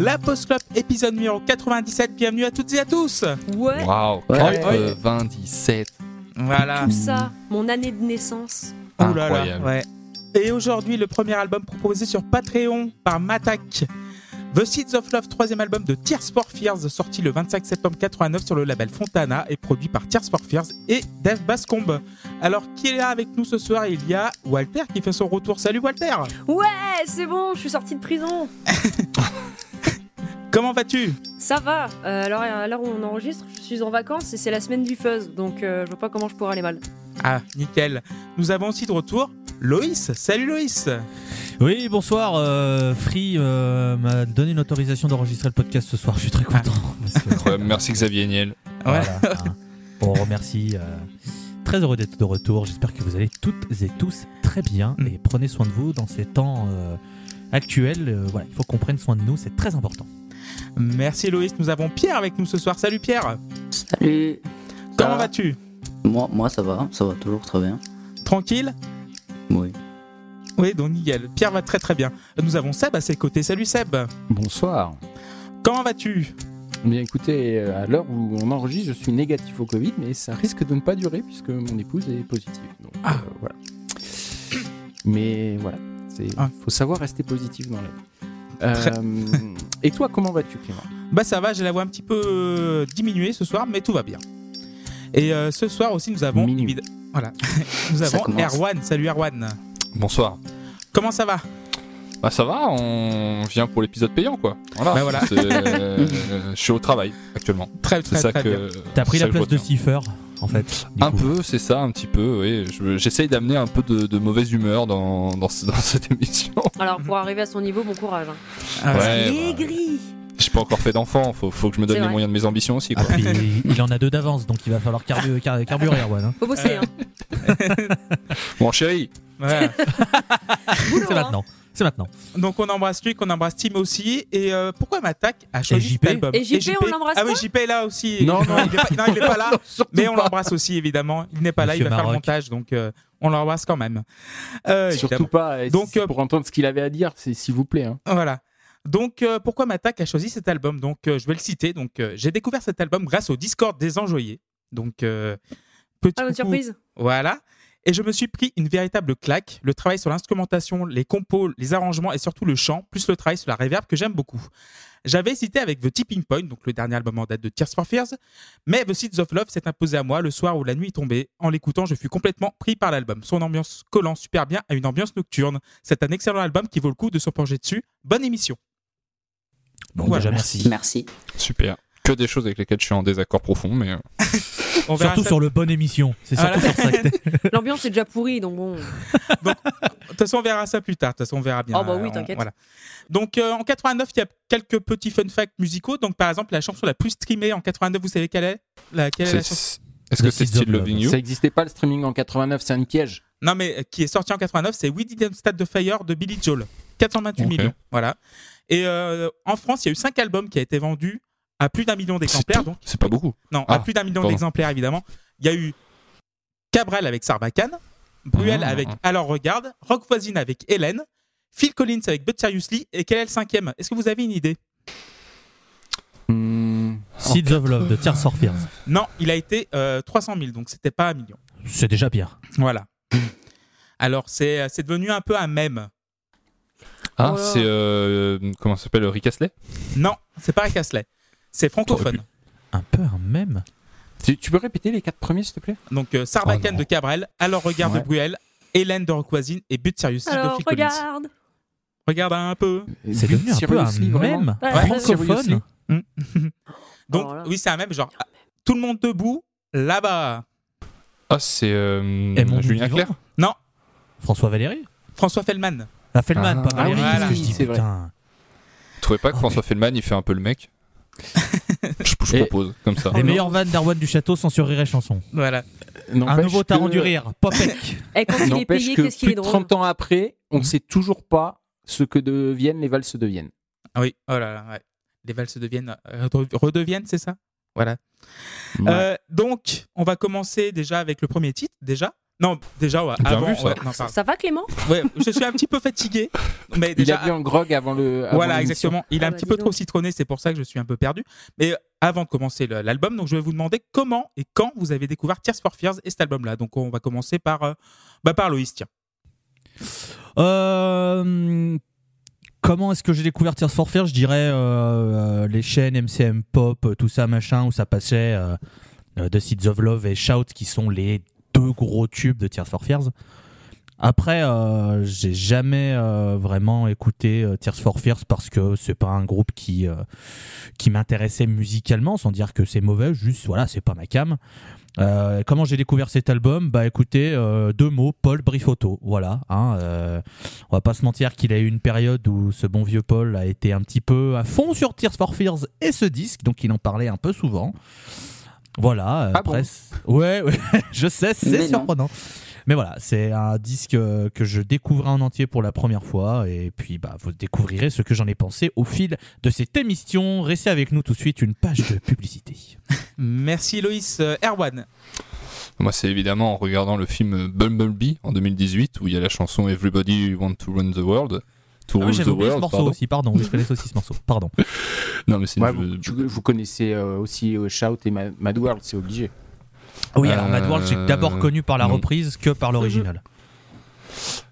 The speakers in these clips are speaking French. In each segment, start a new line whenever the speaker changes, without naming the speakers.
La Post Club, épisode numéro 97. Bienvenue à toutes et à tous.
Ouais,
Waouh,
Ouais.
97.
Voilà.
tout ça, mon année de naissance.
Ouh là là,
Incroyable.
ouais. Et aujourd'hui, le premier album proposé sur Patreon par Matak. The Seeds of Love, troisième album de Tears for Fears, sorti le 25 septembre 89 sur le label Fontana et produit par Tears for Fears et Dave Bascombe. Alors, qui est là avec nous ce soir? Il y a Walter qui fait son retour. Salut Walter
Ouais, c'est bon, je suis sorti de prison.
Comment vas-tu?
Ça va. Euh, alors à l'heure où on enregistre, je suis en vacances et c'est la semaine du fuzz, donc euh, je vois pas comment je pourrais aller mal.
Ah, nickel. Nous avons aussi de retour Loïs. Salut Loïs
Oui, bonsoir. euh, Free euh, m'a donné une autorisation d'enregistrer le podcast ce soir. Je suis très content. parce que,
Incroyable. Merci Xavier Niel.
voilà. On remercie. euh, très heureux d'être de retour. J'espère que vous allez toutes et tous très bien.
Mm.
Et prenez soin de vous dans ces temps euh, actuels. Euh, voilà, il faut qu'on prenne soin de nous. C'est très important.
Merci Loïs. Nous avons Pierre avec nous ce soir. Salut Pierre
Salut.
Comment
va
vas-tu?
Moi, moi, ça va, ça va toujours très bien.
Tranquille?
Oui.
Oui, donc nickel. Pierre va très très bien. Nous avons Seb à ses côtés. Salut Seb.
Bonsoir.
Comment vas-tu?
Bien écoutez, euh, à l'heure où on enregistre, je suis négatif au Covid, mais ça risque de ne pas durer puisque mon épouse est positive. Donc,
Ah.
euh, voilà. Mais voilà, il
Ah.
faut savoir rester positif dans la vie.
Très-
Euh, et toi, comment vas-tu, Clément?
Bah ça va, j'ai la voix un petit peu euh, diminuée ce soir, mais tout va bien. Et euh, ce soir aussi nous avons
Minuit.
évid- voilà, nous avons. Erwan. Salut Erwan.
Bonsoir.
Comment ça va?
Bah ça va, on vient pour l'épisode payant quoi. Voilà.
Bah, voilà.
C'est- euh, je suis au travail actuellement.
Très très
ça
très
que.
T'as pris la place de. Cipher, en fait. du
Un
coup.
peu, c'est ça, un petit peu. Oui, Je- j'essaye d'amener un peu de, de mauvaise humeur dans, dans, ce- dans cette émission.
Alors pour arriver à son niveau, bon courage. hein.
Ah,
Ouais,
Il est
bah,
gris.
J'ai pas encore fait d'enfant, faut, faut que je me donne les moyens de mes ambitions aussi.
Ah, puis, il en a deux d'avance, donc il va falloir carbu- car- carburer, Erwan. hein.
Faut bosser, hein.
Bon chéri,
voilà.
Boulot,
C'est
hein.
Maintenant. C'est maintenant.
Donc on embrasse lui, qu'on embrasse Tim aussi. Et euh, pourquoi Matak a choisi
JP?
cet album?
Et JP, on l'embrasse
Ah oui, JP est là aussi.
Non, non.
il est pas, non, il est pas là. Mais on l'embrasse aussi évidemment. Il n'est pas là, il va faire le montage, donc euh, on l'embrasse quand même. Euh,
Surtout
évidemment.
pas.
Donc, euh,
pour entendre ce qu'il avait à dire, c'est s'il vous plaît. hein.
Voilà. Donc, euh, pourquoi Matak a choisi cet album? Donc, euh, je vais le citer. Donc, euh, j'ai découvert cet album grâce au Discord des enjoyés. Donc, euh, petit
Ah, surprise.
Voilà. Et je me suis pris une véritable claque. Le travail sur l'instrumentation, les compos, les arrangements et surtout le chant, plus le travail sur la reverb que j'aime beaucoup. J'avais hésité avec The Tipping Point, donc le dernier album en date de Tears for Fears, mais The Seeds of Love s'est imposé à moi le soir où la nuit tombait. En l'écoutant, je fus complètement pris par l'album. Son ambiance collant super bien à une ambiance nocturne. C'est un excellent album qui vaut le coup de se pencher dessus. Bonne émission.
Bon,
Voilà.
déjà, merci.
Merci.
super. Que des choses avec lesquelles je suis en désaccord profond, mais euh,
On verra
Surtout
ça-
sur le bonne émission. C'est surtout
Voilà.
sur ça que t'es-
L'ambiance est déjà pourrie, donc bon.
De toute façon, on verra ça plus tard. De toute façon, on verra bien.
Oh, bah oui,
Euh,
t'inquiète.
Voilà. Donc, euh, en 89, il y a quelques petits fun facts musicaux. Donc, par exemple, la chanson la plus streamée en 89, vous savez quelle est? La, quelle est la chanson?
c'est- est-ce que
The
c'est Still
Love.
Loving You
Ça n'existait pas le streaming en 89, c'est un piège.
Non, mais euh, qui est sortie en 89, c'est We Didn't Start the Fire de Billy Joel. 428
Ok.
millions. Voilà. Et euh, en France, il y a eu 5 albums qui ont été vendus à plus d'un million d'exemplaires. Donc,
C'est pas beaucoup.
non, à
Ah,
plus d'un million
pardon.
d'exemplaires, évidemment. Il y a eu Cabrel avec Sarbacane, Bruel
Ah.
avec Alors Regarde, Rock Voisine avec Hélène, Phil Collins avec But Seriously. Et quel est le cinquième? Est-ce que vous avez une idée?
Hmm,
Seeds of Love de Tears for Fears.
Non, il a été euh, 300 000, donc c'était pas un million.
C'est déjà pire.
Voilà. Alors, c'est c'est devenu un peu un mème.
Ah,
Oh
c'est euh, comment ça s'appelle Rick Astley?
Non, c'est pas Rick Astley. C'est francophone.
Un peu un même.
tu, tu peux répéter les quatre premiers, s'il te plaît?
Donc, euh, Sarbacane
Oh non.
de Cabrel, Alors Regarde
Ouais.
de Bruel, Hélène de Roquoisine et But Seriously de
Alors,
Phil Collins.
regarde.
Regarde un peu.
C'est devenu un peu un même
Ouais,
francophone.
Donc,
Oh là
oui, c'est un mème, genre, tout le monde debout, là-bas.
Ah, c'est euh, Julien Clerc?
Non,
François Valéry?
François Fellman.
La Fellman,
Ah,
pas
ah
Valéry.
oui,
qu'est-ce que je
oui,
dis,
c'est vrai.
putain.
Vous trouvez pas que
Oh,
François Fellman il fait un peu le mec? Je, je
Et-
propose comme ça.
Les meilleures vannes d'Arwan du Château sont sur Rire et Chanson.
Voilà.
Un nouveau Taran
que-
du rire, Popek.
Et quand il est payé,
que
qu'est-ce qu'il
plus
est drôle
30 ans après, on
Mhm.
sait toujours pas ce que deviennent les valses de Vienne.
Ah oui, oh là là, ouais. Les valses deviennent, euh, redeviennent, c'est ça? Voilà.
Ouais.
Euh, donc, on va commencer déjà avec le premier titre, déjà. Non, déjà, ouais,
Bien
avant,
vu, ça.
ouais, non, pardon.
Ça va, Clément?
Ouais, je suis un petit peu fatigué, mais
Il
déjà.
a bu un grog avant le. avant
Voilà,
l'émission.
exactement. Il est
Ah
un
bah,
petit
dis
peu
donc.
trop citronné, c'est pour ça que je suis un peu perdu. Mais euh, avant de commencer le- l'album, donc je vais vous demander comment et quand vous avez découvert Tears for Fears et cet album-là. Donc on va commencer par, euh, bah, par Loïs, tiens.
Euh, comment est-ce que j'ai découvert Tears for Fears? Je dirais euh, euh, les chaînes MCM Pop, euh, tout ça machin, où ça passait euh, euh, The Seeds of Love et Shout, qui sont les deux gros tubes de Tears for Fears. Après, euh, j'ai jamais euh, vraiment écouté euh, Tears for Fears parce que c'est pas un groupe qui qui m'intéressait musicalement, sans dire que c'est mauvais. Juste voilà, c'est pas ma cam. Comment j'ai découvert cet album? Bah écoutez, deux mots, Paul Brifotto. Voilà. Hein, on va pas se mentir qu'il a eu une période où ce bon vieux Paul a été un petit peu à fond sur Tears for Fears et ce disque, donc il en parlait un peu souvent. Voilà. euh,
Ah bon
c- ouais, ouais, je sais, c'est
non.
surprenant. Mais voilà, c'est un disque euh, que je découvrais en entier pour la première fois. Et puis, bah, vous découvrirez ce que j'en ai pensé au fil de cette émission. Restez avec nous tout de suite, une page de publicité.
Merci Loïs. Euh, Erwan.
Moi, c'est évidemment en regardant le film Bumblebee en 2018 où il y a la chanson Everybody Want to Run the World. To
Ah oui, j'avais oublié ce morceau
pardon.
aussi, pardon. Oui, je connaissais aussi ce morceau, pardon.
Non, mais c'est
Ouais,
une-
vous, tu- vous connaissez euh, aussi euh, Shout et Ma- Mad World, c'est obligé.
Oui, alors
Euh,
Mad World, j'ai d'abord connu par la
non.
reprise que par l'original.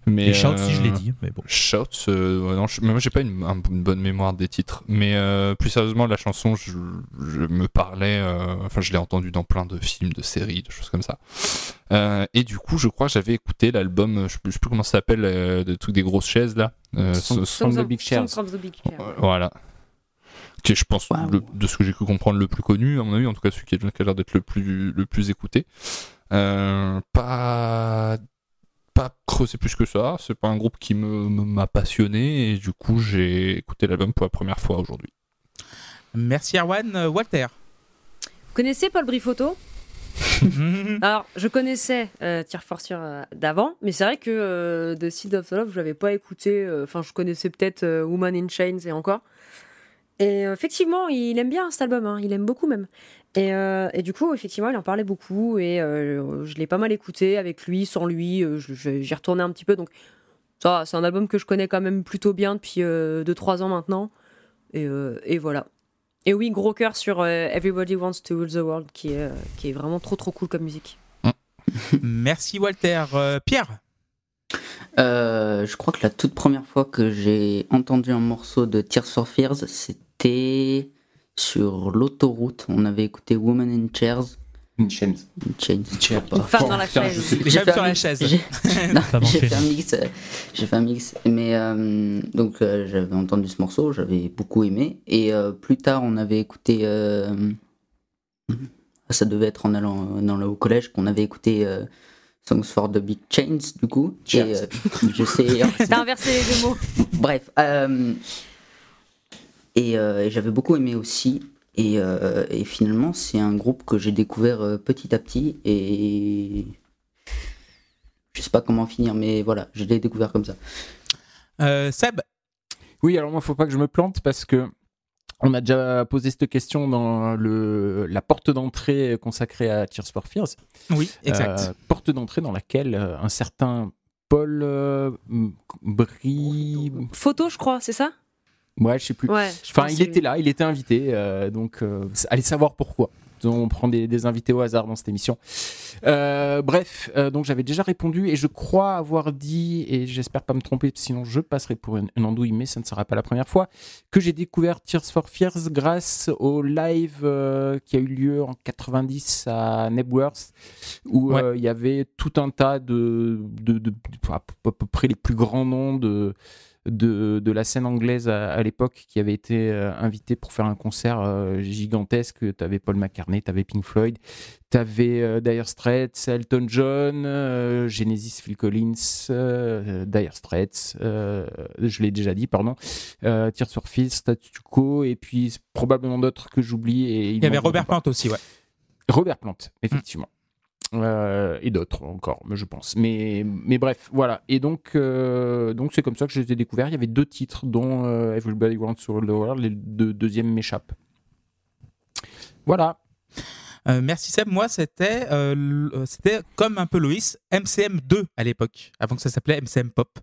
Mais
Et Shout, si je l'ai
euh,
dit, mais bon.
Shout, euh, non, je- mais moi j'ai pas une, un- une bonne mémoire des titres. Mais euh, plus sérieusement, la chanson, je, je me parlais, euh, enfin je l'ai entendue dans plein de films, de séries, de choses comme ça. Euh, et du coup, je crois que j'avais écouté l'album, je sais plus je sais plus comment ça s'appelle, euh, de trucs des grosses chaises là. Euh,
Song- Song of Big Chairs.
Songs of the Big Chairs.
Voilà. Qui est, je pense,
Wow.
le- de ce que j'ai pu comprendre, le plus connu, à mon avis, en tout cas celui qui, est- qui a l'air d'être le plus, le plus écouté. Euh, pas, pas creusé plus que ça, c'est pas un groupe qui me, me- m'a passionné, et du coup, j'ai écouté l'album pour la première fois aujourd'hui.
Merci Erwan. Euh, Walter.
Vous connaissez Paul Brifotto Alors, je connaissais euh, Tear for Fear euh, d'avant, mais c'est vrai que euh, The Seed of the Love, je l'avais pas écouté. euh, Enfin, je connaissais peut-être euh, Woman in Chains et encore. Et euh, effectivement, il aime bien cet album, hein, il aime beaucoup même. Et, euh, et du coup, effectivement, il en parlait beaucoup et euh, je l'ai pas mal écouté avec lui, sans lui. euh, J'y retournais un petit peu, donc ça, c'est un album que je connais quand même plutôt bien depuis 2-3 ans maintenant. Et, euh, et voilà. Et oui, gros cœur sur euh, Everybody Wants to Rule the World, qui est, qui est vraiment trop trop cool comme musique.
Merci Walter. Euh, Pierre?
Euh, je crois que la toute première fois que j'ai entendu un morceau de Tears for Fears, c'était sur l'autoroute. On avait écouté Woman in Chairs.
Une chaîne.
Chains, sais pas.
Une femme dans la chaise.
femmes
fait
sur
un
la
mix-
chaise.
J'ai
Femme
fait un mix. euh, J'ai fait un mix. Mais euh, donc euh, j'avais entendu ce morceau, j'avais beaucoup aimé. Et euh, plus tard, on avait écouté. euh, ça devait être en allant dans le, au collège qu'on avait écouté euh, Songs for the Big Chains du coup. Et, euh, je sais.
T'as inversé les deux mots.
Bref. Euh, et euh, et j'avais beaucoup aimé aussi. Et, euh, et finalement, c'est un groupe que j'ai découvert euh, petit à petit. Et je sais pas comment finir, mais voilà, je l'ai découvert comme ça.
Euh, Seb?
Oui, alors moi, faut pas que je me plante parce que on a déjà posé cette question dans le, la porte d'entrée consacrée à Tears for Fears.
Oui, exact.
Euh, porte d'entrée dans laquelle un certain Paul euh, Bri...
Photo, je crois, c'est ça?
Ouais, je sais plus.
Ouais. je
Enfin, il était là, il était invité, euh, donc euh, allez savoir pourquoi. On prend des, des invités au hasard dans cette émission. Euh, bref, euh, donc j'avais déjà répondu et je crois avoir dit, et j'espère pas me tromper, sinon je passerai pour une, une andouille, mais ça ne sera pas la première fois, que j'ai découvert Tears for Fears grâce au live qui a eu lieu en 90 à Nebworth, où
Ouais.
il y avait tout un tas de, de, de- de- à peu- à peu près les plus grands noms de, de, de la scène anglaise à, à l'époque qui avait été euh, invité pour faire un concert euh, gigantesque. Tu avais Paul McCartney, tu avais Pink Floyd, tu avais Dire Straits, Elton John, euh, Genesis, Phil Collins, euh, Dire Straits, euh, je l'ai déjà dit, pardon, euh, Tears for Fears, Statu Quo, et puis probablement d'autres que j'oublie. et
Il y avait Robert Plant aussi, ouais.
Robert Plante, effectivement. Euh, et d'autres encore, je pense. Mais, mais bref, voilà. Et donc, euh, donc c'est comme ça que je les ai découverts. Il y avait deux titres, dont euh, Everybody Wants to Rule the World. Les deux deuxièmes m'échappent. Voilà.
Euh, merci Seb. Moi, c'était c'était comme un peu Loïs, MCM2 à l'époque, avant que ça s'appelait MCM Pop.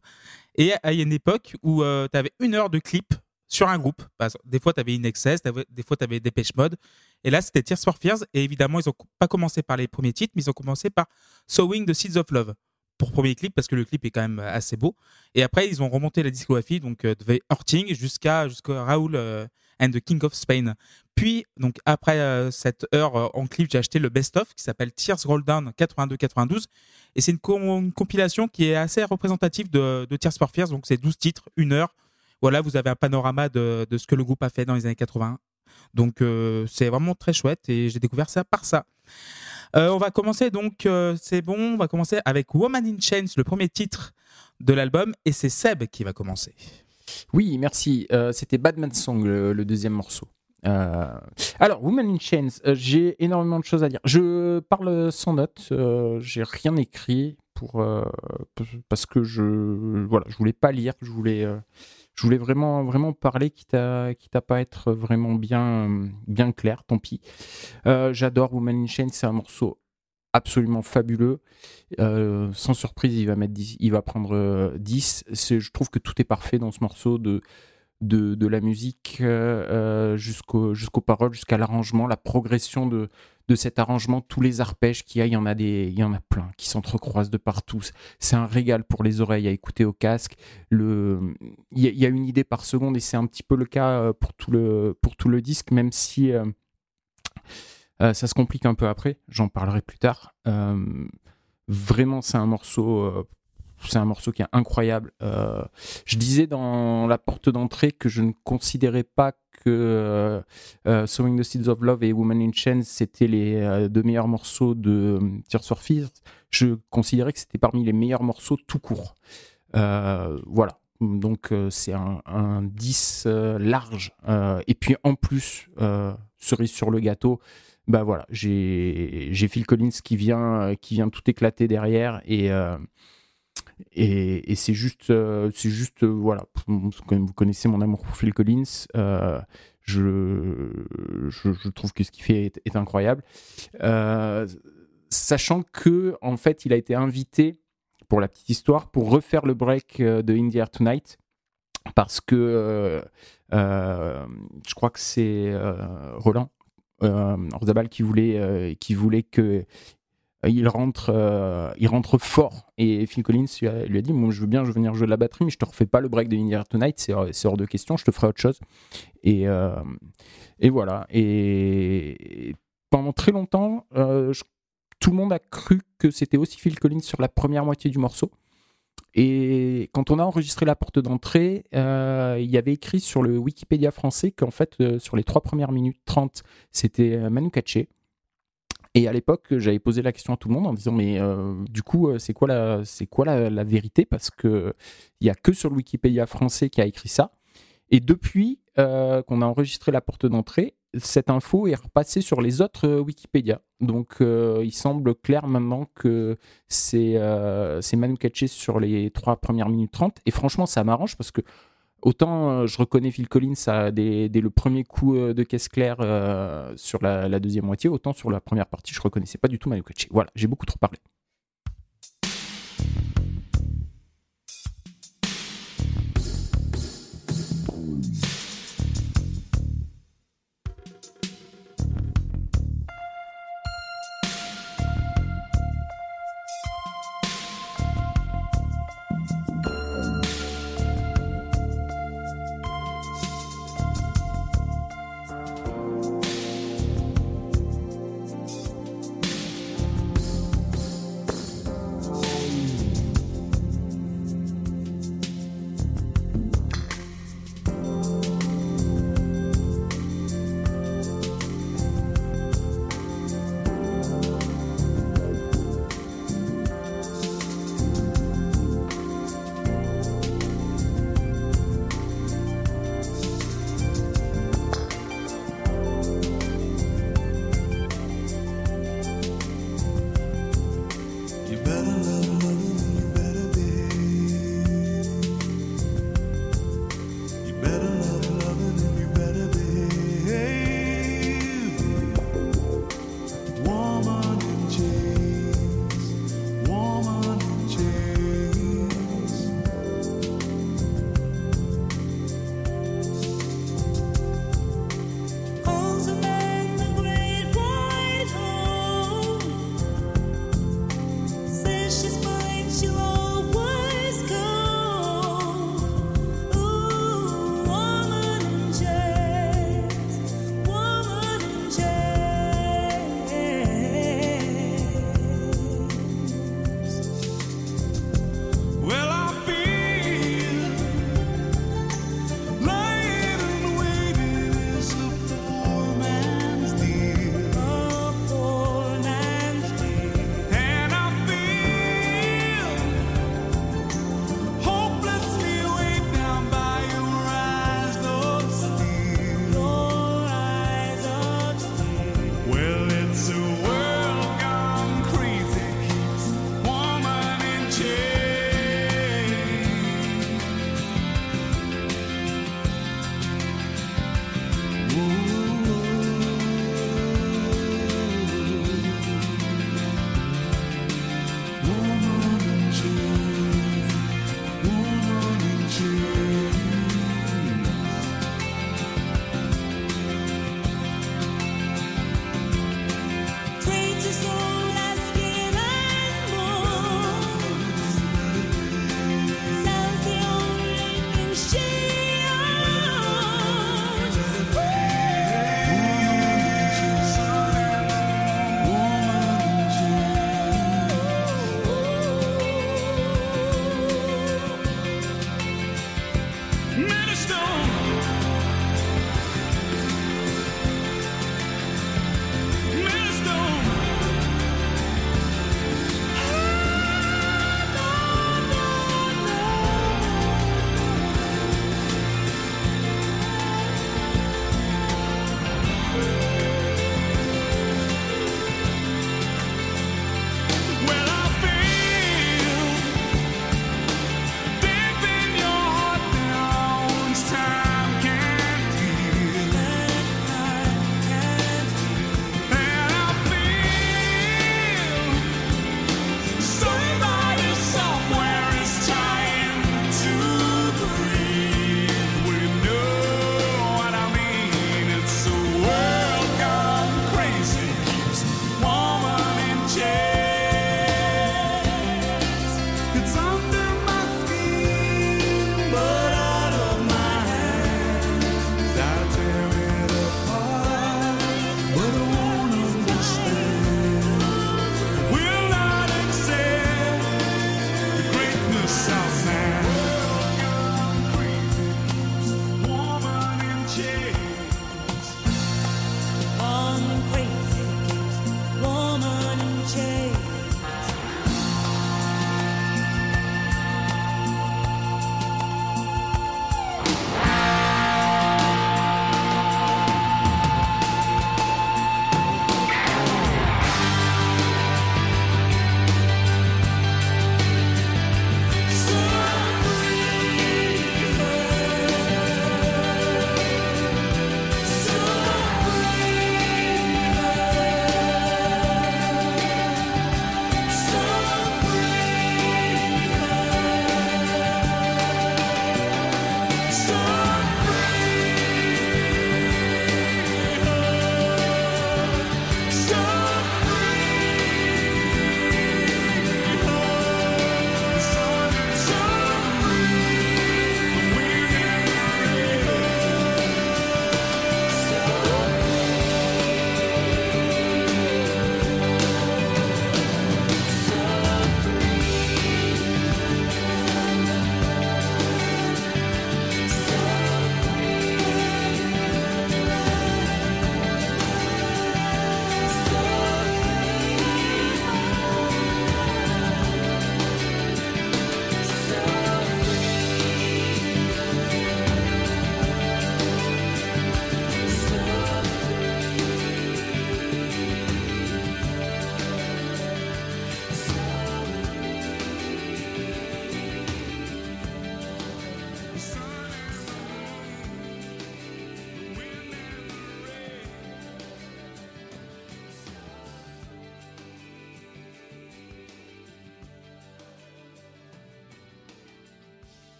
Et à- une époque où tu avais une heure de clip sur un groupe. Des fois, tu avais In Excess, des fois, tu avais Dépêche Mode. Et là, c'était Tears for Fears. Et évidemment, ils ont co- pas commencé par les premiers titres, mais ils ont commencé par Sowing the Seeds of Love pour premier clip, parce que le clip est quand même assez beau. Et après, ils ont remonté la discographie, donc euh, de Horting jusqu'à Raoul euh, and the King of Spain. Puis, donc après euh, cette heure euh, en clip, j'ai acheté le best-of qui s'appelle Tears Roll Down 82-92. Et c'est une compilation qui est assez représentative de, de Tears for Fears. Donc, c'est 12 titres, une heure. Voilà, vous avez un panorama de, de ce que le groupe a fait dans les années 80. Donc, euh, c'est vraiment très chouette et j'ai découvert ça par ça. Euh, on va commencer donc, euh, c'est bon, on va commencer avec Woman in Chains, le premier titre de l'album. Et c'est Seb qui va commencer.
Oui, merci. C'était Badman Song, le, le deuxième morceau. Alors, Woman in Chains, j'ai énormément de choses à dire. Je parle sans notes, j'ai rien écrit pour, parce que je, voilà, je voulais pas lire, je voulais, je voulais vraiment, vraiment parler, quitte à, quitte à pas être vraiment bien, bien clair, tant pis. Euh, J'adore Woman in Chains, c'est un morceau absolument fabuleux. Euh, sans surprise, il va, mettre 10, il va prendre euh, 10. C'est- Je trouve que tout est parfait dans ce morceau de, de, la musique euh, euh, jusqu'au- jusqu'aux paroles, jusqu'à l'arrangement, la progression de, de cet arrangement, tous les arpèges qu'il y a, il y en a, des, il y en a plein qui s'entrecroisent de partout. C'est un régal pour les oreilles à écouter au casque. Le, il, y a, une idée par seconde et c'est un petit peu le cas euh, pour tout le, pour tout le disque, même si ça se complique un peu après, j'en parlerai plus tard. Vraiment, c'est un morceau, c'est un morceau qui est incroyable. Euh, je disais dans la porte d'entrée que je ne considérais pas que euh, euh, Sowing the Seeds of Love et Woman in Chains c'était les euh, deux meilleurs morceaux de Tears for Fears. Je considérais que c'était parmi les meilleurs morceaux tout court. Voilà. Donc c'est un, un 10 euh, large. Et puis en plus, cerise sur le gâteau, bah voilà, j'ai Phil Collins qui vient, qui vient tout éclater derrière et et, c'est juste, euh, c'est juste, euh, voilà, vous connaissez mon amour pour Phil Collins, euh, je, trouve que ce qu'il fait est, incroyable, sachant que en fait, il a été invité pour la petite histoire pour refaire le break de In the Air Tonight parce que je crois que c'est Roland Orzabal qui voulait, qui voulait que il rentre, euh, il rentre fort. Et Phil Collins lui a, dit Moi, je veux bien venir jouer de la batterie, mais je te refais pas le break de In the Air Tonight, c'est hors, de question, je te ferai autre chose. Et, euh, voilà. Et, pendant très longtemps, euh, tout le monde a cru que c'était aussi Phil Collins sur la première moitié du morceau. Et quand on a enregistré la porte d'entrée, il y avait écrit sur le Wikipédia français qu'en fait, sur les trois premières minutes 30, c'était Manu Katché. Et à l'époque, j'avais posé la question à tout le monde en disant mais euh, du coup, euh, c'est quoi la, c'est quoi la, vérité? Parce que il y a que sur le Wikipédia français qui a écrit ça. Et depuis euh, qu'on a enregistré la porte d'entrée, cette info est repassée sur les autres Wikipédia. Donc il semble clair maintenant que c'est c'est Manu Katché sur les trois premières minutes 30. Et franchement, ça m'arrange parce que autant euh, je reconnais Phil Collins dès, le premier coup euh, de caisse claire euh, sur la, deuxième moitié, autant sur la première partie, je reconnaissais pas du tout Manu Voilà, j'ai beaucoup trop parlé.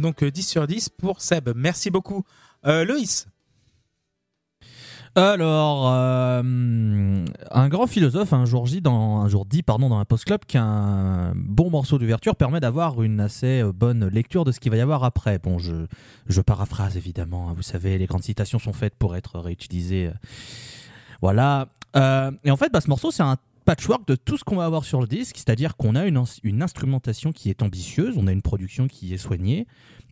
Donc euh, 10 sur 10 pour Seb. Merci beaucoup. Euh, Loïs
Alors, euh, un grand philosophe un jour dans un jour dit pardon dans un post club qu'un bon morceau d'ouverture permet d'avoir une assez euh, bonne lecture de ce qu'il va y avoir après. Bon, je je paraphrase évidemment. hein, vous savez, les grandes citations sont faites pour être réutilisées. euh, Voilà. Euh, et en fait, bah, ce morceau, c'est un patchwork de tout ce qu'on va avoir sur le disque, c'est-à-dire qu'on a une, ins- une instrumentation qui est ambitieuse, on a une production qui est soignée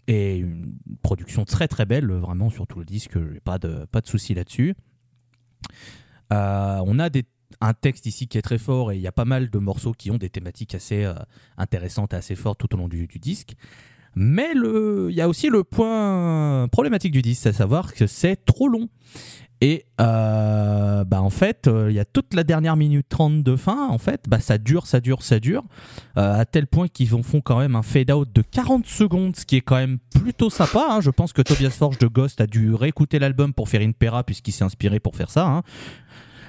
et une production très très belle, vraiment sur tout le disque, pas de pas de souci là-dessus. Euh, on a un texte ici qui est très fort et il y a pas mal de morceaux qui ont des thématiques assez euh, intéressantes et assez fortes tout au long du disque. Mais il y a aussi le point problématique du disque, à savoir que c'est trop long. Et euh, bah en fait, euh, il y a toute la dernière minute 30 de fin, en fait, bah ça dure, ça dure, ça dure, euh, à tel point qu'ils font quand même un fade-out de 40 secondes, ce qui est quand même plutôt sympa. hein. Je pense que Tobias Forge de Ghost a dû réécouter l'album pour faire une pera, puisqu'il s'est inspiré pour faire ça. hein.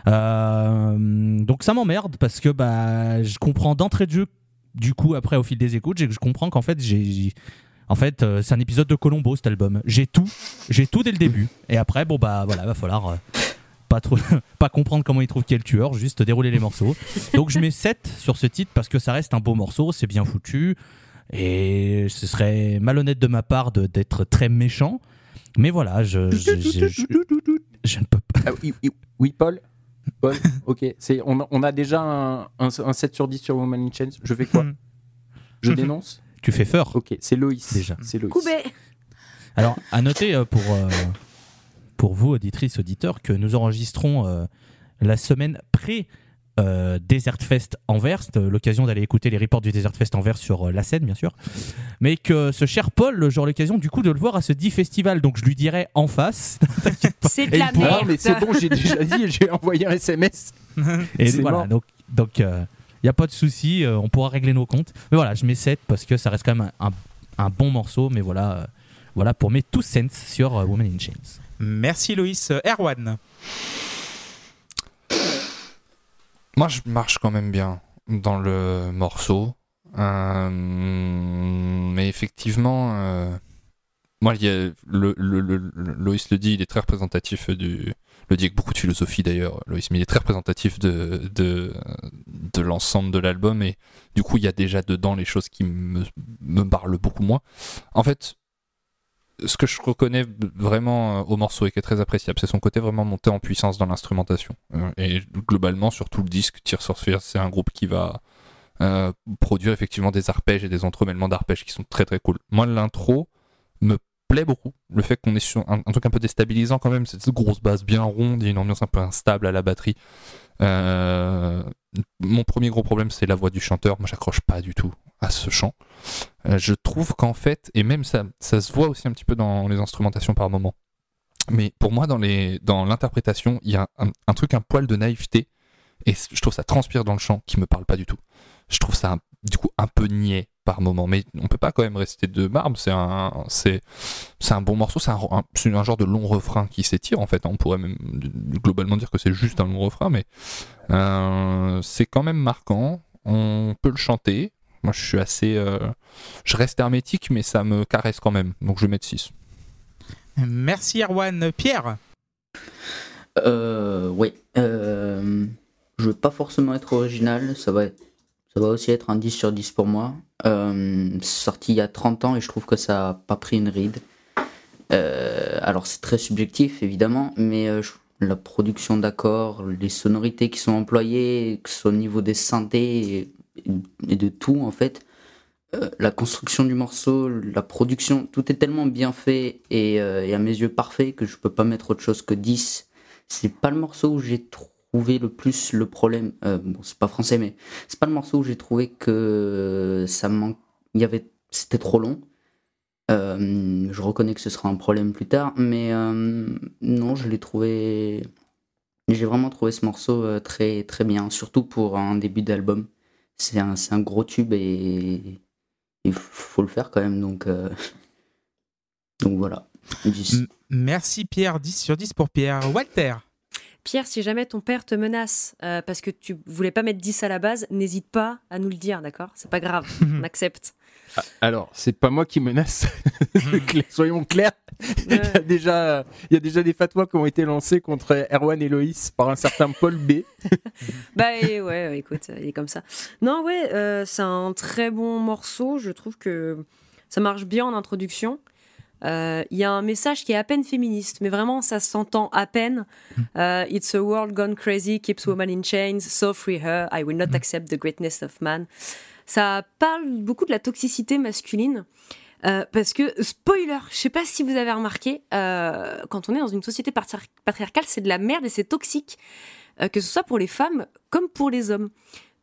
Euh, donc ça m'emmerde, parce que bah, je comprends d'entrée de jeu, du coup, après, au fil des écoutes, je comprends qu'en fait, j'ai... j'ai- En fait, euh, c'est un épisode de Colombo cet album. J'ai tout, j'ai tout dès le début. Et après, bon bah voilà, va falloir euh, pas trop, pas comprendre comment il trouve qui est le tueur, juste dérouler les morceaux. Donc je mets 7 sur ce titre parce que ça reste un beau morceau, c'est bien foutu. Et ce serait malhonnête de ma part d'être très méchant. Mais voilà, je, je, je- je- je ne peux pas.
Ah oui, Paul Paul, ok. C'est, on, a- on a déjà un, un, un 7 sur 10 sur Woman in Chains. Je fais quoi
Hmm.
Je dénonce
Tu fais peur.
Ok, c'est Loïs.
Déjà.
C'est Loïs.
Coubé
Alors, à noter euh, pour, euh, pour vous, auditrices, auditeurs, que nous enregistrons euh, la semaine pré- euh, Desert Fest Anvers, euh, l'occasion d'aller écouter les reports du Desert Fest Anvers sur euh, la scène, bien sûr. Mais que ce cher Paul, j'aurai l'occasion du coup de le voir à ce dit festival, donc je lui dirai en face.
C'est de la
pourra-
merde.
mais c'est bon, j'ai déjà dit, j'ai envoyé un SMS.
Et voilà,
mort.
donc donc il n'y a pas de souci, euh, on pourra régler nos comptes. Mais voilà, je mets 7 parce que ça reste quand même un, un- un bon morceau, mais voilà, euh, voilà pour mes two cents sur euh, Woman in Chains.
Merci Loïs. Euh, Erwan
Moi, je marche quand même bien dans le morceau. Euh, mais effectivement, euh, le, Loïs le dit, il est très représentatif du. Le dit avec beaucoup de philosophie d'ailleurs, Loïs, mais il est très représentatif de, de, de l'ensemble de l'album. Et du coup, il y a déjà dedans les choses qui me, me parlent beaucoup moins. En fait, ce que je reconnais vraiment euh, au morceau et qui est très appréciable, c'est son côté vraiment monté en puissance dans l'instrumentation. Euh, et globalement, sur tout le disque, Tears for Fears, c'est un groupe qui va euh, produire effectivement des arpèges et des entremêlements d'arpèges qui sont très très cool. Moi, l'intro me plaît beaucoup. Le fait qu'on est sur un, un truc un peu déstabilisant quand même, cette grosse basse bien ronde, a une ambiance un peu instable à la batterie. Euh, mon premier gros problème, c'est la voix du chanteur. Moi, j'accroche pas du tout à ce chant. Euh, je trouve qu'en fait, et même ça, ça se voit aussi un petit peu dans les instrumentations par moment. Mais pour moi, dans dans l'interprétation, il y a un, un truc, un poil de naïveté, et je trouve ça transpire dans le chant qui me parle pas du tout. Je trouve ça du coup un peu niais par moment, mais on peut pas quand même rester de marbre. C'est un, c'est, c'est un bon morceau. C'est un, un- c'est un genre de long refrain qui s'étire en fait. On pourrait même globalement dire que c'est juste un long refrain, mais euh, c'est quand même marquant. On peut le chanter. Moi, je suis assez, euh, je reste hermétique, mais ça me caresse quand même. Donc, je vais mettre 6.
Merci Erwan. Pierre?
Euh, oui. Euh, je veux pas forcément être original, ça va, ça va aussi être un 10 sur 10 pour moi. Euh, sorti il y a 30 ans et je trouve que ça a pas pris une ride. Euh, alors c'est très subjectif évidemment, mais euh, la production d'accords, les sonorités qui sont employées, que ce soit au niveau des synthés et, de tout en fait, euh, la construction du morceau, la production, tout est tellement bien fait et, à mes yeux parfait que je peux pas mettre autre chose que 10 c'est pas le morceau où j'ai trouvé le plus le problème. euh, bon, c'est pas français, mais c'est pas le morceau où j'ai trouvé que ça manque. Il y avait, c'était trop long. Euh, je reconnais que ce sera un problème plus tard, mais euh, non, je l'ai trouvé. J'ai vraiment trouvé ce morceau très très bien, surtout pour un début d'album. C'est un, un gros tube et il faut le faire quand même, donc donc voilà. 10.
M- Merci Pierre. 10 sur 10 pour Pierre. Walter
Pierre, si jamais ton père te menace euh, parce que tu voulais pas mettre 10 à la base, n'hésite pas à nous le dire, d'accord? C'est pas grave, on accepte.
Ah, Alors, c'est pas moi qui menace. Soyons clairs. Il y, a déjà, il y a déjà des fatwas qui ont été lancés contre Erwan et Loïs par un certain Paul B.
Bah et ouais, ouais, écoute, il est comme ça. Non, ouais, euh, c'est un très bon morceau. Je trouve que ça marche bien en introduction. Euh, Il y a un message qui est à peine féministe, mais vraiment ça s'entend à peine. Euh, It's a world gone crazy, keeps woman in chains, so free her, I will not accept the greatness of man. Ça parle beaucoup de la toxicité masculine. euh, parce que, spoiler, je sais pas si vous avez remarqué, euh, quand on est dans une société patri- patriarcale, c'est de la merde et c'est toxique, euh, que ce soit pour les femmes comme pour les hommes.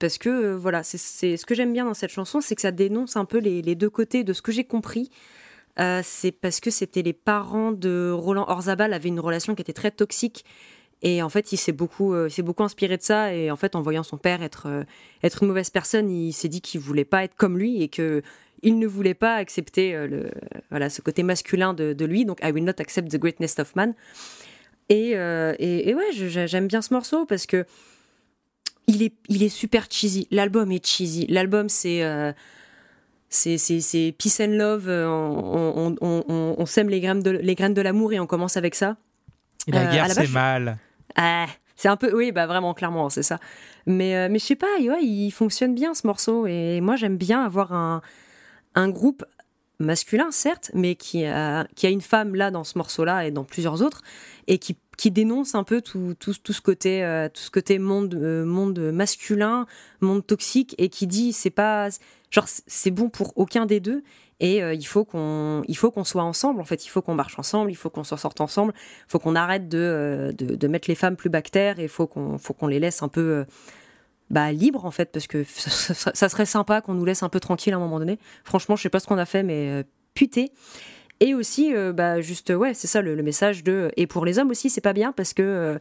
Parce que, voilà, c'est- c'est ce que j'aime bien dans cette chanson, c'est que ça dénonce un peu les, les deux côtés de ce que j'ai compris. Euh, c'est parce que c'était les parents de Roland Orzabal avaient une relation qui était très toxique. Et en fait il s'est beaucoup euh, beaucoup inspiré de ça. Et en fait en voyant son père être euh, être une mauvaise personne il s'est dit qu'il voulait pas être comme lui et que il ne voulait pas accepter le voilà ce côté masculin de, lui. Donc I will not accept the greatness of man. Et et, et ouais j'aime bien ce morceau parce que il est il est super cheesy. L'album est cheesy. L'album c'est c'est, peace and love, euh, on, on, on, sème les graines de, les graines de l'amour et on commence avec ça.
Et la
Euh,
guerre, c'est mal.
Ah, c'est un peu, oui, bah vraiment, clairement, c'est ça. Mais, euh, mais je sais pas, ouais, il fonctionne bien ce morceau et moi j'aime bien avoir un, un groupe masculin, certes, mais qui a, qui a une femme là dans ce morceau-là et dans plusieurs autres et qui, qui dénonce un peu tout, tout, tout ce côté, euh, tout ce côté monde, euh, monde masculin, monde toxique et qui dit c'est pas, genre c'est bon pour aucun des deux et euh, il faut qu'on il faut qu'on soit ensemble en fait. Il faut qu'on marche ensemble il faut qu'on s'en sorte ensemble il faut qu'on arrête de, de, mettre les femmes plus bactères et il faut qu'on faut qu'on les laisse un peu bah, libres en fait parce que ça, ça- serait sympa qu'on nous laisse un peu tranquille à un moment donné. Franchement je sais pas ce qu'on a fait mais puté et aussi euh, bah juste ouais c'est ça le, message de et pour les hommes aussi c'est pas bien parce que euh,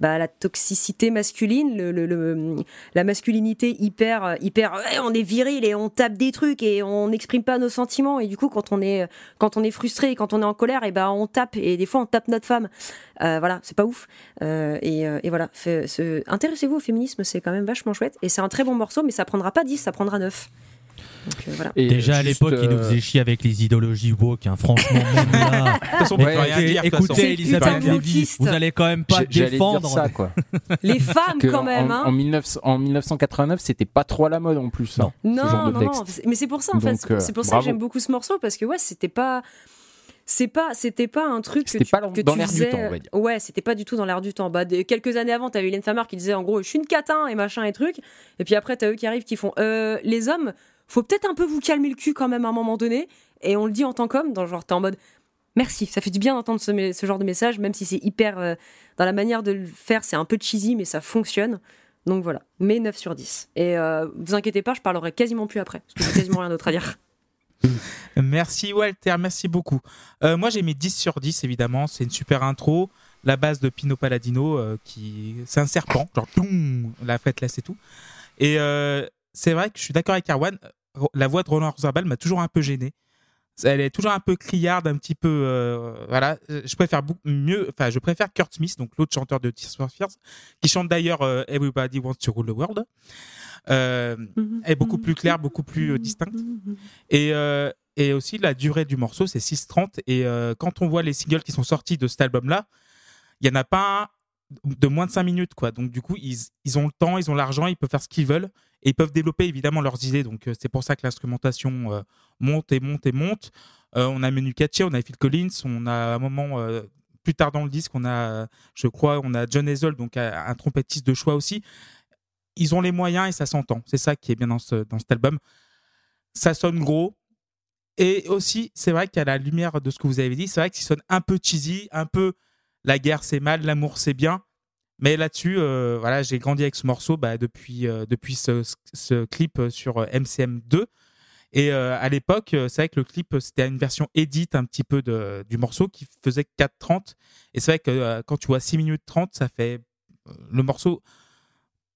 bah, la toxicité masculine, le, la masculinité hyper, euh, hyper, on est viril et on tape des trucs et on n'exprime pas nos sentiments et du coup quand on est, quand on est frustré, quand on est en colère, et ben on tape et des fois on tape notre femme. Euh, voilà, c'est pas ouf. Euh, et, euh, et voilà, intéressez-vous au féminisme, c'est quand même vachement chouette et c'est un très bon morceau, mais ça prendra pas 10, ça prendra 9. Donc euh, voilà.
Et
Déjà à l'époque, il nous
euh,
faisait chier avec les idéologies woke. hein. Franchement, même là.
De toute façon, on peut
Ouais,
plus rien
Et-
dire. de toute
écoutez. Elisabeth Lévy, vous allez quand même pas défendre.
dire ça, quoi.
Les femmes
Que
quand même,
en,
hein.
en 19 en 1989, c'était pas trop à la mode en plus. hein,
Non,
ce genre de
non, non, mais c'est pour ça en fait,
Donc,
c'est-
euh,
c'est pour ça
bravo.
que j'aime beaucoup ce morceau parce que ouais, c'était pas c'est pas c'était pas un truc que tu,
pas
que
dans
tu
l'air du
faisais-
temps, on va dire.
Ouais, c'était pas du tout dans l'air du temps. Bah, des- quelques années avant, t'avais Hélène Famar qui disait en gros, je suis une catin et machin et truc. Et puis après, t'as eux qui arrivent qui font, euh, les hommes, faut peut-être un peu vous calmer le cul quand même à un moment donné. Et on le dit en tant qu'homme, dans genre t'es en mode. Merci, ça fait du bien d'entendre ce, genre de message, même si c'est hyper. euh, dans la manière de le faire, c'est un peu cheesy, mais ça fonctionne. Donc voilà, mais 9 sur 10. Et euh, vous inquiétez pas, je parlerai quasiment plus après, parce que j'ai quasiment rien d'autre à dire.
Merci Walter, merci beaucoup. Euh, moi j'ai mis 10 sur 10 évidemment, c'est une super intro. La base de Pino Palladino, euh, qui c'est un serpent, genre la fête laisse et tout. Et euh, c'est vrai que je suis d'accord avec Erwan, euh, la voix de Roland Orzabal m'a toujours un peu gêné. Elle est toujours un peu criarde, un petit peu. euh, voilà, je préfère mieux. Enfin, je préfère Kurt Smith, donc l'autre chanteur de Tears for Fears, qui chante d'ailleurs euh, Everybody Wants to Rule the World. Euh, est beaucoup plus claire, beaucoup plus distincte. Et, et aussi, la durée du morceau, c'est 6.30. Et quand on voit les singles qui sont sortis de cet album-là, il n'y en a pas un de moins de 5 minutes. quoi. Donc, du coup, ils, ils ont le temps, ils ont l'argent, ils peuvent faire ce qu'ils veulent. Et ils peuvent développer évidemment leurs idées. Donc, euh, c'est pour ça que l'instrumentation euh, monte et monte et monte. Euh, on a Menu Katché, on a Phil Collins, on a à un moment. plus tard dans le disque, on a, je crois, on a John Hazel, donc un trompettiste de choix aussi. Ils ont les moyens et ça s'entend. C'est ça qui est bien dans, dans cet album. Ça sonne gros. Et aussi, c'est vrai qu'à la lumière de ce que vous avez dit, c'est vrai ça sonne un peu cheesy, un peu la guerre c'est mal, l'amour c'est bien. Mais là-dessus, euh, voilà, j'ai grandi avec ce morceau bah, depuis, euh, depuis ce, ce clip sur euh, MCM2. Et euh, à l'époque, c'est vrai que le clip, c'était une version edit un petit peu de, du morceau qui faisait 4.30. Et c'est vrai que euh, quand tu vois 6 minutes 30, ça fait. euh, le morceau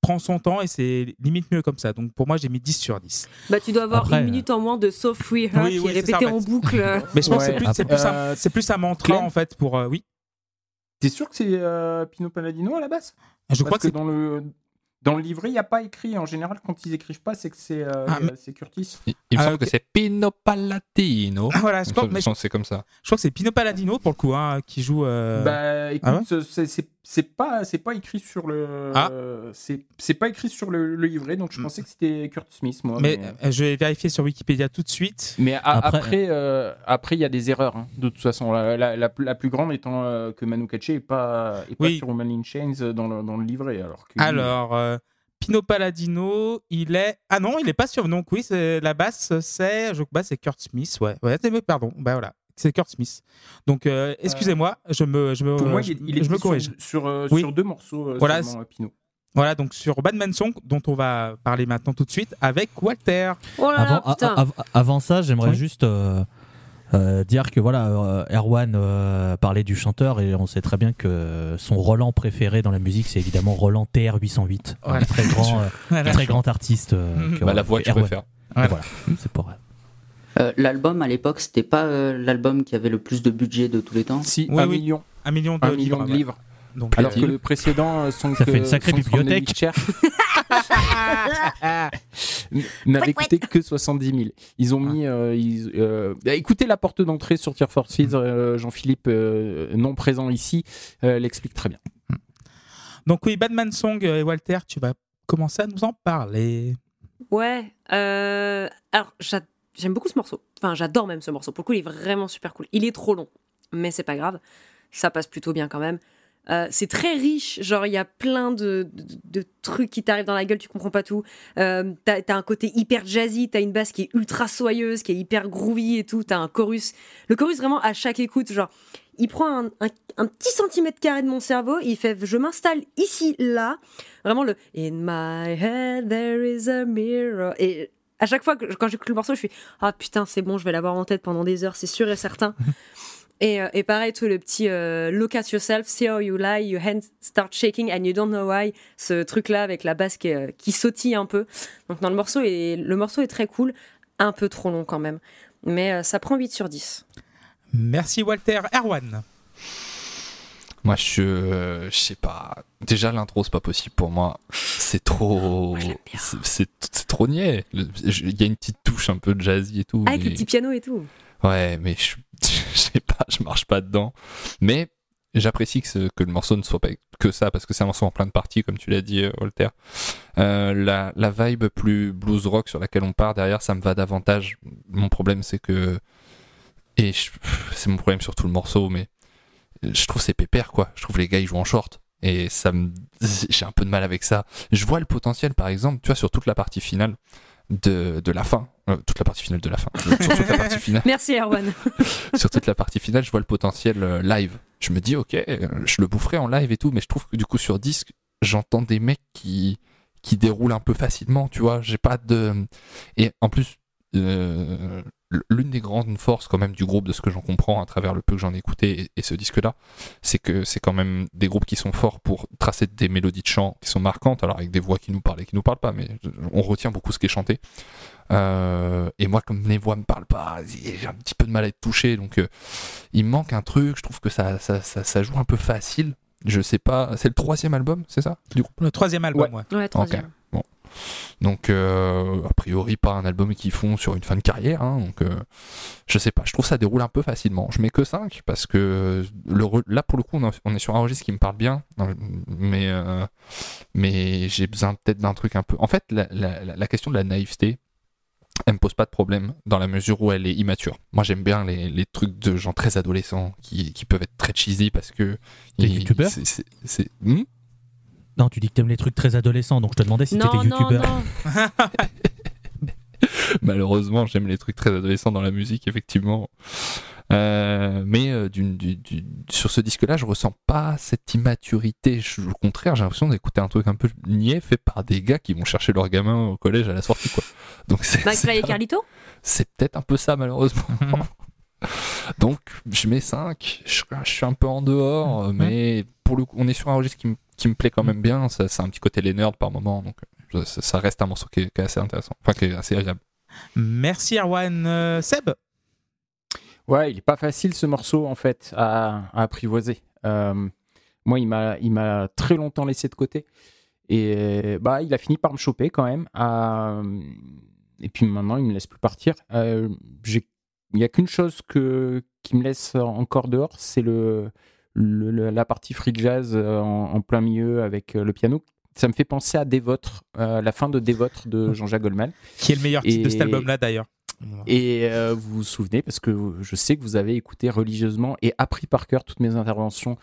prend son temps et c'est limite mieux comme ça. Donc pour moi, j'ai mis 10 sur 10.
Bah, tu dois avoir
Après,
une minute en moins de So Free Her
Oui,
qui
oui,
est
en
boucle.
Mais je pense que c'est plus, c'est plus, un,
Euh,
c'est plus un mantra
Clem
en fait pour. euh, oui.
T'es sûr que c'est euh, Pino Palladino à la base?
Je crois que
dans le dans le livret, il n'y a pas écrit. En général, quand ils écrivent pas, c'est que c'est euh,
Ah, mais-
Curtis.
Il, il me
Ah,
semble que c'est Pino Palladino.
Ah, voilà, je crois, je,
semble que c'est comme ça.
je crois que c'est Pino Palladino pour le coup, hein, qui joue. euh,
Bah, écoute,
ah ouais
c'est- c'est pas c'est pas écrit sur le
Ah.
c'est pas écrit sur le, le livret, donc je
Mm.
pensais que c'était Curtis Smith, moi.
mais
mais-
euh, je vais vérifier sur Wikipédia tout de suite.
Mais a-
Après-
après, euh, après, il y a des erreurs, hein, de toute façon. La, la- la- la plus grande étant euh, que Manu Katché n'est pas, est pas sur Woman in Chains dans le, dans le livret. Alors, que
Alors, euh, Pino Palladino, il est. Ah non, il est pas sûr. Donc oui, la basse, c'est. Je bah, c'est Kurt Smith. Ouais, ouais. Pardon. Bah voilà, c'est Kurt Smith. Donc euh, excusez-moi, je me, je me,
pour moi,
je,
il, est
je me
sur-
corrige.
Sur, euh,
Oui.
sur deux morceaux euh,
Voilà,
seulement, euh, Pino.
Voilà, donc sur Batman Song, dont on va parler maintenant tout de suite avec Walter.
Oh là là,
Avant, a- av- avant ça, j'aimerais
Oui.
juste euh, euh, dire que voilà, euh, Erwan euh, parlait du chanteur et on sait très bien que son Roland préféré dans la musique, c'est évidemment Roland TR-808,
Voilà.
un très grand, euh, très grand artiste. euh,
Mhm.
que-
Bah, la voix que je
Erwan.
préfère.
Et Voilà, c'est pour.
Euh, L'album à l'époque, c'était pas euh, l'album qui avait le plus de budget de tous les temps.
Si,
Oui,
un
oui.
million,
Un million de
un million
livres.
de
ouais.
livres.
Donc,
Alors
euh,
que le précédent, euh, Song,
Ça fait une sacrée bibliothèque.
N'avait coûté que 70 000. Ils ont mis. euh, ils- euh, bah, écoutez la porte d'entrée sur Tear for Fears, euh, Jean-Philippe, euh, non présent ici, euh, l'explique très bien.
donc oui, Batman Song et Walter, tu vas commencer à nous en parler.
Ouais. euh, alors, j'a- j'aime beaucoup ce morceau. Enfin, j'adore même ce morceau. Pour le coup, il est vraiment super cool. Il est trop long, mais c'est pas grave. Ça passe plutôt bien quand même. Euh, c'est très riche, genre il y a plein de, trucs qui t'arrivent dans la gueule, tu comprends pas tout. Euh, t'as as un côté hyper jazzy, t'as une basse qui est ultra soyeuse, qui est hyper groovy et tout, t'as un chorus. Le chorus vraiment à chaque écoute, genre il prend un, un- un petit centimètre carré de mon cerveau, il fait je m'installe ici, là, vraiment le In my head there is a mirror. Et à chaque fois que quand j'écoute le morceau, je suis ah putain c'est bon, je vais l'avoir en tête pendant des heures, c'est sûr et certain. Et, euh, et pareil, tout le petit euh, look at yourself, see how you lie, your hands start shaking and you don't know why. Ce truc-là avec la basse qui, euh, qui sautille un peu. Donc dans le morceau, et le morceau est très cool, un peu trop long quand même. Mais euh, ça prend 8 sur 10.
Merci Walter. Erwan.
Moi, je, euh, je sais pas. Déjà, l'intro, c'est pas possible pour moi. C'est trop. C'est- trop niais. Il y a une petite touche un peu jazzy et tout.
Avec
mais-
le petit piano et tout.
Ouais, mais je, je sais pas, je marche pas dedans. Mais j'apprécie que, que le morceau ne soit pas que ça, parce que c'est un morceau en plein de parties, comme tu l'as dit, euh, Walter. Euh, la, la vibe plus blues rock sur laquelle on part derrière, ça me va davantage. Mon problème, c'est que. Et c'est mon problème sur tout le morceau, mais je trouve c'est pépère, quoi. Je trouve les gars, ils jouent en short. Et ça me. J'ai un peu de mal avec ça. Je vois le potentiel, par exemple, tu vois, sur toute la partie finale de, de la fin. Euh, toute la partie finale de la fin. sur toute la partie finale
Merci Erwan.
sur toute la partie finale, je vois le potentiel euh, live. Je me dis, ok, euh, je le boufferai en live et tout, mais je trouve que du coup, sur disque, j'entends des mecs qui, qui déroulent un peu facilement, tu vois. J'ai pas de. Et en plus, euh, l'une des grandes forces, quand même, du groupe, de ce que j'en comprends à travers le peu que j'en ai écouté et, et ce disque-là, c'est que c'est quand même des groupes qui sont forts pour tracer des mélodies de chant qui sont marquantes, alors avec des voix qui nous parlent et qui nous parlent pas, mais on retient beaucoup ce qui est chanté. Euh, et moi, comme les voix me parlent pas, j'ai un petit peu de mal à être touché, donc euh, il me manque un truc. Je trouve que ça, ça, ça, ça joue un peu facile. Je sais pas, c'est le troisième album, c'est ça Du coup?
Le troisième album, ouais.
Ouais, troisième.
Donc, euh, a priori, pas un album qu'ils font sur une fin de carrière. hein, donc, euh, je sais pas. Je trouve ça déroule un peu facilement. Je mets que 5 parce que le là, pour le coup, on, est sur un registre qui me parle bien. Mais, euh, mais j'ai besoin peut-être d'un truc un peu. En fait, la, la- la- la question de la naïveté, elle me pose pas de problème dans la mesure où elle est immature. Moi, j'aime bien les, les trucs de gens très adolescents qui, qui peuvent être très cheesy parce que.
T'es
ils-
youtubeur?
c'est- c'est- c'est- Hmm?
Non, tu dis que t'aimes les trucs très adolescents, donc je te demandais si t'étais
non,
youtubeur.
non.
Malheureusement, j'aime les trucs très adolescents dans la musique, effectivement. Euh, mais euh, d'une- du- du- sur ce disque-là, je ressens pas cette immaturité. Je- au contraire, j'ai l'impression d'écouter un truc un peu niais fait par des gars qui vont chercher leur gamin au collège à la sortie. Quoi. Donc
McFly et Carlito
c'est peut-être un peu ça, malheureusement.
Mhm.
Donc je mets 5. Je, je suis un peu en dehors, mais pour le coup, on est sur un registre qui, me- qui me plaît quand même bien. Ça, c'est un petit côté les nerds par moment. Donc euh, ça, ça reste un morceau qui est, qui est assez intéressant. Enfin, qui est assez agréable.
Merci Erwan. Euh, Seb?
Ouais, il est pas facile ce morceau en fait à, à apprivoiser. Euh, Moi, il m'a, il m'a très longtemps laissé de côté. Et bah, il a fini par me choper quand même. à- Et puis maintenant, il me laisse plus partir. Euh, j'ai- Il n'y a qu'une chose que... qui me laisse encore dehors, c'est le... le- le- la partie free jazz euh, en, en plein milieu avec euh, le piano. Ça me fait penser à Dévotre, euh, la fin de Dévotre de Jean-Jacques Goldman.
Qui est le meilleur titre de cet
Et-
album-là d'ailleurs.
Et euh, vous vous souvenez, parce que je sais que vous avez écouté religieusement et appris par cœur toutes mes interventions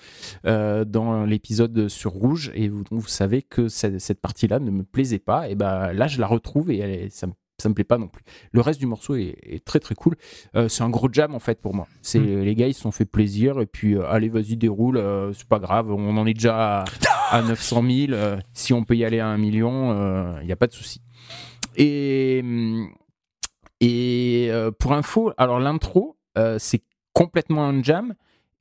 euh, dans l'épisode sur Rouge, et vous, donc vous savez que cette, cette partie-là ne me plaisait pas, et ben là je la retrouve et elle ça me ça me plaît pas non plus. Le reste du morceau est, est très très cool. Euh, c'est un gros jam en fait pour moi. C'est
Mm.
les gars ils se sont fait plaisir et puis euh, allez vas-y déroule, euh, c'est pas grave. On en est déjà à, à 900 000. euh, si on peut y aller à un million, il n'y a pas de souci. Et hum, et pour info, alors l'intro, c'est complètement un jam.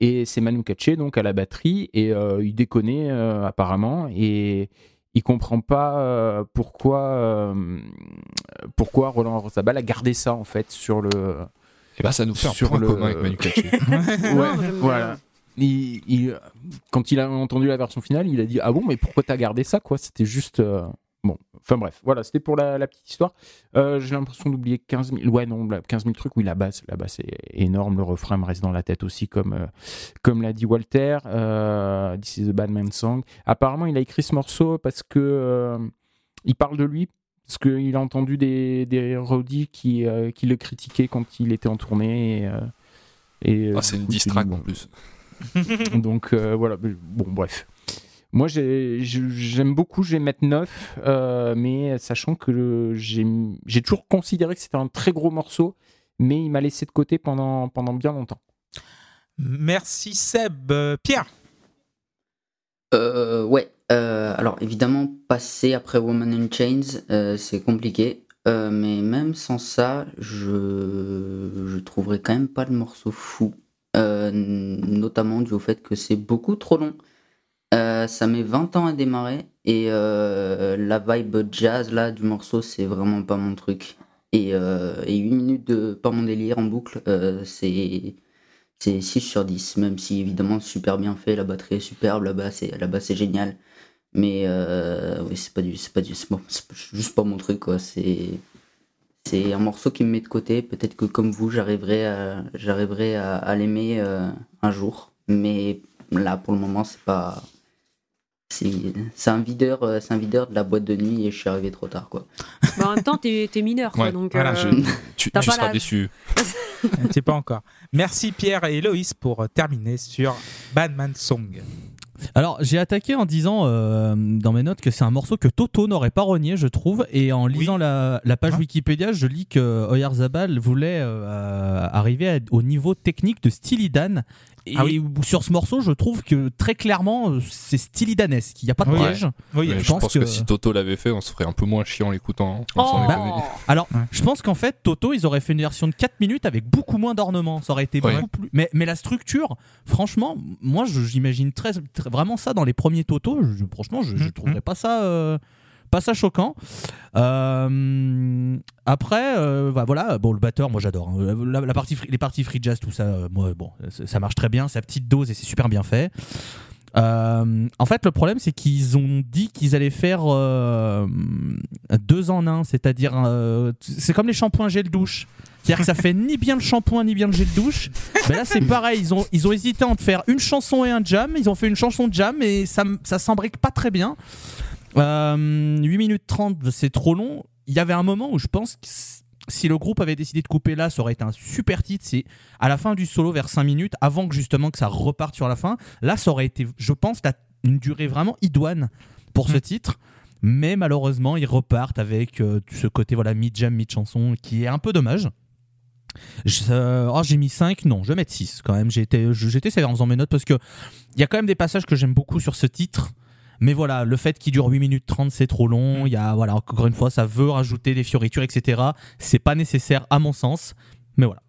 Et c'est Manu Katché, donc à la batterie. Et il déconne euh, apparemment. Et il comprend pas euh, pourquoi, euh, pourquoi Roland Rosabal a gardé ça en fait sur le.
Et bah, ça nous fait un
Sur
point
le-
commun avec Manu
Ouais, voilà. Il, il- quand il a entendu la version finale, il a dit Ah bon, mais pourquoi t'as gardé ça quoi? C'était juste. euh, Bon, enfin bref, voilà, c'était pour la, la petite histoire. Euh, J'ai l'impression d'oublier 15 000. Ouais, non, la- 15 000 trucs. Oui, la basse, la basse est énorme. Le refrain me reste dans la tête aussi, comme, euh, comme l'a dit Walter. Euh, This is a bad man song. Apparemment, il a écrit ce morceau parce que il parle de lui. Parce qu'il a entendu des, des qui, qui le critiquaient quand il était en tournée. Et, et,
Ah, c'est une
coup, il s'est dit,
distract
bon,
en plus.
donc voilà, bon bref. Moi j'aime beaucoup, je vais mettre 9, euh, mais sachant que j'ai toujours considéré que c'était un très gros morceau, mais il m'a laissé de côté pendant, pendant bien longtemps.
Merci Seb. Euh, Pierre
Euh, ouais. euh, alors évidemment, passer après Woman in Chains, euh, c'est compliqué. Euh, mais même sans ça, je, je trouverais quand même pas le morceau fou. Euh, notamment dû au fait que c'est beaucoup trop long. Euh, ça met 20 ans à démarrer et euh, la vibe jazz là du morceau c'est vraiment pas mon truc. Et, euh, et 8 minutes de pas mon délire en boucle, euh, c'est c'est 6 sur 10, même si évidemment super bien fait, la batterie est superbe, la basse est, la. Mais oui, c'est pas du, c'est pas du, c'est juste pas mon truc quoi. C'est, un morceau qui me met de côté. Peut-être que comme vous, j'arriverai à, j'arriverai à, à l'aimer un jour. Mais là, pour le moment, c'est pas, c'est, un videur, euh, c'est un videur de la boîte de nuit et je suis arrivé trop tard quoi.
Bah, en même temps, t'es t'es mineur, quoi,
Ouais,
donc.
voilà,
euh,
Je- tu
T'as
tu
pas
seras déçu.
Tu sais pas encore. Merci Pierre et Eloïse pour euh, terminer sur Badman Song.
Alors, j'ai attaqué en disant euh, dans mes notes que c'est un morceau que Toto n'aurait pas renié, je trouve. Et en lisant la, la page
Hein
Wikipédia, je lis que Oyarzabal voulait euh, euh, arriver à- au niveau technique de Stylidan. Et
Ah oui.
sur ce morceau, je trouve que très clairement, euh, c'est Stylidanesque. Il n'y a pas de piège.
Oui,
je
je,
pense
pense que...
que-
si Toto l'avait fait, on se ferait un peu moins chiant en l'écoutant.
Oh
sans déconner.
Alors,
Ouais.
je pense qu'en fait, Toto, ils auraient fait une version de 4 minutes avec beaucoup moins d'ornements. Ça aurait été
Ouais.
beaucoup plus. Mais, mais la structure, franchement, moi, j'imagine très, très- vraiment ça dans les premiers Toto. Je- franchement, je, je
Mhm.
trouverais pas ça. euh, pas ça choquant. Euh, après, euh, bah, voilà, bon, le batteur, moi j'adore. hein. La, partie, les parties free jazz, tout ça, euh, moi, bon, ça, marche très bien. C'est à petite dose et c'est super bien fait. En fait, le problème, c'est qu'ils ont dit qu'ils allaient faire deux en un, c'est-à-dire, c'est comme les shampoings gel douche. C'est-à-dire que ça fait ni bien le shampoing ni bien le gel douche. Mais là, c'est pareil. Ils ont, ils ont hésité entre faire une chanson et un jam. Ils ont fait une chanson de jam et ça, ça s'embrique pas très bien. Euh, 8 minutes 30, c'est trop long. Il y avait un moment où je pense que si le groupe avait décidé de couper là, ça aurait été un super titre. C'est à la fin du solo, vers 5 minutes, avant que justement que ça reparte sur la fin. Là, ça aurait été, je pense, la- une durée vraiment idoine pour ce
Mm.
titre. Mais malheureusement, ils repartent avec euh, ce côté voilà mid-jam, mid-chanson qui est un peu dommage. Euh, oh, j'ai mis 5, non, je vais mettre 6 quand même. J'étais sévère en faisant mes notes parce que il y a quand même des passages que j'aime beaucoup sur ce titre. Mais voilà, le fait qu'il dure 8 minutes 30, c'est trop long. Il y a, voilà, encore une fois, ça veut rajouter des fioritures, etc. C'est pas nécessaire à mon sens. Mais voilà.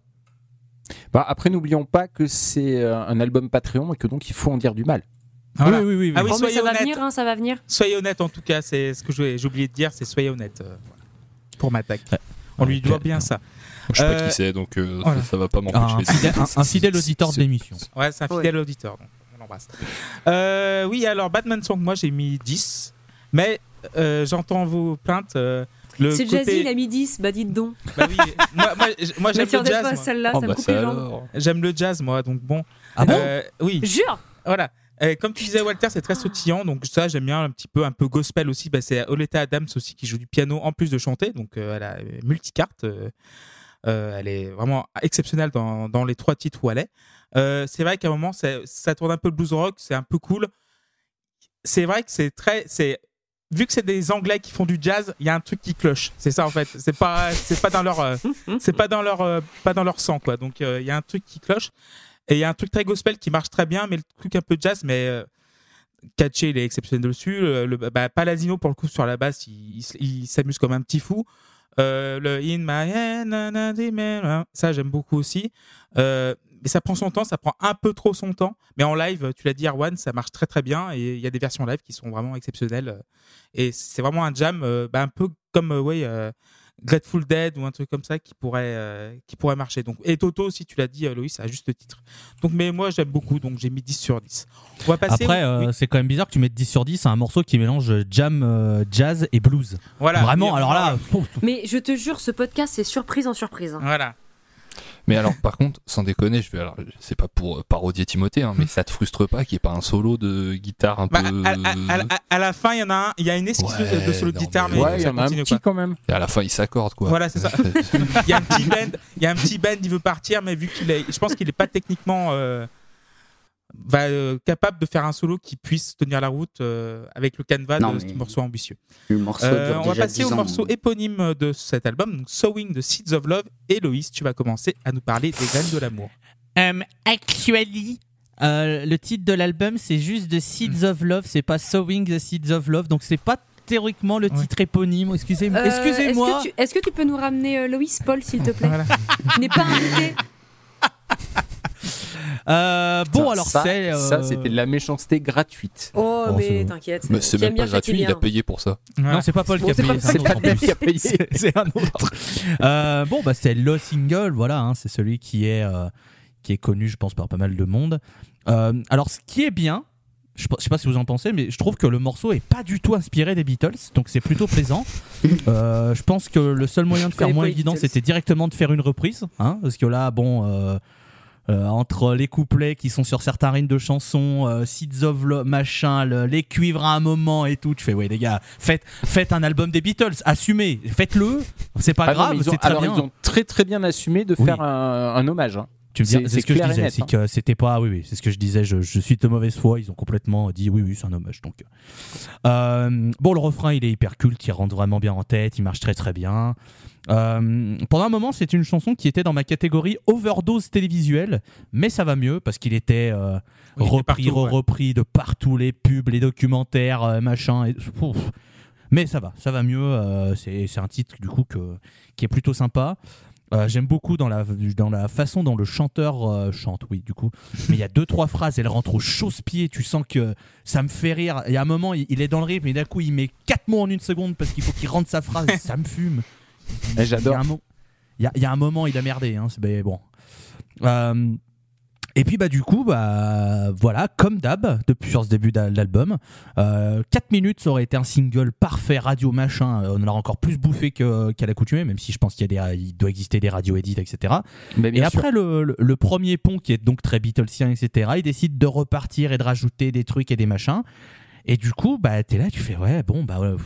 Bah, après, n'oublions pas que c'est euh, un album Patreon et que donc il faut en dire du mal.
Voilà.
Oui, oui, oui. oui.
Ah oui,
Oh,
soyez
ça va venir, hein, ça va venir.
Soyez honnête en tout cas, c'est ce que j'ai oublié de dire, c'est soyez honnête euh, voilà. pour Matak.
Ouais.
On lui doit bien ça.
Je sais pas
Euh,
qui c'est, donc euh,
voilà.
ça va pas m'empêcher.
un- un fidèle auditeur de l'émission.
Ouais, c'est un
Ouais.
fidèle auditeur. donc l'embrasse. Euh, oui, alors Batman Song, moi j'ai mis 10. Mais euh, j'entends vos plaintes. euh,
C'est
côté...
Jazzy, il a mis 10, bah dites donc.
Bah oui, moi, moi, j- moi, j'aime le jazz.
pas celle-là,
Oh,
ça
bah,
me coupe
ça
les jambes.
alors.
J'aime le jazz, moi, donc bon.
Ah bon
Euh, Oui,
Jure
voilà. Comme tu disais, Walter, c'est très sautillant, donc ça j'aime bien un petit peu, un peu gospel aussi. Bah, c'est Oleta Adams aussi qui joue du piano en plus de chanter, donc euh, elle a multicarte. euh, euh, elle est vraiment exceptionnelle dans, dans les trois titres où elle est. Euh, c'est vrai qu'à un moment, ça tourne un peu le blues rock, c'est un peu cool. C'est vrai que c'est très, c'est vu que c'est des Anglais qui font du jazz, il y a un truc qui cloche. C'est ça en fait. C'est pas, c'est pas dans leur, euh, c'est pas dans leur, euh, pas dans leur sang quoi. Donc euh, il y a un truc qui cloche. Et il y a un truc très gospel qui marche très bien, mais le truc un peu jazz, mais euh, Catché, il est exceptionnel dessus. Le, le- bah, Palladino, pour le coup, sur la basse, il, il il s'amuse comme un petit fou. Euh, le In My Hand, ça j'aime beaucoup aussi. Euh, mais ça prend son temps, ça prend un peu trop son temps. Mais en live, tu l'as dit, Erwan, ça marche très très bien. Et il y a des versions live qui sont vraiment exceptionnelles. Et c'est vraiment un jam, euh, bah, un peu comme euh, ouais, euh, Grateful Dead ou un truc comme ça qui pourrait, euh, qui pourrait marcher. Donc, et Toto aussi, tu l'as dit, euh, Loïs, à juste titre. Donc, mais moi j'aime beaucoup, donc j'ai mis 10 sur 10. On va passer.
Après,
au-
euh,
oui,
c'est quand même bizarre que tu mettes 10 sur 10 à un morceau qui mélange jam, euh, jazz et blues.
voilà.
Vraiment, alors là,
Mais je te jure, ce podcast, c'est surprise en surprise.
Voilà.
Mais alors, par contre, sans déconner, je vais alors, c'est pas pour euh, parodier Timothée, hein, mais ça te frustre pas qu'il n'y ait pas un solo de guitare un
Bah,
peu.
à, à- à- à la fin, il y en a un, il y a une esquisse de- solo de guitare,
mais-
mais
Ouais, il y
ça
en a un petit
quoi.
quand même.
Et à la fin, il s'accorde quoi.
Voilà, c'est ça. Il y a un petit band, il y a un petit band, il veut partir, mais vu qu'il est, je pense qu'il est pas techniquement euh, va, euh, capable de faire un solo qui puisse tenir la route euh, avec le canevas
Non,
de ce morceau ambitieux.
Le morceau
Euh,
dure
on va passer
10
au
ans.
morceau éponyme de cet album, donc Sowing de Seeds of Love. Et Loïs, tu vas commencer à nous parler des graines de l'amour.
Um, actually, euh, le titre de l'album, c'est juste The Seeds of Love, c'est pas Sowing the Seeds of Love, donc c'est pas théoriquement le
Ouais.
titre éponyme. Excusez-
Euh,
Excusez-moi.
Est-ce que, tu- est-ce que tu peux nous ramener euh, Loïs Paul, s'il te plaît
Voilà.
Tu n'es pas invité.
Euh, bon,
Ça,
alors
ça,
c'est. euh,
ça, c'était de la méchanceté gratuite.
Oh,
Bon,
mais t'inquiète.
Mais c'est même pas gratuit, il a payé pour ça.
Non, c'est pas Paul
Bon,
qui a
c'est
payé. c'est
pas
plus.
qui a payé.
C'est- un autre. Euh, bon, bah c'est le single, voilà, hein, c'est celui qui est euh, qui est connu, je pense, par pas mal de monde. Euh, alors, ce qui est bien, je, sais pas- je sais pas si vous en pensez, mais je trouve que le morceau est pas du tout inspiré des Beatles, donc c'est plutôt plaisant. Euh, je pense que le seul moyen de faire moins évident, c'était directement de faire une reprise, hein, parce que là, bon. euh, euh, entre les couplets qui sont sur certains rythmes de chansons, euh, Seeds of Love, machin, le- les cuivres à un moment et tout, tu fais ouais les gars, faites, faites un album des Beatles, assumez, faites-le, c'est pas
Ah
grave,
mais ils ont-
c'est très
alors
bien.
ils ont très très bien assumé de
Oui.
faire un, un hommage. hein.
Tu me dis,
c'est-
ce que je disais, c'est
hein.
que c'était pas, oui, oui, c'est ce que je disais, je, je suis de mauvaise foi, ils ont complètement dit oui, oui, c'est un hommage. Donc, euh, bon, le refrain, il est hyper culte, il rentre vraiment bien en tête, il marche très très bien. Euh, pendant un moment, c'est une chanson qui était dans ma catégorie overdose télévisuelle, mais ça va mieux parce qu'il était euh,
Oui,
repris,
partout, ouais.
repris de partout, les pubs, les documentaires, euh, machin. Et, Ouf. Mais ça va, ça va mieux. c'est un titre du coup que, qui est plutôt sympa. J'aime beaucoup dans la, dans la façon dont le chanteur chante, oui, du coup. Mais il y a deux, trois phrases, elles rentrent au chausse-pied. Tu sens que ça me fait rire. Il y a un moment, il, il est dans le rythme, et d'un coup, il met quatre mots en une seconde parce qu'il faut qu'il rentre sa phrase. ça me fume.
Eh,
Il y,
J'adore.
il y a- il y a un moment, il a merdé. Hein, c'est- mais bon. Euh, et puis bah du coup bah voilà comme d'hab depuis sur ce début d'al- d'album euh, 4 minutes ça aurait été un single parfait radio machin euh, on en aurait encore plus bouffé qu'à l'accoutumée même si je pense qu'il y a des il doit exister des radio edits etc
Mais
et
sûr.
après le, le- le premier pont qui est donc très Beatlesien etc il décide de repartir et de rajouter des trucs et des machins et du coup bah t'es là tu fais ouais bon bah pff.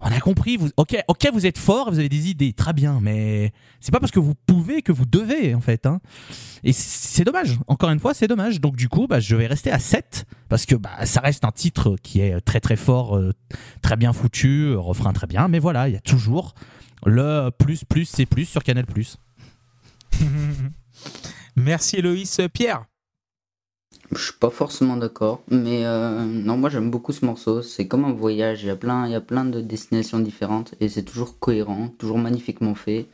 On a compris vous ok ok vous êtes fort vous avez des idées très bien mais c'est pas parce que vous pouvez que vous devez en fait hein. et c'est dommage encore une fois c'est dommage donc du coup bah, je vais rester à 7 parce que bah, ça reste un titre qui est très très fort euh, très bien foutu refrain très bien mais voilà il y a toujours le plus plus c'est plus sur Canal Plus
Merci Loïs. Pierre.
Je suis pas forcément d'accord, mais euh, non, moi j'aime beaucoup ce morceau. C'est comme un voyage, il y a plein, il y a plein de destinations différentes et c'est toujours cohérent, toujours magnifiquement fait.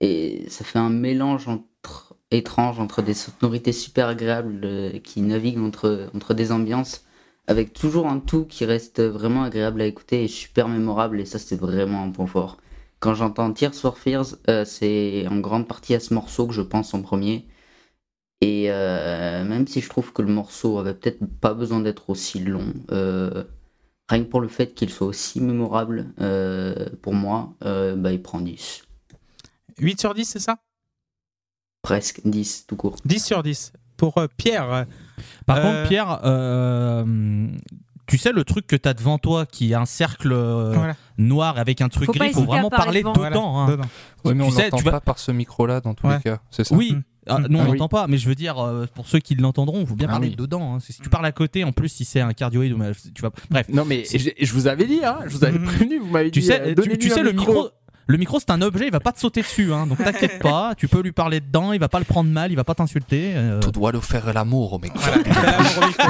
Et ça fait un mélange entre, étrange entre des sonorités super agréables euh, qui naviguent entre, entre des ambiances, avec toujours un tout qui reste vraiment agréable à écouter et super mémorable. Et ça, c'est vraiment un point fort. Quand j'entends Tears for Fears, euh, c'est en grande partie à ce morceau que je pense en premier. Et euh, même si je trouve que le morceau avait peut-être pas besoin d'être aussi long, euh, rien que pour le fait qu'il soit aussi mémorable euh, pour moi, euh, bah, il prend 10.
8 sur 10, c'est ça?
Presque 10 tout court.
10 sur 10. Pour euh, Pierre,
Par
Euh,
contre, Pierre, euh, tu sais le truc que t'as devant toi qui est un cercle euh,
voilà.
noir avec un truc
Faut pas
gris, faut
hésiter à
vraiment
parler
dedans.
Voilà,
hein.
dedans.
Ouais, mais
Tu
on
sais,
l'entend
tu vas-
pas par ce micro-là dans tous
Ouais.
les cas, c'est ça
Oui.
Mm.
Ah,
Mm.
non, on
Ah oui.
l'entend pas, mais je veux dire, euh, pour ceux qui l'entendront, il faut bien
Ah
parler
oui.
dedans. hein. Si tu parles à côté, en plus, si c'est un cardioïde, ou tu vas. Bref,
Non, mais
C'est-
je, je vous avais dit, hein, je vous avais
Mhm.
prévenu, vous m'avez
tu
dit.
sais,
euh,
tu,
donnez-lui
tu sais le micro. Le micro, c'est un objet, il va pas te sauter dessus, hein, donc t'inquiète pas, tu peux lui parler dedans, il va pas le prendre mal, il va pas t'insulter. euh,
Tu dois le faire l'amour, mec.
Voilà. L'amour au micro.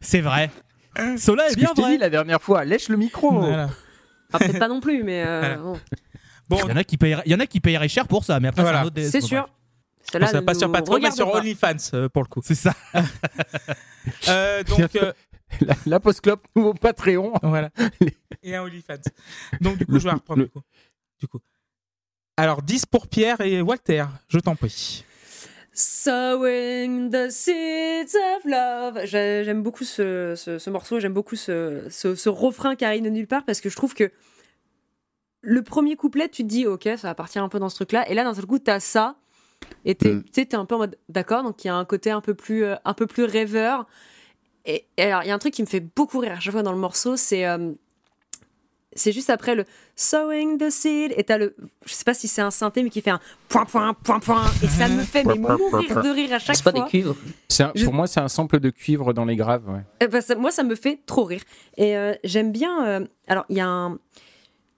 c'est vrai. Cela est
que
bien
je t'ai
vrai.
dit la dernière fois, lèche le micro.
Voilà.
Enfin, peut-être pas non plus, mais euh,
Voilà.
bon,
Bon,
Il y en a qui payeraient, il y en a qui payeraient cher pour ça, mais après
Voilà.
c'est un autre.
c'est sûr. Celle-là
ça
ne
passe sur
nous
Patreon, mais
regarde
sur
pas.
OnlyFans euh, pour le coup.
C'est ça.
Euh, donc, euh,
La, la post-clop, nouveau Patreon.
voilà. Et un OnlyFans. Donc, du coup,
Le-
je vais reprendre.
le-
Du, coup. du coup. Alors, 10 pour Pierre et Walter, je t'en prie.
Sowing the seeds of love. J'ai- J'aime beaucoup ce, ce- ce morceau, j'aime beaucoup ce, ce- refrain qui arrive de nulle part parce que je trouve que le premier couplet, tu te dis, ok, ça va partir un peu dans ce truc-là, et là, d'un seul coup, t'as ça, et t'es
Mm.
tu sais, t'es un peu en mode, d'accord, donc il y a un côté un peu plus, euh, un peu plus rêveur. Et, et alors, il y a un truc qui me fait beaucoup rire à chaque fois dans le morceau, c'est. euh, c'est juste après le sowing the seed et t'as le je sais pas si c'est un synthé mais qui fait un point point point point et ça me fait mais mourir de rire à chaque
C'est pas
fois
des cuivres
C'est un-
Je-
Pour moi, c'est un sample de cuivre dans les graves. ouais.
Eh ben, ça- moi, ça me fait trop rire. Et euh, j'aime bien. euh, alors, il y a un.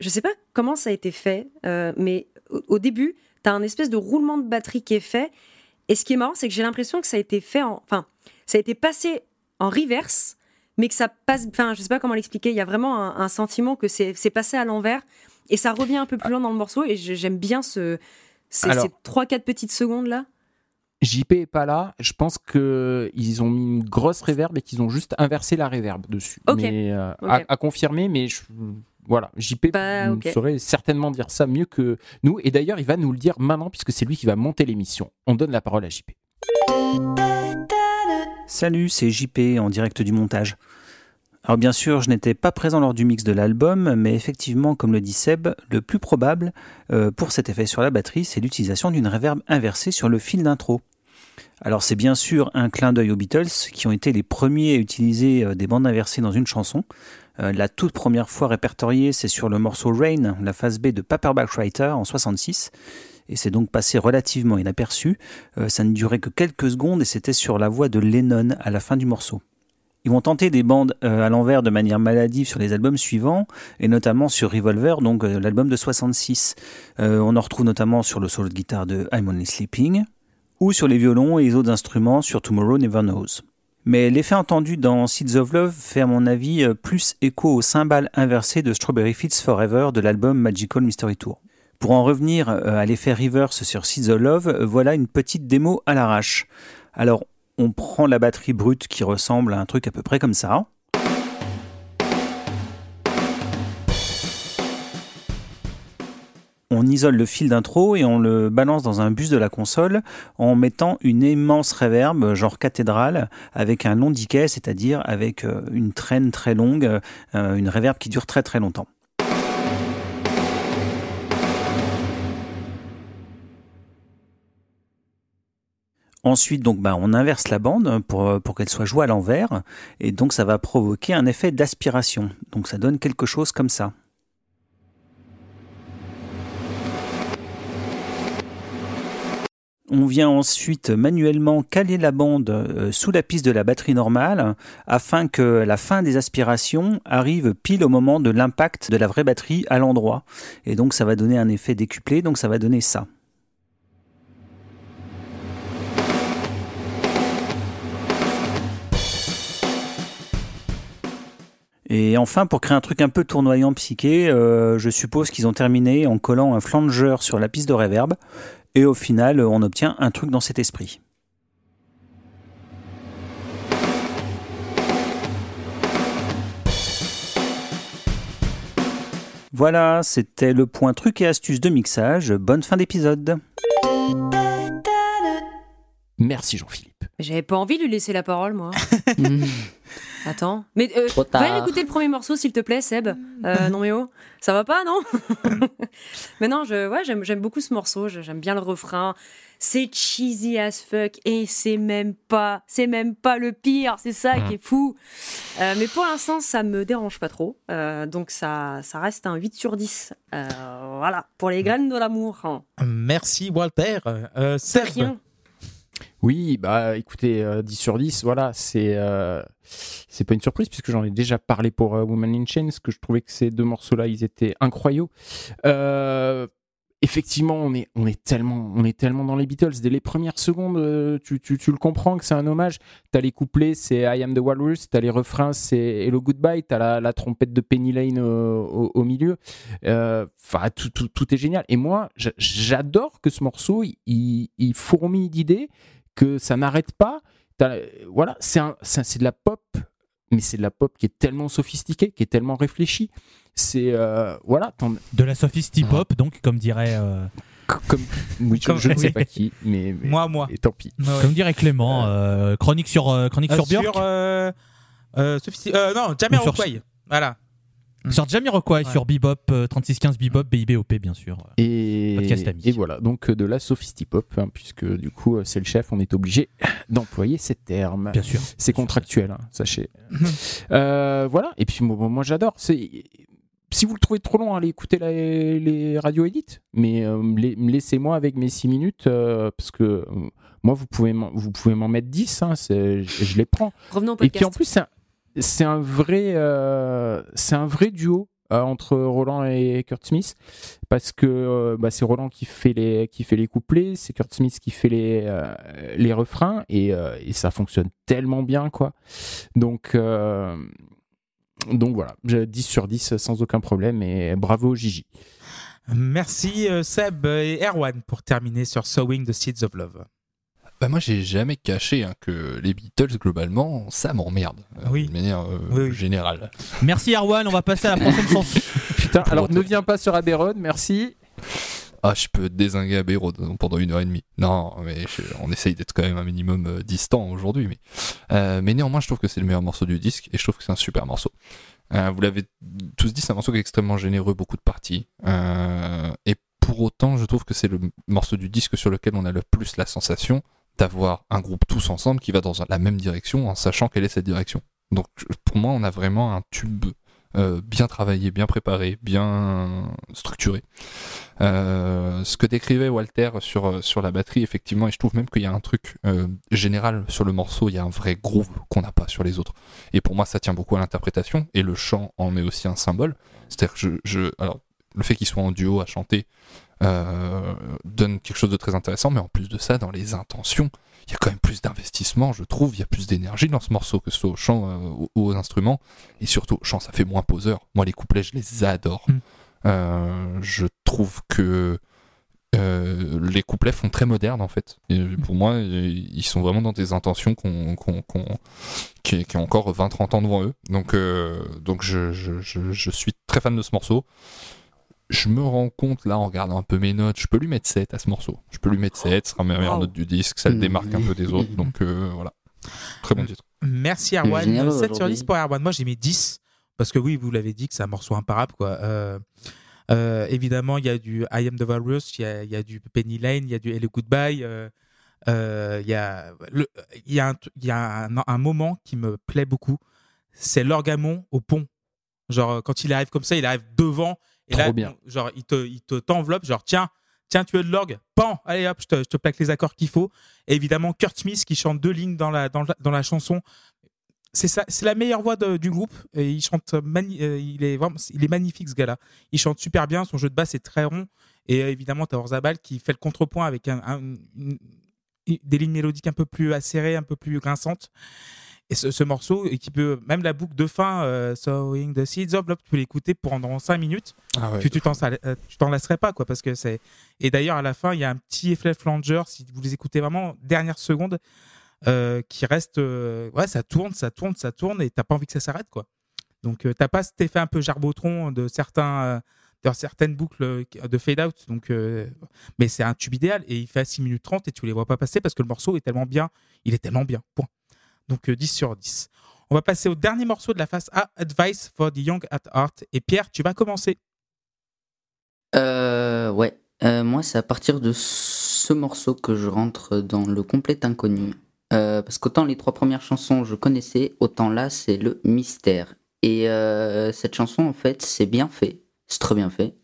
Je sais pas comment ça a été fait, euh, mais au, au début, tu as un espèce de roulement de batterie qui est fait. Et ce qui est marrant, c'est que j'ai l'impression que ça a été fait en. Enfin, ça a été passé en reverse, mais que ça passe. Enfin, je sais pas comment l'expliquer. Il y a vraiment un, un sentiment que c'est passé à l'envers. Et ça revient un peu plus loin dans le morceau. Et j'aime bien ce, ces,
Alors-
ces 3-4 petites secondes là.
JP est pas là. Je pense que ils ont mis une grosse réverb et qu'ils ont juste inversé la réverb dessus.
Ok.
Mais, euh, à, à confirmer, mais je- voilà, JP
Bah, ok.
saurait certainement dire ça mieux que nous. Et d'ailleurs, il va nous le dire maintenant puisque c'est lui qui va monter l'émission. On donne la parole à JP.
Salut, c'est JP en direct du montage. Alors bien sûr, je n'étais pas présent lors du mix de l'album, mais effectivement, comme le dit Seb, le plus probable euh, pour cet effet sur la batterie, c'est l'utilisation d'une reverb inversée sur le fil d'intro. Alors c'est bien sûr un clin d'œil aux Beatles, qui ont été les premiers à utiliser euh, des bandes inversées dans une chanson. Euh, la toute première fois répertoriée, c'est sur le morceau Rain, la phase B de Paperback Writer en 66 et c'est donc passé relativement inaperçu. Ça ne durait que quelques secondes et c'était sur la voix de Lennon à la fin du morceau. Ils vont tenter des bandes euh, à l'envers de manière maladive sur les albums suivants, et notamment sur Revolver, donc euh, l'album de 66. Euh, on en retrouve notamment sur le solo de guitare de I'm Only Sleeping, ou sur les violons et les autres instruments sur Tomorrow Never Knows. Mais l'effet entendu dans Seeds of Love fait à mon avis plus écho au cymbale inversé de Strawberry Fields Forever de l'album Magical Mystery Tour. Pour en revenir à l'effet reverse sur Seeds of Love, voilà une petite démo à l'arrache. Alors, on prend la batterie brute qui ressemble à un truc à peu près comme ça. On isole le fil d'intro et on le balance dans un bus de la console en mettant une immense reverb, genre cathédrale, avec un long decay, c'est-à-dire avec euh, une traîne très longue, euh, une reverb qui dure très très longtemps. Ensuite, bah, on inverse la bande pour, pour qu'elle soit jouée à l'envers, et donc ça va provoquer un effet d'aspiration. Donc ça donne quelque chose comme ça. On vient ensuite manuellement caler la bande euh, sous la piste de la batterie normale afin que la fin des aspirations arrive pile au moment de l'impact de la vraie batterie à l'endroit. Et donc ça va donner un effet décuplé, donc ça va donner ça. Et enfin, pour créer un truc un peu tournoyant psyché, euh, je suppose qu'ils ont terminé en collant un flanger sur la piste de reverb. Et au final, on obtient un truc dans cet esprit. Voilà, c'était le point truc et astuce de mixage. Bonne fin d'épisode.
Merci Jean-Philippe.
J'avais pas envie de lui laisser la parole, moi.
Mmh.
Attends. Mais euh,
Trop
va écouter le premier morceau, s'il te plaît, Seb. Euh, non, mais oh, ça va pas, non? Mais non, je, ouais, j'aime, beaucoup ce morceau. J'aime bien le refrain. C'est cheesy as fuck et c'est même pas, c'est même pas le pire. C'est ça qui est fou. Euh, mais pour l'instant, ça me dérange pas trop. Euh, donc ça, ça reste un 8 sur 10. Euh, voilà, pour les graines de l'amour. hein.
Merci Walter. Euh,
C'est
Seb.
rien.
Oui, bah écoutez, euh, 10 sur 10, voilà, c'est euh, c'est pas une surprise puisque j'en ai déjà parlé pour euh, Woman in Chains, que je trouvais que ces deux morceaux-là, ils étaient incroyables. Euh, effectivement, on est, on, est tellement, on est tellement dans les Beatles. Dès les premières secondes, tu, tu, tu le comprends que c'est un hommage. T'as les couplets, c'est I Am the Walrus. T'as les refrains, c'est Hello Goodbye. T'as la, la trompette de Penny Lane au, milieu. Enfin, tout, tout, tout est génial. Et moi, j'a- j'adore que ce morceau, il- il fourmille d'idées, que ça n'arrête pas. Voilà, c'est de la pop, mais c'est de la pop qui est tellement sophistiquée, qui est tellement réfléchie. C'est euh, voilà,
De la sophistie pop, donc, comme dirait, euh,
comme oui, je,
Comme-
je ne sais pas qui, mais, mais-
Moi, moi.
et tant pis.
Ouais, ouais.
comme dirait Clément, euh, chronique sur, euh, chronique
Euh,
sur Björk.
Sur, euh, euh, euh, non, Jamiroquai. Voilà.
Sur Jamiroquai,
Ouais.
sur Bebop, euh, 3615 Bebop, BIBOP, bien sûr.
Et,
Podcast ami.
et voilà, donc euh, de la sophistipop, hein, puisque du coup euh, c'est le chef, on est obligé d'employer ces termes.
Bien sûr.
C'est contractuel, hein, sachez. Euh, voilà, et puis moi, moi, j'adore. C'est si vous le trouvez trop long, allez écouter la- les radios édites, mais euh, laissez-moi avec mes 6 minutes, euh, parce que euh, moi vous pouvez m'en- vous pouvez m'en mettre 10, hein, c'est- je, je les prends.
Revenons au
Et puis
podcast.
en plus, c'est un, c'est un vrai, euh, c'est un vrai duo euh, entre Roland et Kurt Smith parce que euh, bah, c'est Roland qui fait les, qui fait les couplets, c'est Kurt Smith qui fait les, les refrains et, ça fonctionne tellement bien quoi. Donc donc voilà, j'ai 10 sur 10 sans aucun problème et bravo Gigi.
Merci Seb et Erwan pour terminer sur Sowing the Seeds of Love.
Bah moi j'ai jamais caché hein, que les Beatles globalement ça m'emmerde euh,
Oui.
de manière euh,
Oui,
générale.
Merci Arwan, on va passer à la prochaine chanson.
Putain, alors ne viens pas sur Abbey Road, merci.
Ah je peux désinguer à Road pendant une heure et demie. Non mais je- on essaye d'être quand même un minimum euh, distant aujourd'hui mais euh, mais néanmoins je trouve que c'est le meilleur morceau du disque et je trouve que c'est un super morceau. Euh, vous l'avez tous dit c'est un morceau qui est extrêmement généreux beaucoup de parties Euh, et pour autant je trouve que c'est le morceau du disque sur lequel on a le plus la sensation d'avoir un groupe tous ensemble qui va dans la même direction en sachant quelle est cette direction. Donc pour moi, on a vraiment un tube euh, bien travaillé, bien préparé, bien structuré. Euh, ce que décrivait Walter sur, euh, sur la batterie, effectivement, et je trouve même qu'il y a un truc général sur le morceau, il y a un vrai groove qu'on n'a pas sur les autres. Et pour moi, ça tient beaucoup à l'interprétation, et le chant en est aussi un symbole. C'est-à-dire que je, je, alors, le fait qu'ils soient en duo à chanter euh, donne quelque chose de très intéressant, mais en plus de ça, dans les intentions, il y a quand même plus d'investissement, je trouve, il y a plus d'énergie dans ce morceau, que ce soit au chant euh, ou aux instruments, et surtout, au chant, ça fait moins poseur. Moi, les couplets, je les adore.
Mm.
Euh, je trouve que euh, les couplets font très moderne en fait. Et pour moi, ils sont vraiment dans des intentions qu'on, qu'on- qu'on- qui, qui ont encore 20-30 ans devant eux. Donc, euh, donc je, je, je, je suis très fan de ce morceau. Je me rends compte là en regardant un peu mes notes, je peux lui mettre 7 à ce morceau. Je peux lui mettre 7, ce sera ma meilleure
Wow.
note du disque, ça le démarque un peu des autres. Donc euh, voilà. Très bon titre.
Merci Erwan.
Généreux
7 sur
aujourd'hui.
10 pour Erwan. Moi j'ai mis 10 parce que oui, vous l'avez dit que c'est un morceau imparable quoi. Euh, euh, évidemment, il y a du I Am the Walrus, il y a, il y a du Penny Lane, il y a du Hello Goodbye. euh, euh, Il y a, le- il y a, un, il y a un, un moment qui me plaît beaucoup. C'est l'orgamon au pont. Genre quand il arrive comme ça, il arrive devant et
Trop
là,
bien.
genre il te, il te t'enveloppe. Genre tiens, tiens, tu veux de l'orgue? Pan, allez hop, je te, je te plaque les accords qu'il faut. Et évidemment, Kurt Smith qui chante deux lignes dans la, dans la, dans la chanson. C'est ça, c'est la meilleure voix de- du groupe. Et il chante, mani- euh, il est vraiment, il est magnifique ce gars-là. Il chante super bien. Son jeu de basse est très rond. Et euh, évidemment, t'as Orzabal qui fait le contrepoint avec un, un- une- une- des lignes mélodiques un peu plus acérées, un peu plus grinçantes. Et ce, ce morceau, et qui peut même la boucle de fin, euh, Sowing the Seeds of Love, tu peux l'écouter pendant 5 minutes
Ah ouais.
tu tu t'en euh, tu t'en lasserais pas quoi parce que c'est et d'ailleurs à la fin il y a un petit effet flanger si vous les écoutez vraiment dernière seconde euh, qui reste euh, ouais ça tourne ça tourne ça tourne et t'as pas envie que ça s'arrête quoi donc euh, t'as pas cet effet un peu jarbotron de certains euh, dans certaines boucles de fade out. Donc, euh, mais c'est un tube idéal et il fait à 6 minutes 30 et tu les vois pas passer parce que le morceau est tellement bien. Il est tellement bien. Point. Donc 10 sur 10. On va passer au dernier morceau de la phase A, Advice for the Young at Heart. Et Pierre, tu vas commencer.
Euh, ouais. Euh, moi, c'est à partir de ce morceau que je rentre dans le complet inconnu. Euh, parce qu'autant les trois premières chansons je connaissais, autant là c'est le mystère. Et euh, cette chanson en fait c'est bien fait, c'est très bien fait,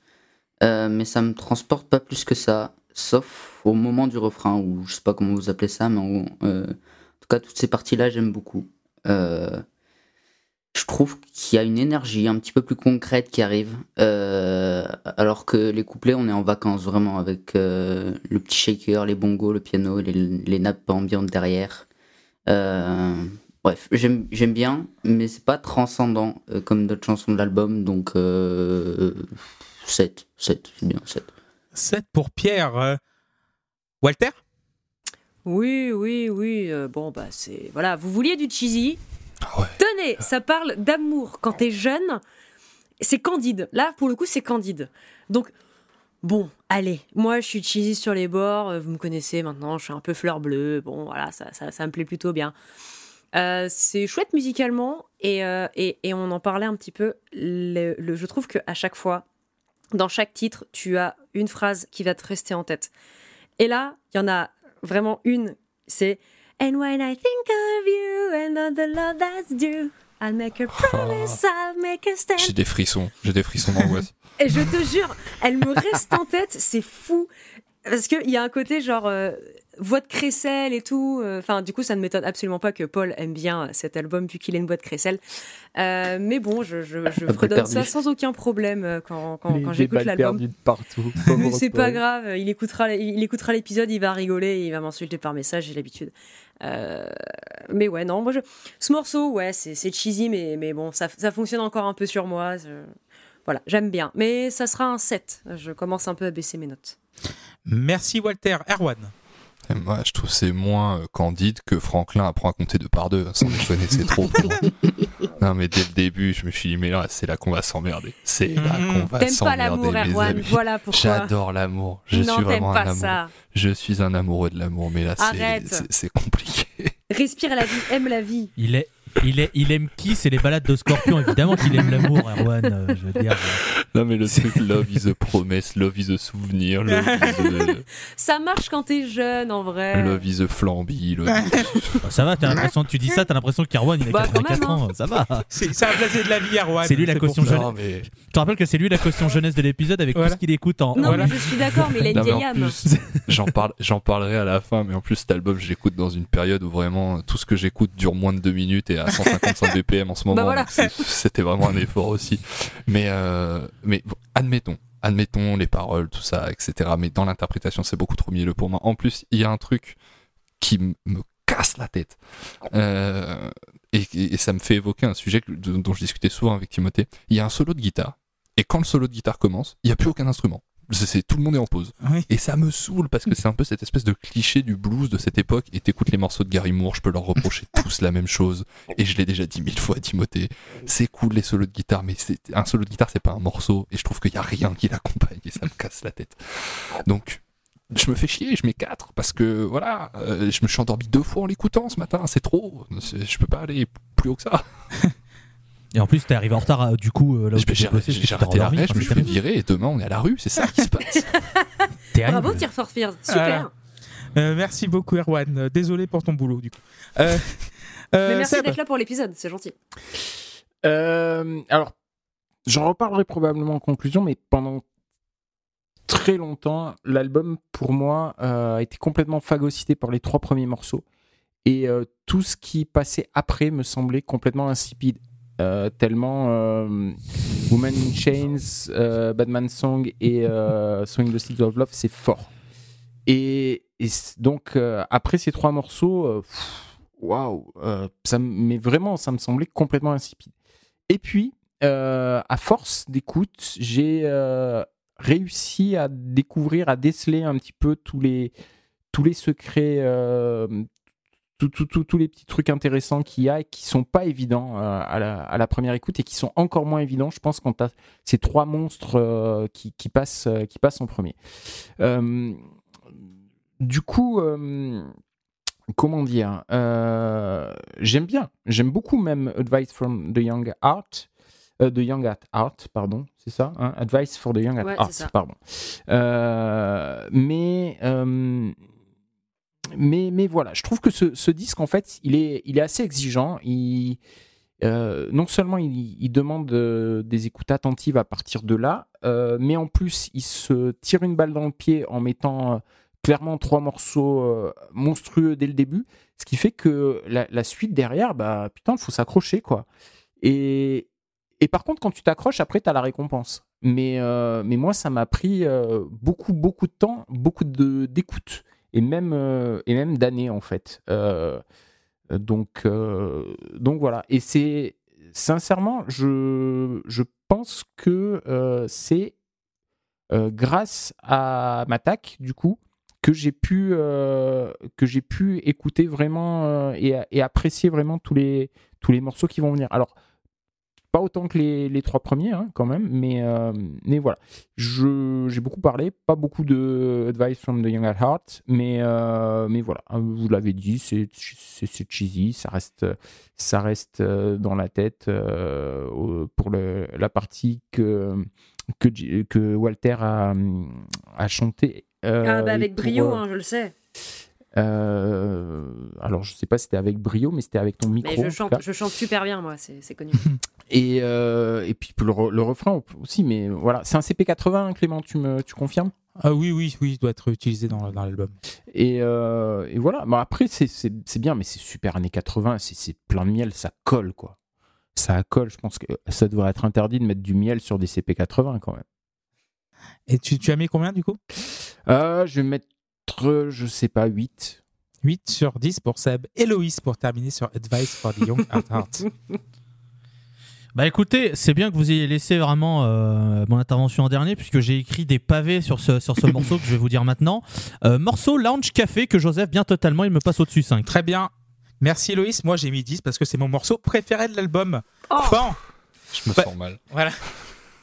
euh, mais ça me transporte pas plus que ça, sauf au moment du refrain ou je sais pas comment vous appelez ça, mais toutes ces parties là j'aime beaucoup. je trouve qu'il y a une énergie un petit peu plus concrète qui arrive, alors que les couplets on est en vacances vraiment avec le petit shaker, les bongos, le piano, les, nappes ambiantes derrière. Euh, bref, j'aime bien, mais c'est pas transcendant euh, comme d'autres chansons de l'album, donc euh, 7, 7, c'est bien, 7.
7 pour Pierre. Euh, Walter?
Oui, oui, oui. euh, bon, bah, c'est. Voilà, vous vouliez du cheesy.
Ah ouais.
Tenez, ça parle d'amour quand t'es jeune. C'est candide. Là, pour le coup, c'est candide. Donc, bon, allez. Moi, je suis cheesy sur les bords. euh, Vous me connaissez maintenant. Je suis un peu fleur bleue. Bon, voilà, ça, ça, ça me plaît plutôt bien. Euh, c'est chouette musicalement et, euh, et, et on en parlait un petit peu. Le, le- je trouve qu'à chaque fois, dans chaque titre, tu as une phrase qui va te rester en tête. Et là, il y en a vraiment une, c'est And when I think of you and all the love that's due, I'll make a promise, I'll make a
J'ai
stand.
des frissons, j'ai des frissons d'angoisse.
Et je te jure, elle me reste en tête, c'est fou. Parce qu'il y a un côté genre euh, voix de crécelle et tout. euh, Enfin, du coup, ça ne m'étonne absolument pas que Paul aime bien cet album vu qu'il a une voix de crécelle. Euh, mais bon, je, je, je fredonne ça sans aucun problème euh, quand, quand, quand j'écoute
balles
l'album.
de partout.
C'est pas grave, il écoutera, il écoutera l'épisode, il va rigoler, il va m'insulter par message, j'ai l'habitude. Euh, mais ouais, non, moi je... ce morceau, ouais, c'est c'est cheesy, mais, mais bon, ça, ça fonctionne encore un peu sur moi. je- Voilà, j'aime bien. Mais ça sera un 7. Je commence un peu à baisser mes notes.
Merci Walter. Erwan
Et moi, je trouve que c'est moins euh, candide que Franklin apprend à compter deux par deux. Sans déconner, c'est trop. Non, mais dès le début, je me suis dit, mais là, c'est là qu'on va s'emmerder. C'est là
Mhm.
qu'on va
T'aimes pas
s'emmerder,
l'amour, Erwan, voilà pourquoi.
J'adore l'amour. Je
non,
suis vraiment un
pas ça.
Je suis un amoureux de l'amour, mais là, c'est-
Arrête.
c'est c'est compliqué.
Respire la vie, aime la vie.
Il est. Il, est, il aime qui? C'est les balades de Scorpion, évidemment qu'il aime l'amour, Erwan. euh, je veux dire.
Non, mais le truc, love is a promise, love is a souvenir, love is
Ça marche quand t'es jeune, en vrai.
a, love is a flambi. love is-
ça va, t'as l'impression, tu dis ça, t'as l'impression qu'Erwan il a
Bah, quand
84
même,
ans, ça va.
C'est c'est un blasé de la vie, Erwan.
C'est lui la caution
ça.
jeune.
Non, mais...
Je te rappelle que c'est lui la caution jeunesse de l'épisode avec
Voilà.
tout ce qu'il écoute en.
Non,
Voilà.
mais je suis d'accord, mais il a une vieille âme.
j'en parle, j'en parlerai à la fin, mais en plus cet album, je l'écoute dans une période où vraiment tout ce que j'écoute dure moins de deux minutes et à 155 BPM en ce moment.
Bah voilà.
c'est- C'était vraiment un effort aussi. Mais, euh, mais admettons, admettons les paroles, tout ça, etc. Mais dans l'interprétation, c'est beaucoup trop mielleux pour moi. En plus, il y a un truc qui me casse la tête. Euh, et, ça me fait évoquer un sujet dont je discutais souvent avec Timothée. Il y a un solo de guitare. Et quand le solo de guitare commence, il n'y a plus aucun instrument. C'est- tout le monde est en pause.
Oui.
Et ça me saoule parce que c'est un peu cette espèce de cliché du blues de cette époque. Et t'écoutes les morceaux de Gary Moore, je peux leur reprocher tous la même chose. Et je l'ai déjà dit mille fois à Timothée. C'est cool les solos de guitare, mais c'est un solo de guitare, c'est pas un morceau. Et je trouve qu'il y a rien qui l'accompagne et ça me casse la tête. Donc, je me fais chier, je mets 4 parce que voilà, euh, je me suis endormi deux fois en l'écoutant ce matin, c'est trop. Je peux pas aller plus haut que ça.
Et en plus, t'es arrivé en retard, euh, du coup, euh, là où
J'ai
tu
j'ai- arrêté l'arrêt, je me suis fait virer et demain on est à la rue, c'est ça qui se passe.
Bravo, Tears for Fears. Super.
Euh, merci beaucoup, Erwan. Désolé pour ton boulot, du coup. Euh, euh,
Mais merci d'être là pour l'épisode, c'est gentil.
Euh, alors, j'en reparlerai probablement en conclusion, mais pendant très longtemps, l'album, pour moi, euh, a été complètement phagocyté par les trois premiers morceaux. Et euh, tout ce qui passait après me semblait complètement insipide. Euh, tellement euh, Woman in Chains, euh, Badman Song et Swing the Seeds of Love, c'est fort. Et, donc, après ces trois morceaux, waouh, m- mais vraiment, ça me semblait complètement insipide. Et puis, à force d'écoute, j'ai réussi à découvrir, à déceler un petit peu tous les, tous les secrets, tous les petits trucs intéressants qu'il y a et qui sont pas évidents euh, à, la, à la première écoute et qui sont encore moins évidents, je pense, quand tu as ces trois monstres euh, qui, qui passent, euh, qui passent en premier. Du coup, comment dire euh, J'aime bien, j'aime beaucoup même Advice from the Young Art. euh, the Young at Art, pardon, c'est ça hein Advice for the Young at
Ouais,
Art, pardon. Euh, mais, mais, mais voilà, je trouve que ce, disque, en fait, il est, il est assez exigeant. Il, euh, non seulement il, demande euh, des écoutes attentives à partir de là, euh, mais en plus, il se tire une balle dans le pied en mettant clairement trois morceaux monstrueux dès le début, ce qui fait que la, suite derrière, bah putain, il faut s'accrocher, quoi. Et, et par contre, quand tu t'accroches, après, tu as la récompense. Mais, mais moi, ça m'a pris beaucoup, beaucoup de temps, beaucoup d'écoute, et même, euh, et même d'années, en fait. Euh, donc, euh, donc voilà. Et c'est, sincèrement, je, je pense que c'est grâce à Matak, du coup, que j'ai pu, pu écouter vraiment et, et apprécier vraiment tous les, tous les morceaux qui vont venir. Alors, pas autant que les, les trois premiers, hein, quand même, mais, euh, mais voilà. Je- J'ai beaucoup parlé, pas beaucoup de Advice from the Young at Heart, mais, euh, mais voilà, hein, vous l'avez dit, c'est cheesy, ça reste, ça reste euh, dans la tête euh, pour le, la partie que, que, Walter a, a chanté. euh,
Ah, bah, avec
pour,
brio,
euh,
hein, je le sais.
Euh, alors, je sais pas si c'était avec brio, mais c'était avec ton micro.
Mais je chante, je chante super bien, moi, c'est connu.
Et, euh, et puis le, re- le refrain aussi, mais voilà. C'est un CP80, hein, Clément, tu, me, tu confirmes?
Ah oui, oui, oui, il doit être utilisé dans, dans l'album.
et, euh, et voilà. Bon, après, c'est- c'est c'est bien, mais c'est super années 80, c'est- c'est plein de miel, ça colle, quoi. Ça colle, je pense que ça devrait être interdit de mettre du miel sur des CP80 quand même.
Et tu, tu as mis combien du coup?
Euh, je vais mettre, euh, je sais pas, 8.
8 sur 10 pour Seb. Héloïse pour terminer sur Advice for the Young at Heart.
Bah écoutez, c'est bien que vous ayez laissé vraiment euh, mon intervention en dernier, puisque j'ai écrit des pavés sur ce, sur ce morceau que je vais vous dire maintenant. Euh, morceau Lounge Café que Joseph bien totalement, il me passe au-dessus 5.
Très bien. Merci Héloïse. Moi j'ai mis 10 parce que c'est mon morceau préféré de l'album.
Oh
Bon,
Je me
Bah-
sens mal.
voilà.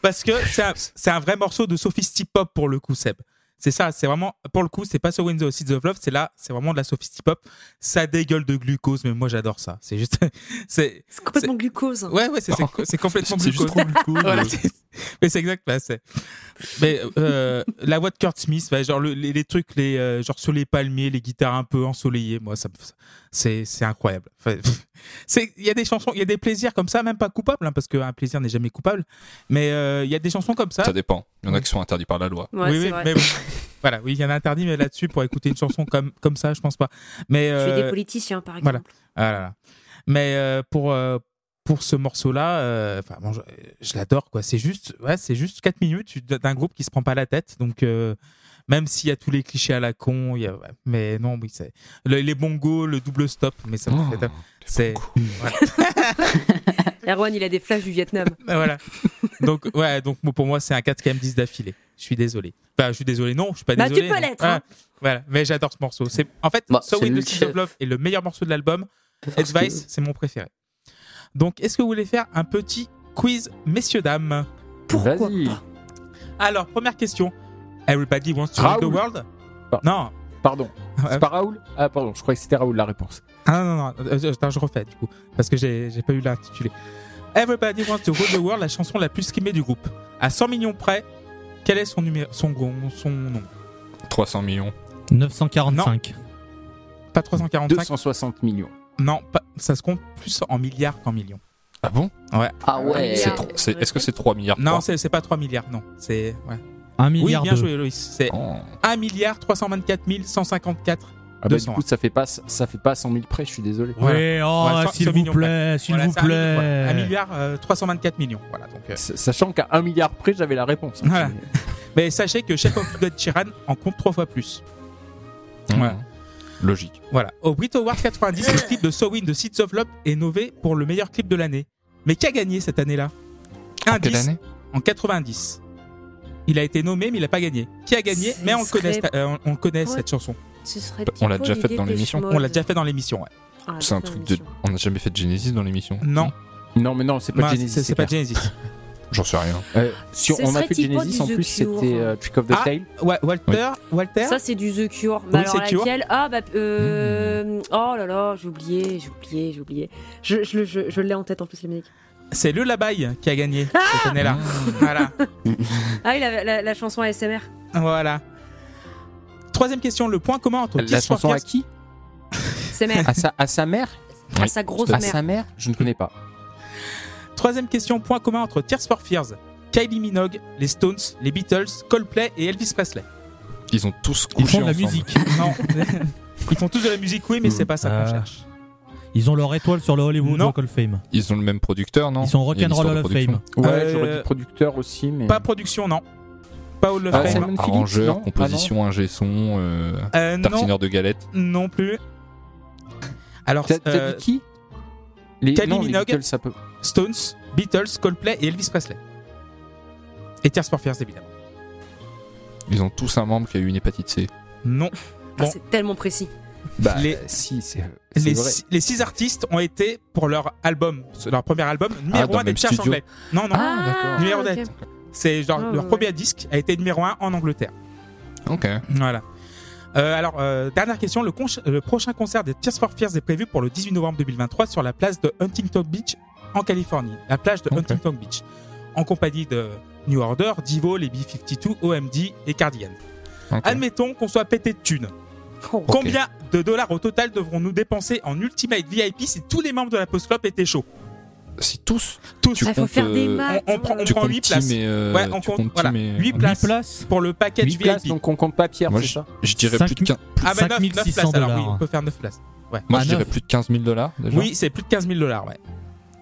Parce que c'est un, c'est un vrai morceau de sophistipop pour le coup, Seb. C'est ça, c'est vraiment, pour le coup, c'est pas sur Windows Seeds of Love, c'est là, c'est vraiment de la sophistipop. Ça dégueule de glucose, mais moi j'adore ça. C'est juste, c'est,
C'est complètement glucose.
ouais, ouais, c'est, complètement
C'est juste
glucose.
trop glucose.
Voilà, mais c'est exact. bah, c'est... Mais euh, la voix de Kurt Smith, ouais, genre le- les, les trucs, les, euh, genre sur les palmiers, les guitares un peu ensoleillées, moi, ça, c'est, c'est incroyable. Enfin, c'est, il y a des chansons, il y a des plaisirs comme ça, même pas coupables, hein, parce qu'un plaisir n'est jamais coupable. Mais euh, il y a des chansons comme ça.
Ça dépend. Il y en a qui sont interdits par la loi.
Ouais,
oui,
c'est
oui,
vrai.
mais bon. voilà, oui, il y en a interdit, mais là-dessus, pour écouter une chanson comme, comme ça, je pense pas. Mais
Je suis
euh,
des politiciens, par exemple.
voilà. ah là là. Mais euh, pour, euh, pour ce morceau-là, euh, enfin, bon, je, je l'adore, quoi. C'est juste, ouais, c'est juste 4 minutes d'un groupe qui se prend pas la tête. Donc, euh, même s'il y a tous les clichés à la con, il y a, ouais, mais non, oui, c'est le- les bongos, le double stop, mais ça me
Oh,
fait. C'est voilà.
Erwan, il a des flashs du Vietnam.
Ah, voilà. Donc ouais, donc pour moi c'est un quatrième 10 d'affilée. Je suis désolé. Enfin, je suis désolé. Non, je suis pas
Bah, tu
désolé.
peux
mais-
l'être, hein.
Voilà, mais j'adore ce morceau. C'est en fait,
Bah,
So
chef.
of Love est le meilleur morceau de l'album. Advice, c'est mon préféré. Donc, est-ce que vous voulez faire un petit quiz, messieurs dames?
Pourquoi
Vas-y.
pas?
Alors, première question. Everybody wants to rule the world?
Ah.
Non.
Pardon. C'est pas Raoul? Ah, pardon, je croyais que c'était Raoul la réponse.
Ah non, non, non. Euh, Attends, je refais du coup. Parce que j'ai j'ai pas eu l'intitulé. Everybody wants to rule the world, la chanson la plus streamée du groupe. À 100 millions près, quel est son, numéro, son, son nom?
300 millions.
945.
Pas 345
260 millions.
Non, pas- ça se compte plus en milliards qu'en millions.
Ah bon?
Ah ouais.
Trop- c'est- Est-ce que c'est 3 milliards?
Non, c'est c'est pas 3 milliards, non. C'est. Ouais.
1
Oui,
milliard
bien
deux.
joué, Loïs. C'est
Oh.
1 milliard 324 154.
Ah bah,
200.
du coup, ça fait pas, ça fait pas 100 000 près, je suis désolé.
Voilà.
Oui, oh,
Ouais,
s'il vous plaît, s'il
Voilà,
vous
c'est un milliard,
plaît.
voilà. 1 milliard euh, 324 millions. Voilà, donc. euh,
Sachant qu'à 1 milliard près, j'avais la réponse. hein.
Voilà. Mais sachez que Chef of God Chiran en compte trois fois plus. Ouais.
Logique.
Voilà. Au Brit Award 90, le clip de So Win de Seeds of Love est nommé pour le meilleur clip de l'année. Mais qui a gagné cette année-là?
Quelle année?
en 90. Il a été nommé, mais il n'a pas gagné. Qui a gagné? Mais on le connaît,
serait-
euh, on, connaît
Ouais.
cette chanson.
Ce serait
On l'a déjà fait
et
dans l'émission.
On l'a déjà fait dans l'émission. Ouais.
Ah,
C'est un truc de. On n'a jamais fait de Genesis dans l'émission?
Non,
Non, mais non, c'est pas Genesis.
c'est c'est pas
clair.
Genesis.
J'en sais rien.
Euh, si on a fait
serait-il pas
Genesis, en plus, c'était euh, Trick of the
Ah.
Tail.
Ouais, Walter, Walter.
Ça, c'est du The Cure.
Oui,
alors,
c'est Cure.
laquelle Ah, bah. Euh... Oh là là, j'ai oublié, j'ai oublié, j'ai oublié. Je, je, je, je l'ai en tête en plus, la musique.
C'est le Labaille qui a gagné cette année-là. Voilà,
Ah oui, la, la, la chanson ASMR.
voilà. Troisième question, le point commun entre
La chanson à qui à sa, à sa mère
À sa grosse
À
mère.
sa mère Je ne connais pas.
Troisième question, point commun entre Tears for Fears, Kylie Minogue, les Stones, les Beatles, Coldplay et Elvis Presley.
Ils ont tous
Ils font de la
ensemble.
musique.
Non. Ils font tous de la musique, oui, mais c'est pas ça qu'on
Euh,
cherche.
Ils ont leur étoile sur le Hollywood
Non.
Walk of Fame.
Ils ont le même producteur, non
Ils sont
Il y a une
Rock'n'Roll
histoire
Hall
de
of
production.
Fame.
Ouais,
Euh,
j'aurais dit producteur aussi, mais.
Pas production, non. Pas Hall of
Ah,
Fame.
Simon Phillips,
Arrangeur,
non
composition, ingé son, euh,
Euh, non,
tartineur de galettes.
non plus. Alors,
T'as t'as
euh,
dit qui? Les,
Kylie
non, les
Minogue.
Beatles, ça peut.
Stones, Beatles, Coldplay et Elvis Presley. Et Tears for Fears, évidemment.
Ils ont tous un membre qui a eu une hépatite C.
Non.
Ah,
Bon.
c'est tellement précis.
Bah,
Les-
si, c'est c'est
Les,
vrai.
six- les six artistes ont été, pour leur album, leur premier album, numéro
dans
1
le
des charts anglais. Non, non.
Ah.
Numéro
ok.
d'être. C'est genre,
Ah,
leur
ouais,
premier disque a été numéro 1 en Angleterre.
Ok.
Voilà. Euh, alors, euh, dernière question. Le prochain concert des Tears for Fears est prévu pour le 18 novembre 2023 sur la place de Huntington Beach en Californie. La plage de
Ok.
Huntington Beach. En compagnie de New Order, Divo, les B-52, OMD et Cardigan.
ok.
Admettons qu'on soit pété de thunes.
Oh.
Combien de dollars au total devrons-nous dépenser en Ultimate VIP si tous les membres de la Post Club étaient chauds?
Si tous,
Tous.
Tu
Ah, faut faire des
euh,
maths.
on prend- on prend
comptes
huit
team
places.
et, euh,
Ouais, on compte- voilà.
team et-
Huit
Huit
places
places.
pour le package
8 places,
VIP.
donc on compte pas Pierre, c'est
je,
ça
je dirais
Cinq
plus de 15,
Ah bah 9,
5600
places alors, oui, on peut faire 9 places.
moi,
Ah,
je dirais
neuf.
plus de 15 000 dollars déjà.
Oui, c'est plus de 15 000 dollars, ouais.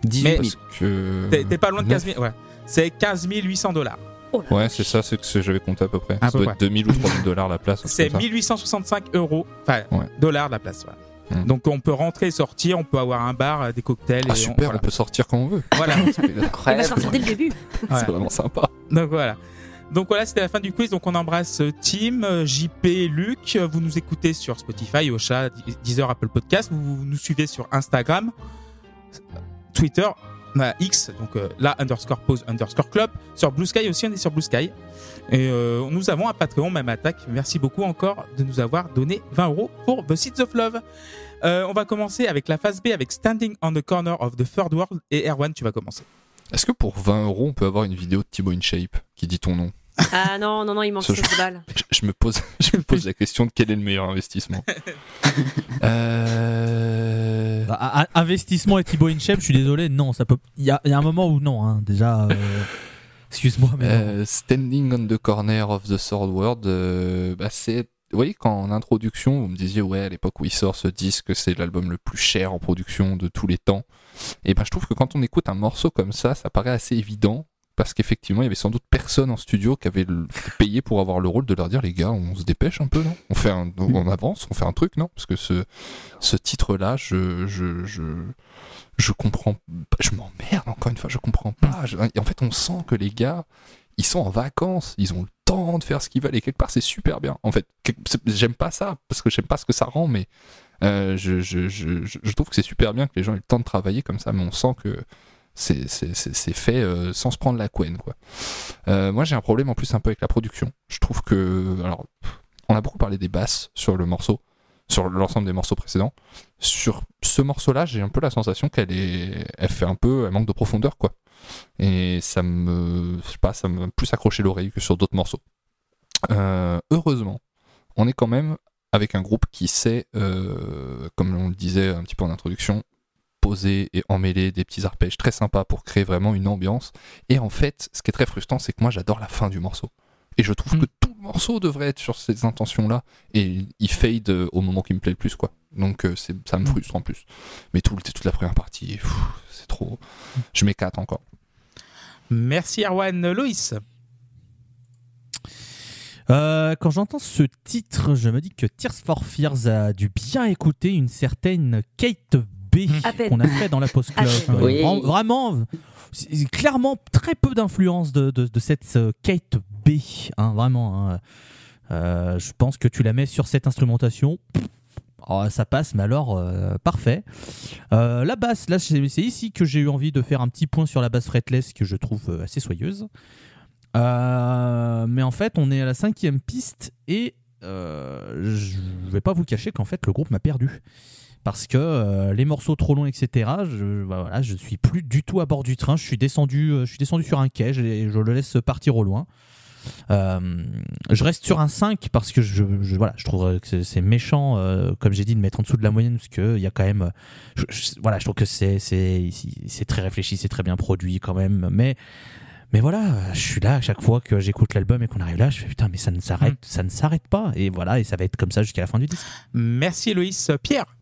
18 000.
Parce que.
T'es t'es pas loin de
neuf.
15 000, ouais. C'est 15 800 dollars.
Oh
Ouais, c'est ça, c'est ce que j'avais compté à peu près.
À
ça
peu
doit être 2000 ou 3000 dollars la place.
C'est
comme ça.
1865 euros, enfin,
Ouais.
dollars la place. Donc on peut rentrer et sortir, on peut avoir un bar, euh, des cocktails.
Ah
et
super,
on,
on peut sortir quand on veut.
voilà.
Il va sortir dès le début.
Ouais.
C'est vraiment sympa.
Donc voilà. Donc voilà, c'était la fin du quiz. Donc on embrasse euh, Tim, euh, JP, Luc. Vous nous écoutez sur Spotify, Ocha, Deezer, Apple Podcast. Vous nous suivez sur Instagram, Twitter, X, donc euh, là underscore pause underscore club. Sur Blue Sky aussi, on est sur Blue Sky. Et euh, nous avons un Patreon, même attaque. Merci beaucoup encore de nous avoir donné 20 euros pour The Seeds of Love. Euh, on va commencer avec la phase B avec Standing on the Corner of the Third World. Et Erwan, tu vas commencer.
Est-ce que pour 20 euros, on peut avoir une vidéo de Thibaut InShape qui dit ton nom?
Ah non, non, non, il manque
Ce
16 balles.
je, je me pose, je me pose la question de quel est le meilleur investissement. Euh...
Bah, a- a- investissement et Thibaut InShape, je suis désolé, non, ça peut. Il y a, il y a un moment où non, hein, déjà. euh, Excuse-moi, mais.
Euh, Standing on the Corner of the Third World, euh, bah c'est. Vous voyez, quand en introduction, vous me disiez, ouais, à l'époque où il sort ce disque, c'est l'album le plus cher en production de tous les temps. Et ben, je trouve que quand on écoute un morceau comme ça, ça paraît assez évident. Parce qu'effectivement, il y avait sans doute personne en studio qui avait payé pour avoir le rôle de leur dire, les gars, on se dépêche un peu, non? On fait un, on avance, on fait un truc, non? Parce que ce, ce titre-là, je, je, je, je comprends, pas- je m'emmerde encore une fois, je comprends pas. Je- en fait, on sent que les gars, ils sont en vacances, ils ont le temps de faire ce qu'ils veulent et quelque part c'est super bien. En fait, j'aime pas ça parce que j'aime pas ce que ça rend, mais euh, je, je, je, je- je trouve que c'est super bien que les gens aient le temps de travailler comme ça, mais on sent que c'est fait euh, sans se prendre la couenne quoi. Euh, moi j'ai un problème en plus un peu avec la production. Je trouve que alors on a beaucoup parlé des basses sur le morceau, sur l'ensemble des morceaux précédents. Sur ce morceau-là, j'ai un peu la sensation qu'elle est, elle fait un peu, elle manque de profondeur quoi. Et ça me, je sais pas, ça m'a plus accroché l'oreille que sur d'autres morceaux. Euh, heureusement, on est quand même avec un groupe qui sait, comme on le disait un petit peu en introduction, poser et emmêler des petits arpèges très sympas pour créer vraiment une ambiance. Et en fait, ce qui est très frustrant, c'est que moi j'adore la fin du morceau. Et je trouve
Mm.
que tout le morceau devrait être sur ces intentions-là. Et il fade euh, au moment qui me plaît le plus, quoi. Donc euh, c'est- ça me
Mm.
frustre en plus. Mais tout, toute la première partie, pff, c'est trop. Je m'écate encore.
Merci Erwan. Loïs.
Euh, quand j'entends ce titre, je me dis que Tears for Fears a dû bien écouter une certaine Kate B
peine.
qu'on a fait dans la Post Club.
Oui.
Vraiment, clairement très peu d'influence de, de- de cette euh, Kate B. hein, vraiment. hein. Euh, je pense que tu la mets sur cette instrumentation. Oh, ça passe, mais alors euh, parfait. Euh, la basse, là c'est ici que j'ai eu envie de faire un petit point sur la basse fretless que je trouve euh, assez soyeuse. Euh, mais en fait, on est à la cinquième piste et euh, je vais pas vous cacher qu'en fait le groupe m'a perdu. Parce que euh, les morceaux trop longs, etc., je, bah voilà, je suis plus du tout à bord du train. Je suis descendu, euh, je suis descendu sur un quai je le laisse partir au loin. Euh, je reste sur un 5 parce que je, je- voilà, je trouve que c'est- méchant, euh, comme j'ai dit, de mettre en dessous de la moyenne parce qu'il y a quand même. je- je- voilà, je trouve que c'est très réfléchi, c'est très bien produit quand même. Mais, mais voilà, je suis là à chaque fois que j'écoute l'album et qu'on arrive là, je fais putain, mais ça ne s'arrête, ça ne s'arrête pas. Et voilà, et ça va être comme ça jusqu'à la fin du disque.
Merci Loïs. Pierre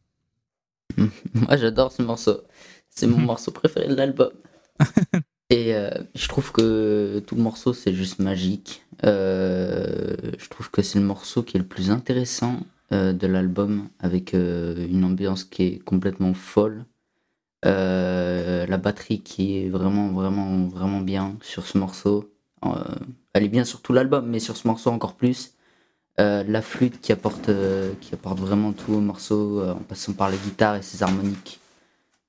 Moi, j'adore ce morceau. C'est mon morceau préféré de l'album. Et euh, je trouve que tout le morceau, c'est juste magique. Euh, je trouve que c'est le morceau qui est le plus intéressant euh, de l'album, avec une ambiance qui est complètement folle. La batterie qui est vraiment, vraiment, vraiment bien sur ce morceau. Elle est bien sur tout l'album, mais sur ce morceau encore plus. Euh, la flûte qui apporte, euh, qui apporte vraiment tout au morceau, euh, en passant par la guitare et ses harmoniques.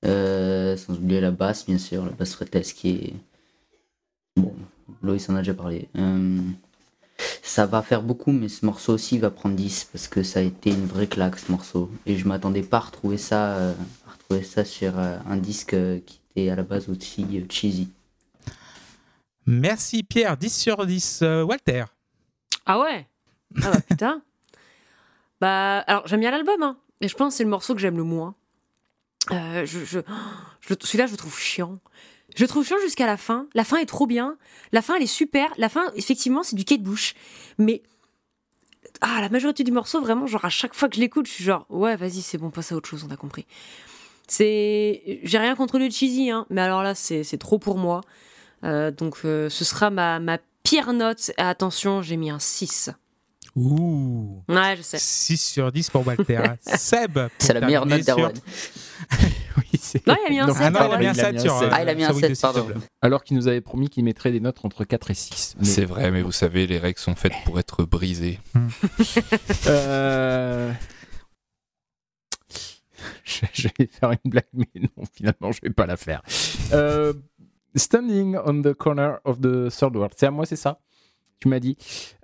Euh, sans oublier la basse, bien sûr, la basse fretless qui est. Bon, Loïs en a déjà parlé. Euh, ça va faire beaucoup, mais ce morceau aussi va prendre 10 parce que ça a été une vraie claque ce morceau. Et je m'attendais pas à retrouver ça, euh, à retrouver ça sur euh, un disque euh, qui était à la base aussi euh, cheesy.
Merci Pierre. 10 sur 10. Euh, Walter
Ah ouais? Ah bah putain. bah alors j'aime bien l'album, hein, mais je pense que c'est le morceau que j'aime le moins. Euh, je, je, je- celui-là je le trouve chiant. Je le trouve chiant jusqu'à la fin. La fin est trop bien. La fin elle est super. La fin effectivement c'est du Kate Bush, mais ah la majorité du morceau vraiment genre à chaque fois que je l'écoute je suis genre ouais vas-y c'est bon passe à autre chose on a compris. C'est j'ai rien contre le cheesy hein, mais alors là c'est c'est trop pour moi. Euh, donc euh, ce sera ma, ma pire note. Attention j'ai mis un 6.
Ouh.
Ouais, je sais.
6 sur 10 pour Walter. Seb pour
C'est la meilleure
terminer
note
sur-
d'Erwan.
Oui, c'est-
Non, il a mis un
Donc,
sept,
Ah non, il a mis un
Il a
7
mis un
sur.
sept.
euh,
Ah, il a mis un
sur Week
7,
de Six of
pardon.
Alors qu'il nous avait promis qu'il mettrait des notes entre 4 et 6. Mais-
C'est vrai, mais vous savez, les règles sont faites pour être brisées.
Euh, Je, je vais faire une blague, mais non, finalement, je vais pas la faire. Euh, Standing on the corner of the third world. C'est à moi, c'est ça? Tu m'as dit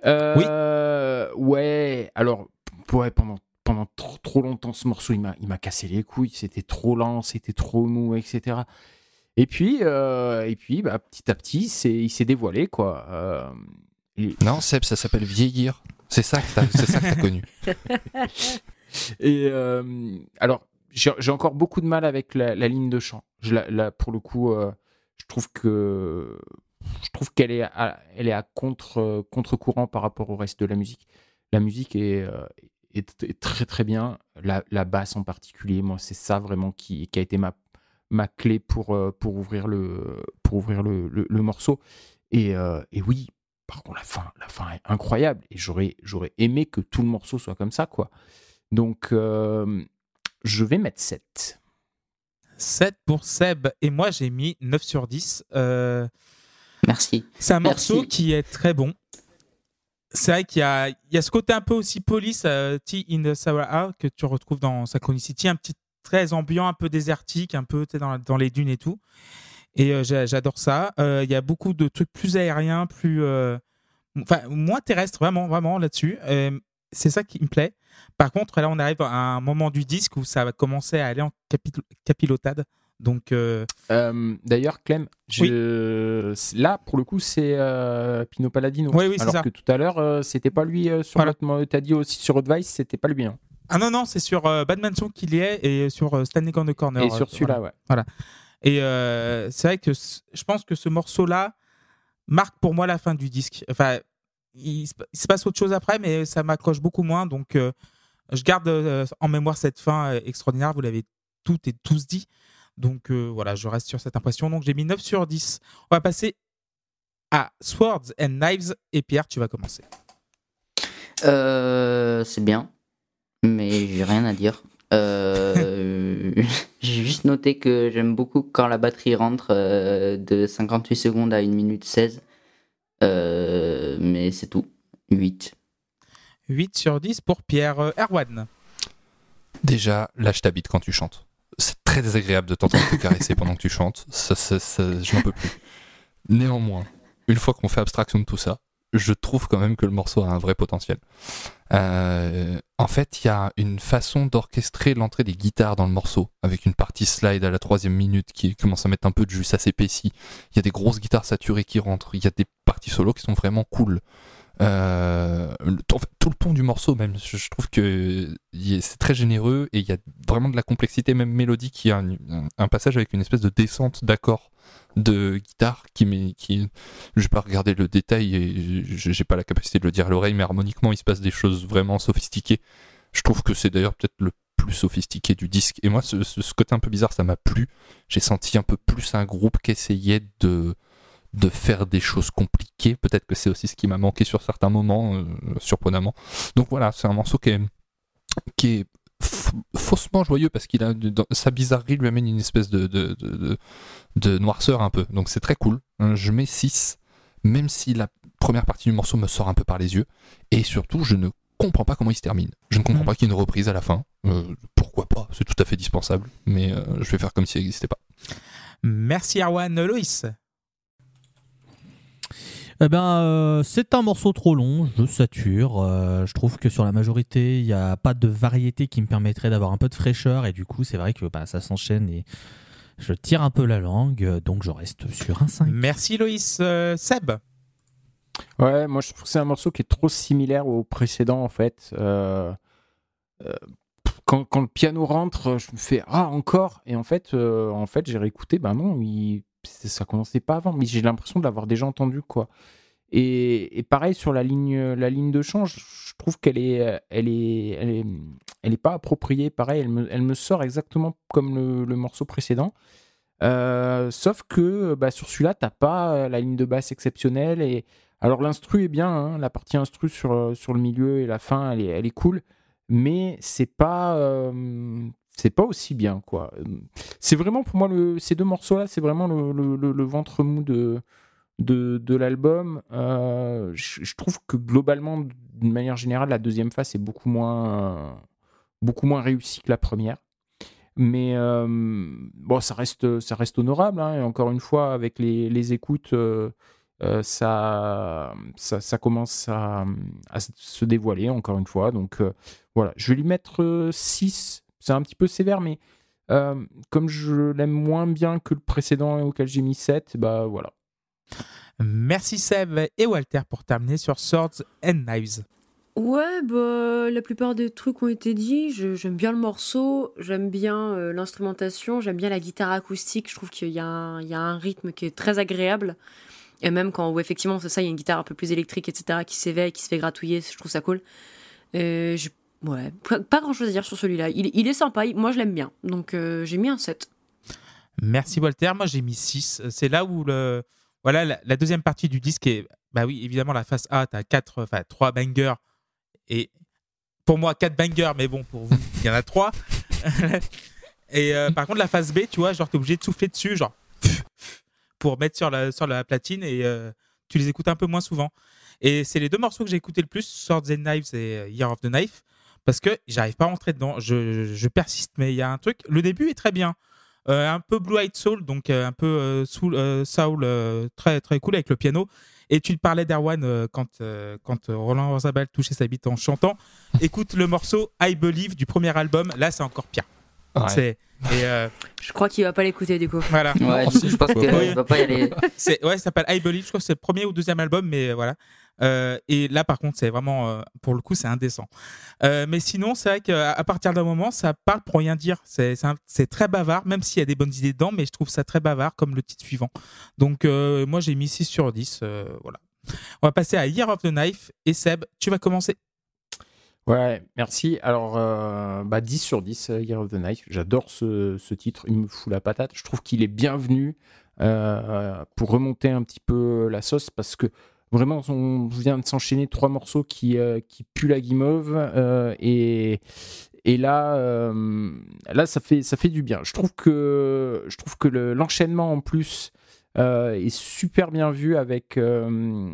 Euh, Ouais, alors, ouais, pendant, pendant trop, trop longtemps, ce morceau, il m'a cassé les couilles. C'était trop lent, c'était trop mou, etc. Et puis, euh, et puis bah, petit à petit, il s'est dévoilé, quoi. Euh, et-
Non, Seb, ça s'appelle vieillir. C'est ça que t'as connu.
Et alors, j'ai encore beaucoup de mal avec la, la ligne de chant. Je, la, la- pour le coup, je trouve que je trouve qu'elle est à, elle est à contre contre courant par rapport au reste de la musique. La musique est, euh, très très bien. La, basse en particulier, moi, c'est ça vraiment qui, a été ma ma clé pour euh, pour ouvrir le pour ouvrir le, le, morceau. Et, euh, et oui, par contre, la fin, la fin est incroyable. Et j'aurais j'aurais aimé que tout le morceau soit comme ça, quoi. Donc, je vais mettre 7.
7 pour Seb. Et moi, j'ai mis 9 sur 10. Euh,
Merci.
c'est un
Merci.
morceau qui est très bon. C'est vrai qu'il y a, il y a ce côté un peu aussi police, euh, Tea in the Sahara, que tu retrouves dans Synchronicity, un petit très ambiant, un peu désertique, un peu dans, dans les dunes et tout. Et euh, j'a- j'adore ça. Euh, Il y a beaucoup de trucs plus aériens, plus. euh, Enfin, moins terrestres, vraiment, vraiment là-dessus. C'est ça qui me plaît. Par contre, là, on arrive à un moment du disque où ça va commencer à aller en capi- capilotade. Donc, euh,
Euh, D'ailleurs, Clem, je... là, pour le coup, c'est euh, Pino Palladino.
Oui, oui, c'est
Alors
ça.
que tout à l'heure, euh, c'était pas lui sur
Voilà.
T'as dit aussi sur Advice, c'était pas lui. hein.
Ah non, non, c'est sur Batman Song qu'il y est et sur Standing on the Corner.
Et sur celui-là, ouais.
Et euh, c'est vrai que je pense que ce morceau-là marque pour moi la fin du disque. Enfin, il, se- il se passe autre chose après, mais ça m'accroche beaucoup moins. Donc, je garde en mémoire cette fin extraordinaire. Vous l'avez toutes et tous dit. Donc, euh, voilà, je reste sur cette impression. Donc, j'ai mis 9 sur 10. On va passer à Swords and Knives. Et Pierre, tu vas commencer.
Euh, c'est bien, mais j'ai rien à dire. Euh, j'ai juste noté que j'aime beaucoup quand la batterie rentre euh, de 58 secondes à 1 minute 16. Euh, mais c'est tout. 8.
8 sur 10 pour Pierre. Erwan.
Déjà, lâche ta bite quand tu chantes. C'est très désagréable de t'entendre te caresser pendant que tu chantes. Ça, je n'en peux plus. Néanmoins, une fois qu'on fait abstraction de tout ça, je trouve quand même que le morceau a un vrai potentiel. Euh, en fait, il y a une façon d'orchestrer l'entrée des guitares dans le morceau, avec une partie slide à la troisième minute qui commence à mettre un peu de jus, ça s'épaissit. Il y a des grosses guitares saturées qui rentrent, il y a des parties solo qui sont vraiment cool. Euh, tout le ton du morceau même, je, trouve que c'est très généreux et il y a vraiment de la complexité même mélodique. Il y a un, passage avec une espèce de descente d'accords de guitare qui, m'est- qui je vais pas regarder le détail et j'ai pas la capacité de le dire à l'oreille, mais harmoniquement il se passe des choses vraiment sophistiquées. Je trouve que c'est d'ailleurs peut-être le plus sophistiqué du disque. Et moi, ce, ce- ce côté un peu bizarre, ça m'a plu. J'ai senti un peu plus un groupe qui essayait de de faire des choses compliquées. Peut-être que c'est aussi ce qui m'a manqué sur certains moments, euh, surprenamment. Donc voilà, c'est un morceau qui est, qui est f- faussement joyeux parce qu'il a dans- sa bizarrerie lui amène une espèce de, de, de, noirceur un peu. Donc c'est très cool. Euh, Je mets 6, même si la première partie du morceau me sort un peu par les yeux. Et surtout, je ne comprends pas comment il se termine. Je ne comprends
Mhm.
pas qu'il y ait une reprise à la fin. Euh, pourquoi pas? C'est tout à fait dispensable. Mais euh, je vais faire comme si ça n'existait pas.
Merci Arwan. Loïs?
Eh ben, euh, c'est un morceau trop long, je sature. euh, je trouve que sur la majorité, il n'y a pas de variété qui me permettrait d'avoir un peu de fraîcheur. Et du coup, c'est vrai que bah, ça s'enchaîne et je tire un peu la langue. Donc, je reste sur un 5.
Merci Loïs. Euh, Seb
Ouais, moi je trouve que c'est un morceau qui est trop similaire au précédent en fait. Euh, euh, quand, quand le piano rentre, je me fais ah encore et en fait, euh, en fait j'ai réécouté, ben non, il, ça commençait pas avant, mais j'ai l'impression de l'avoir déjà entendu quoi. Et, pareil sur la ligne, la ligne de chant, je, trouve qu'elle est, elle est, elle est, elle est pas appropriée. Pareil, elle me, elle me sort exactement comme le, morceau précédent. Euh, sauf que bah, sur celui-là, t'as pas la ligne de basse exceptionnelle et alors l'instru est bien, hein, la partie instru sur, sur le milieu et la fin, elle est, elle est cool, mais c'est pas euh, c'est pas aussi bien quoi. C'est vraiment pour moi le, ces deux morceaux là, c'est vraiment le, le- ventre mou de de, l'album. Euh, je, trouve que globalement, d'une manière générale, la deuxième phase est beaucoup moins beaucoup moins réussie que la première. Mais euh, bon, ça reste, ça reste honorable. hein, et encore une fois, avec les, les écoutes, euh, ça, ça, commence à, à se dévoiler, encore une fois. Donc voilà, je vais lui mettre 6. C'est un petit peu sévère, mais euh, comme je l'aime moins bien que le précédent auquel j'ai mis 7, bah voilà.
Merci Seb et Walter pour terminer sur Swords and Knives.
Ouais, bah, la plupart des trucs ont été dits. J'aime bien le morceau, j'aime bien euh, l'instrumentation, j'aime bien la guitare acoustique. Je trouve qu'il y, a un- il y a un rythme qui est très agréable. Et même quand, où effectivement, c'est ça, il y a une guitare un peu plus électrique, etc., qui s'éveille, qui se fait gratouiller, je trouve ça cool. Ouais, pas- grand chose à dire sur celui-là. Il, il est sympa, moi je l'aime bien. Donc euh, j'ai mis un 7.
Merci Walter. Moi j'ai mis 6. C'est là où le voilà la, deuxième partie du disque est bah oui évidemment la phase A t'as quatre enfin trois bangers et pour moi quatre bangers mais bon pour vous il y en a trois. et euh, par contre la phase B tu vois genre t'es obligé de souffler dessus genre pour mettre sur la sur la platine et euh, tu les écoutes un peu moins souvent. Et c'est les deux morceaux que j'ai écouté le plus Swords and Knives et Year of the Knife parce que j'arrive pas à rentrer dedans. Je, je- je persiste mais il y a un truc. Le début est très bien. Euh, un peu Blue Eyed Soul, donc euh, un peu euh, soul, euh, soul, euh, très très cool avec le piano. Et tu parlais d'Erwan euh, quand, euh, quand Roland Orzabal touchait sa bite en chantant. Écoute le morceau I Believe du premier album, là c'est encore pire.
Ouais.
Et euh,
Je crois qu'il va pas l'écouter du coup.
voilà.
Ouais, je pense qu'il va pas y aller.
Ouais, ça s'appelle I Believe. Je crois que c'est le premier ou deuxième album, mais euh, voilà. Euh, et là, par contre, c'est vraiment, euh, pour le coup, c'est indécent. Euh, mais sinon, c'est vrai qu'à partir d'un moment, ça parle pour rien dire. C'est très bavard, même s'il y a des bonnes idées dedans, mais je trouve ça très bavard, comme le titre suivant. Donc, moi, j'ai mis 6 sur 10. euh, voilà. On va passer à Year of the Knife. Et Seb, tu vas commencer.
Ouais, merci. Alors, euh, bah 10 sur 10, euh, Year of the Knife. J'adore ce, ce titre, il me fout la patate. Je trouve qu'il est bienvenu euh, pour remonter un petit peu la sauce parce que vraiment, on vient de s'enchaîner trois morceaux qui, euh, qui puent la guimauve euh, et, là, euh, ça, fait, du bien. Je trouve que, l'enchaînement en plus est super bien vu avec, le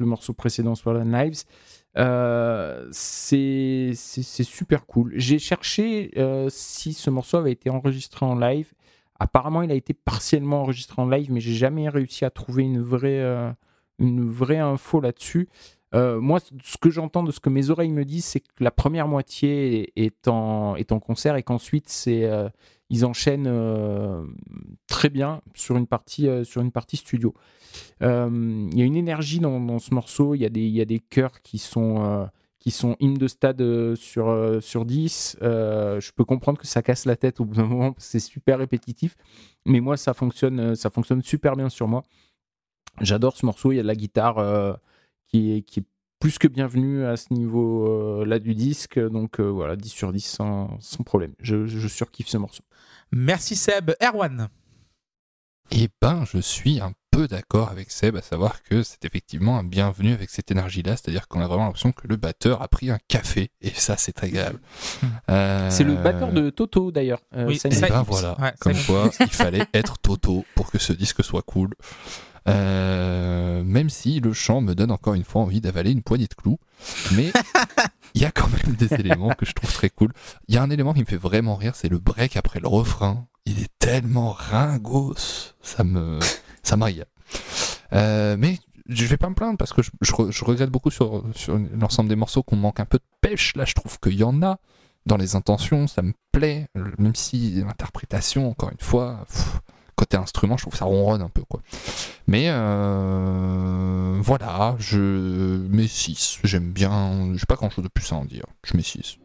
morceau précédent Sword and Knives. C'est super cool. J'ai cherché si ce morceau avait été enregistré en live. Apparemment, il a été partiellement enregistré en live, mais j'ai jamais réussi à trouver une vraie, une vraie info là-dessus. Euh, moi, ce que j'entends de ce que mes oreilles me disent, c'est que la première moitié est en, concert et qu'ensuite, euh, ils enchaînent euh, très bien sur une partie, sur une partie studio. Il y a une énergie dans, ce morceau, il y a des, y a des chœurs qui sont, qui sont hymnes de stade sur, sur 10. Euh, je peux comprendre que ça casse la tête au bout d'un moment, c'est super répétitif, mais moi, ça fonctionne, ça fonctionne super bien sur moi. J'adore ce morceau, il y a de la guitare euh, qui, est, qui est plus que bienvenue à ce niveau-là du disque, donc euh, voilà, 10 sur 10 sans, sans problème. Je, je surkiffe ce morceau.
Merci Seb. Erwan.
Eh ben, je suis un peu d'accord avec Seb, à savoir que c'est effectivement un bienvenu avec cette énergie-là, c'est-à-dire qu'on a vraiment l'impression que le batteur a pris un café, et ça, c'est agréable. Euh,
C'est le batteur de Toto d'ailleurs. euh,
Oui, Ça,
ben
il-
voilà,
ouais,
comme
ça,
quoi il fallait être Toto pour que ce disque soit cool. Euh, même si le chant me donne encore une fois envie d'avaler une poignée de clous, mais il y a quand même des éléments que je trouve très cool. Il y a un élément qui me fait vraiment rire, c'est le break après le refrain. Il est tellement ringos, ça me, ça régale. Euh, mais je vais pas me plaindre parce que je, je re- je regrette beaucoup sur, sur l'ensemble des morceaux qu'on manque un peu de pêche. Là, je trouve qu'il y en a dans les intentions, ça me plaît, même si l'interprétation, encore une fois, pff, côté instrument, je trouve que ça ronronne un peu, quoi. Mais euh, voilà, je mets 6. J'aime bien, j'ai pas grand chose de plus à en dire. Je mets 6.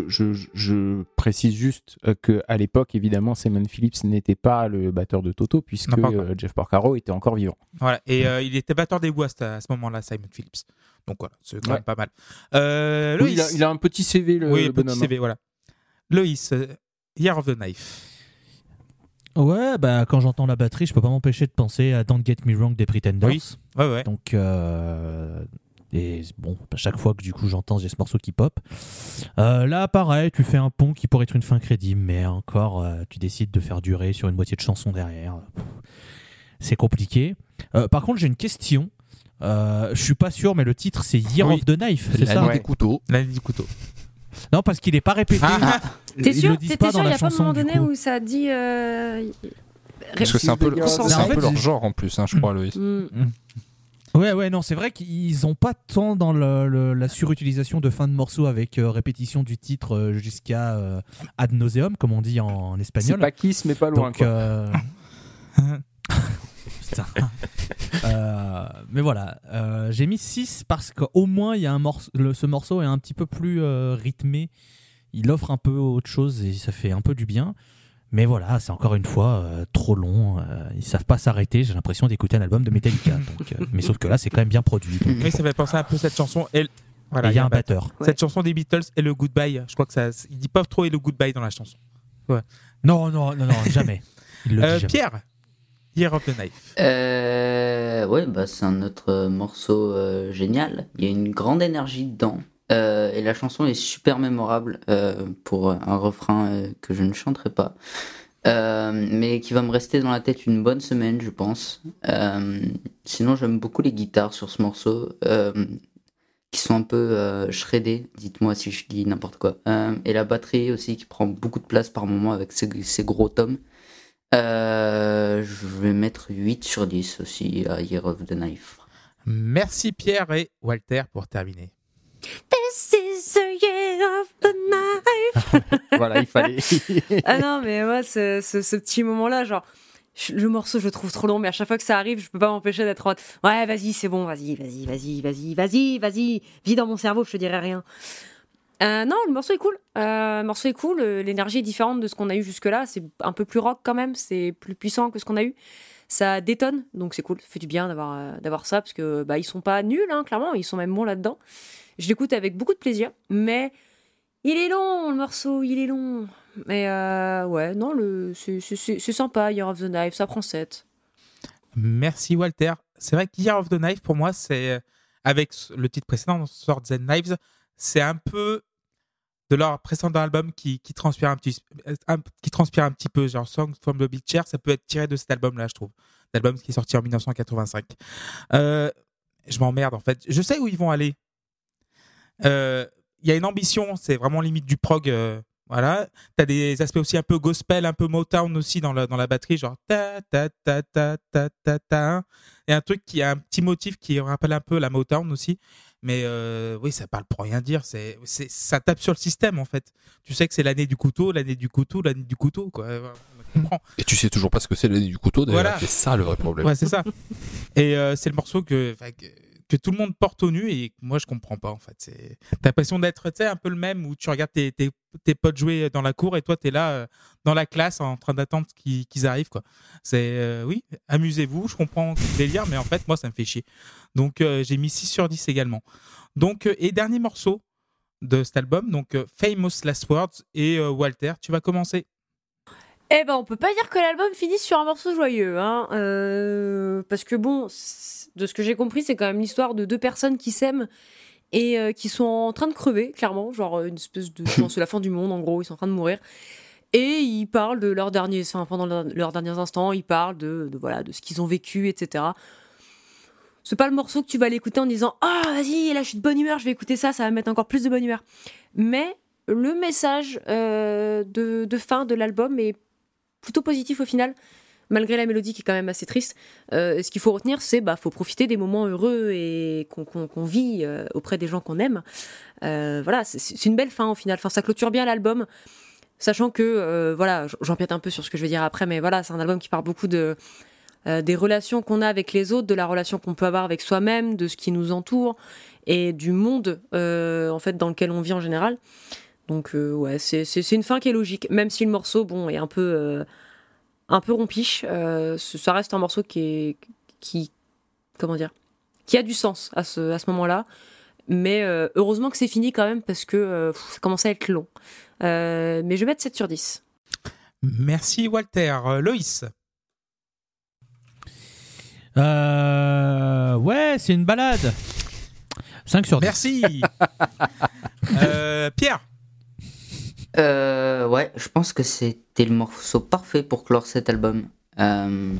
Je, je, je précise juste euh, que à l'époque, évidemment, Simon Phillips n'était pas le batteur de Toto, puisque
Non,
euh, Jeff Porcaro était encore vivant.
Voilà. Et euh, il était batteur des West à ce moment-là, Simon Phillips. Donc voilà, c'est quand
Ouais.
même pas mal. Euh,
Oui,
Loïs.
il, a, il a un petit CV, le,
oui,
le
petit
bonhomme.
CV, voilà. Loïs, Year of the Knife.
Ouais, bah quand j'entends la batterie, je peux pas m'empêcher de penser à Don't Get Me Wrong des Pretenders.
Oui. Ouais, ouais.
Donc, euh, et bon, à chaque fois que du coup j'entends j'ai ce morceau qui pop. Euh, là, pareil, tu fais un pont qui pourrait être une fin crédible, mais encore, euh, tu décides de faire durer sur une moitié de chanson derrière. C'est compliqué. Euh, par contre, j'ai une question. Euh, je suis pas sûr, mais le titre c'est Year
Oui.
of the Knife, c'est ça
L'année
Ouais.
des couteaux.
L'année du couteau.
Non, parce qu'il est pas répété.
Ah,
T'es
Ils
sûr
le pas
sûr Il n'y a pas un moment donné où ça dit. euh,
Parce que c'est un peu,
Mais en
un
fait,
peu leur genre en plus, hein, je crois, Loïs.
hmm.
Ouais, ouais, non, c'est vrai qu'ils ont pas tant dans le- le- la surutilisation de fin de morceau avec euh, répétition du titre euh, jusqu'à euh, ad nauseum, comme on dit en, en
C'est
espagnol.
pas Kiss, mais pas loin.
Donc,
quoi.
euh, Putain. Mais voilà, j'ai mis 6 parce qu'au moins il y a un morceau, le- ce morceau est un petit peu plus rythmé. Il offre un peu autre chose et ça fait un peu du bien. Mais voilà, c'est encore une fois euh, trop long. euh, ils savent pas s'arrêter. J'ai l'impression d'écouter un album de Metallica. donc, euh, mais sauf que là, c'est quand même bien produit. donc,
oui, ça fait penser un peu cette chanson. Et, voilà,
et il y a un batteur.
Ouais.
Cette chanson des Beatles et le Goodbye. Je crois que ça. Il dit pas trop et le Goodbye dans la chanson.
Non, non, non, non, jamais. Il le
Euh,
dit jamais.
Pierre, Year of the Knife.
Euh, ouais, bah, c'est un autre morceau euh, génial. Il y a une grande énergie dedans. Euh, et la chanson est super mémorable euh, pour un refrain euh, que je ne chanterai pas. Euh, mais qui va me rester dans la tête une bonne semaine, je pense. Euh, sinon, j'aime beaucoup les guitares sur ce morceau, euh, qui sont un peu euh, shreddées. Dites-moi si je dis n'importe quoi. Euh, et la batterie aussi, qui prend beaucoup de place par moment avec ses, ses gros tomes. Euh, je vais mettre 8 sur 10 aussi à Year of the Knife.
Merci Pierre et Walter pour terminer.
This is the year of the night.
voilà, il fallait.
Ah non, mais moi, ce, ce, ce petit moment-là, genre, le morceau, je le trouve trop long, mais à chaque fois que ça arrive, je peux pas m'empêcher d'être en Ouais, vas-y, c'est bon, vas-y, vas-y, vas-y, vas-y, vas-y, vas-y, vis dans mon cerveau, je te dirai rien. Euh, non, le morceau est cool. Euh, le morceau est cool. euh, L'énergie est différente de ce qu'on a eu jusque-là. C'est un peu plus rock quand même. C'est plus puissant que ce qu'on a eu. Ça détonne, donc c'est cool. Ça fait du bien d'avoir euh, d'avoir ça parce que bah ils sont pas nuls, hein, clairement. Ils sont même bons là-dedans. Je l'écoute avec beaucoup de plaisir, mais il est long le morceau, il est long. Mais euh, ouais, non, le c'est- sympa. Year of the Knife, ça prend 7.
Merci Walter. C'est vrai que Year of the Knife, pour moi, c'est avec le titre précédent, Swords and Knives, c'est un peu de leur précédent album qui, qui transpire un petit qui transpire un petit peu genre Songs from the Beach Chair ça peut être tiré de cet album là je trouve l'album qui est sorti en 1985 Euh, je m'emmerde en fait je sais où ils vont aller Euh, il y a une ambition c'est vraiment limite du prog euh, voilà t'as des aspects aussi un peu gospel un peu Motown aussi dans la, dans la batterie genre ta ta ta ta ta ta ta et un truc qui a un petit motif qui rappelle un peu la Motown aussi mais euh, oui, ça parle pour rien dire. C'est, c'est, ça tape sur le système en fait. Tu sais que c'est l'année du couteau, l'année du couteau, l'année du couteau, quoi. Comprend.
Et tu sais toujours pas ce que c'est l'année du couteau, d'ailleurs.
Voilà.
C'est ça le vrai problème.
Ouais, c'est ça. Et euh, c'est le morceau que, que tout le monde porte au nu et moi je comprends pas en fait. C'est, l'impression d'être, tu un peu le même où tu regardes tes, tes, tes potes jouer dans la cour et toi t'es là euh, dans la classe en train d'attendre qu'ils, arrivent, quoi. C'est, euh, oui, amusez-vous, je comprends le délire, mais en fait moi ça me fait chier. Donc euh, j'ai mis 6 sur 10 également. Donc, et dernier morceau de cet album, donc Famous Last Words et Walter, tu vas commencer.
Eh ben, on peut pas dire que l'album finisse sur un morceau joyeux, hein. euh, parce que bon, de ce que j'ai compris, c'est quand même l'histoire de deux personnes qui s'aiment et euh, qui sont en train de crever, clairement, genre euh, une espèce de, c'est la fin du monde, en gros, ils sont en train de mourir. Et ils parlent de leurs derniers, enfin, pendant leur- leurs derniers instants, ils parlent de, de, voilà, de ce qu'ils ont vécu, etc. C'est pas le morceau que tu vas l'écouter en disant ah vas-y là je suis de bonne humeur, je vais écouter ça, ça va me mettre encore plus de bonne humeur. Mais le message euh, de, de fin de l'album est plutôt positif au final, malgré la mélodie qui est quand même assez triste. Euh, ce qu'il faut retenir, c'est bah faut profiter des moments heureux et qu'on qu'on- qu'on vit euh, auprès des gens qu'on aime. Euh, voilà, c'est- une belle fin au final. Enfin, ça clôture bien l'album. Sachant que, euh, voilà, j'empiète un peu sur ce que je vais dire après, mais voilà, c'est un album qui parle beaucoup de, euh, des relations qu'on a avec les autres, de la relation qu'on peut avoir avec soi-même, de ce qui nous entoure et du monde euh, en fait dans lequel on vit en général. Donc euh, ouais, c'est c'est- c'est une fin qui est logique, même si le morceau bon est un peu euh, un peu rompiche. euh, ça reste un morceau qui est qui comment dire qui a du sens à ce à ce moment-là. Mais euh, heureusement que c'est fini quand même parce que euh, pff, ça commence à être long. Euh, mais je vais mettre 7 sur 10.
Merci Walter. Loïs.
Euh, ouais, c'est une balade. 5 sur 10.
Merci. Euh, Pierre.
Euh, ouais, je pense que c'était le morceau parfait pour clore cet album. Euh,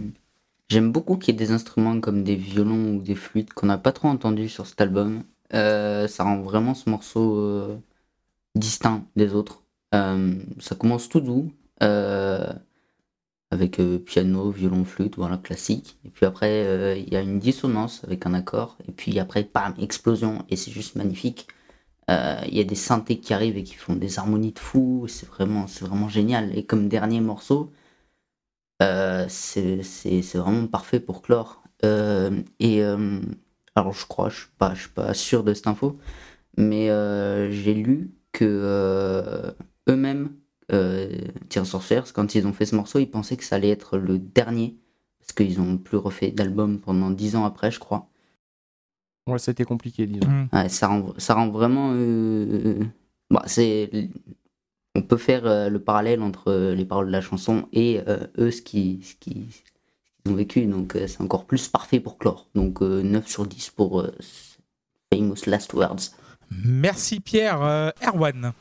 J'aime beaucoup qu'il y ait des instruments comme des violons ou des flûtes qu'on n'a pas trop entendus sur cet album. Euh, ça rend vraiment ce morceau euh, distinct des autres. Ça commence tout doux, avec piano, violon, flûte, voilà, classique. Et puis après, il y a une dissonance avec un accord. Et puis après, bam, explosion. Et c'est juste magnifique. Euh, Il y a des synthés qui arrivent et qui font des harmonies de fou. C'est vraiment, vraiment génial. Et comme dernier morceau, euh, c'est vraiment parfait pour clore. Euh, et alors, je crois, je suis pas, suis pas sûr de cette info, mais j'ai lu que eux-mêmes, euh, Sorcière, quand ils ont fait ce morceau, ils pensaient que ça allait être le dernier parce qu'ils ont plus refait d'album pendant dix ans après, je crois.
Ouais, c'était compliqué, disons.
Mm.
Ouais, ça, rend, ça rend vraiment. euh, bah, c'est, on peut faire euh, le parallèle entre euh, les paroles de la chanson et euh, eux, ce qu'ils ce qui, ce qu'ils ont vécu. Donc, euh, c'est encore plus parfait pour clore. Donc, euh, 9 sur 10 pour euh, Famous Last Words.
Merci Pierre. Euh, Erwan.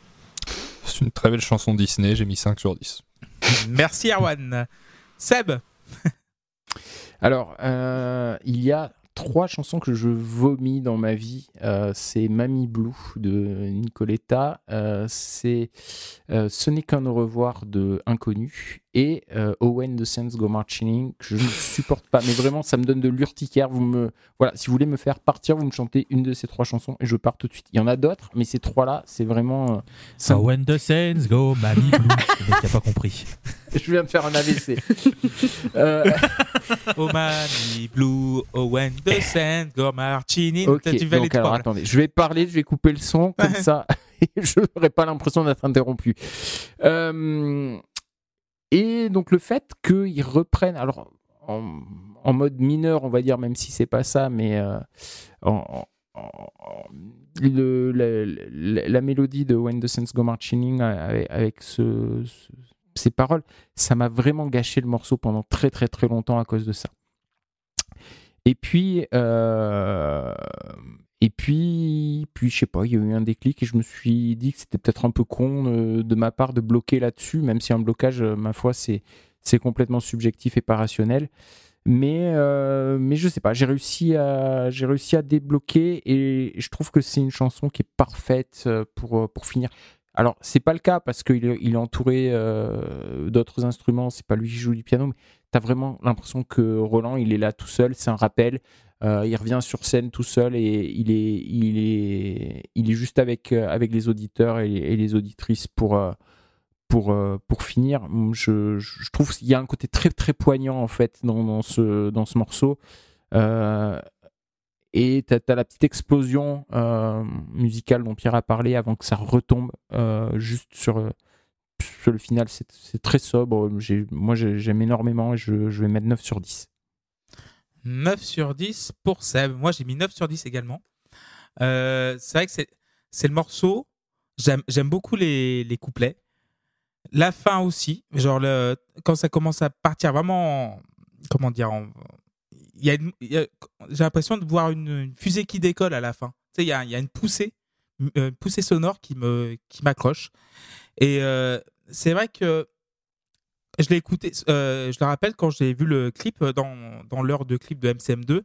C'est une très belle chanson Disney, j'ai mis 5 sur 10.
Merci Erwan. Seb.
Alors, euh, il y a trois chansons que je vomis dans ma vie. Euh, c'est Mamie Blue de Nicoletta, euh, c'est euh, Ce n'est qu'un au revoir de Inconnu et euh, Owen the Sands Go Marching que je ne supporte pas. Mais vraiment, ça me donne de l'urticaire. Vous me voilà, si vous voulez me faire partir, vous me chantez une de ces trois chansons et je pars tout de suite. Il y en a d'autres, mais ces trois-là, c'est vraiment. euh, ça
So when the saints go, Mamie Blue. Le mec qui a pas compris.
Je viens de faire un AVC. Euh,
Oh Mani Blue, when the sand go marching in.
Ok,
Toi, tu vas
donc alors attendez, je vais parler, je vais couper le son, comme ça, je n'aurai pas l'impression d'être interrompu. Euh, et donc le fait qu'ils reprennent, alors en, mode mineur, on va dire, même si c'est pas ça, mais euh, la, mélodie de When the Saints Go Marching euh, avec, avec ce- ce- ces paroles, ça m'a vraiment gâché le morceau pendant très très très longtemps à cause de ça. Et puis, euh, et puis, puis, je sais pas, il y a eu un déclic et je me suis dit que c'était peut-être un peu con euh, de ma part de bloquer là-dessus, même si un blocage, euh, ma foi, c'est c'est complètement subjectif et pas rationnel. Mais, euh, mais je sais pas, j'ai réussi à, j'ai réussi à débloquer et je trouve que c'est une chanson qui est parfaite euh, pour, pour finir. Alors, c'est pas le cas parce qu'il il est entouré d'autres instruments, c'est pas lui qui joue du piano, mais tu as vraiment l'impression que Roland, il est là tout seul, c'est un rappel. Euh, il revient sur scène tout seul et il est, il est, il est juste avec, euh, avec les auditeurs et, les auditrices pour, euh, pour, pour finir. Je, trouve qu'il y a un côté très très poignant en fait dans, ce, dans ce morceau. Et tu as, la petite explosion musicale dont Pierre a parlé avant que ça retombe juste sur, sur le final. C'est très sobre. Moi j'ai- j'aime énormément et je, je vais mettre 9 sur 10.
9 sur 10 pour Seb. Moi, j'ai mis 9 sur 10 également. Euh, c'est vrai que c'est, le morceau. J'aime, beaucoup les, les couplets. La fin aussi. Genre, le, quand ça commence à partir vraiment. en- comment dire J'ai l'impression de voir une, fusée qui décolle à la fin. Tu sais, il y a, y a une poussée. poussée sonore qui, me, qui m'accroche. Et euh, c'est vrai que je l'ai écouté, euh, je le rappelle, quand j'ai vu le clip euh, dans, dans l'heure de clip de MCM2,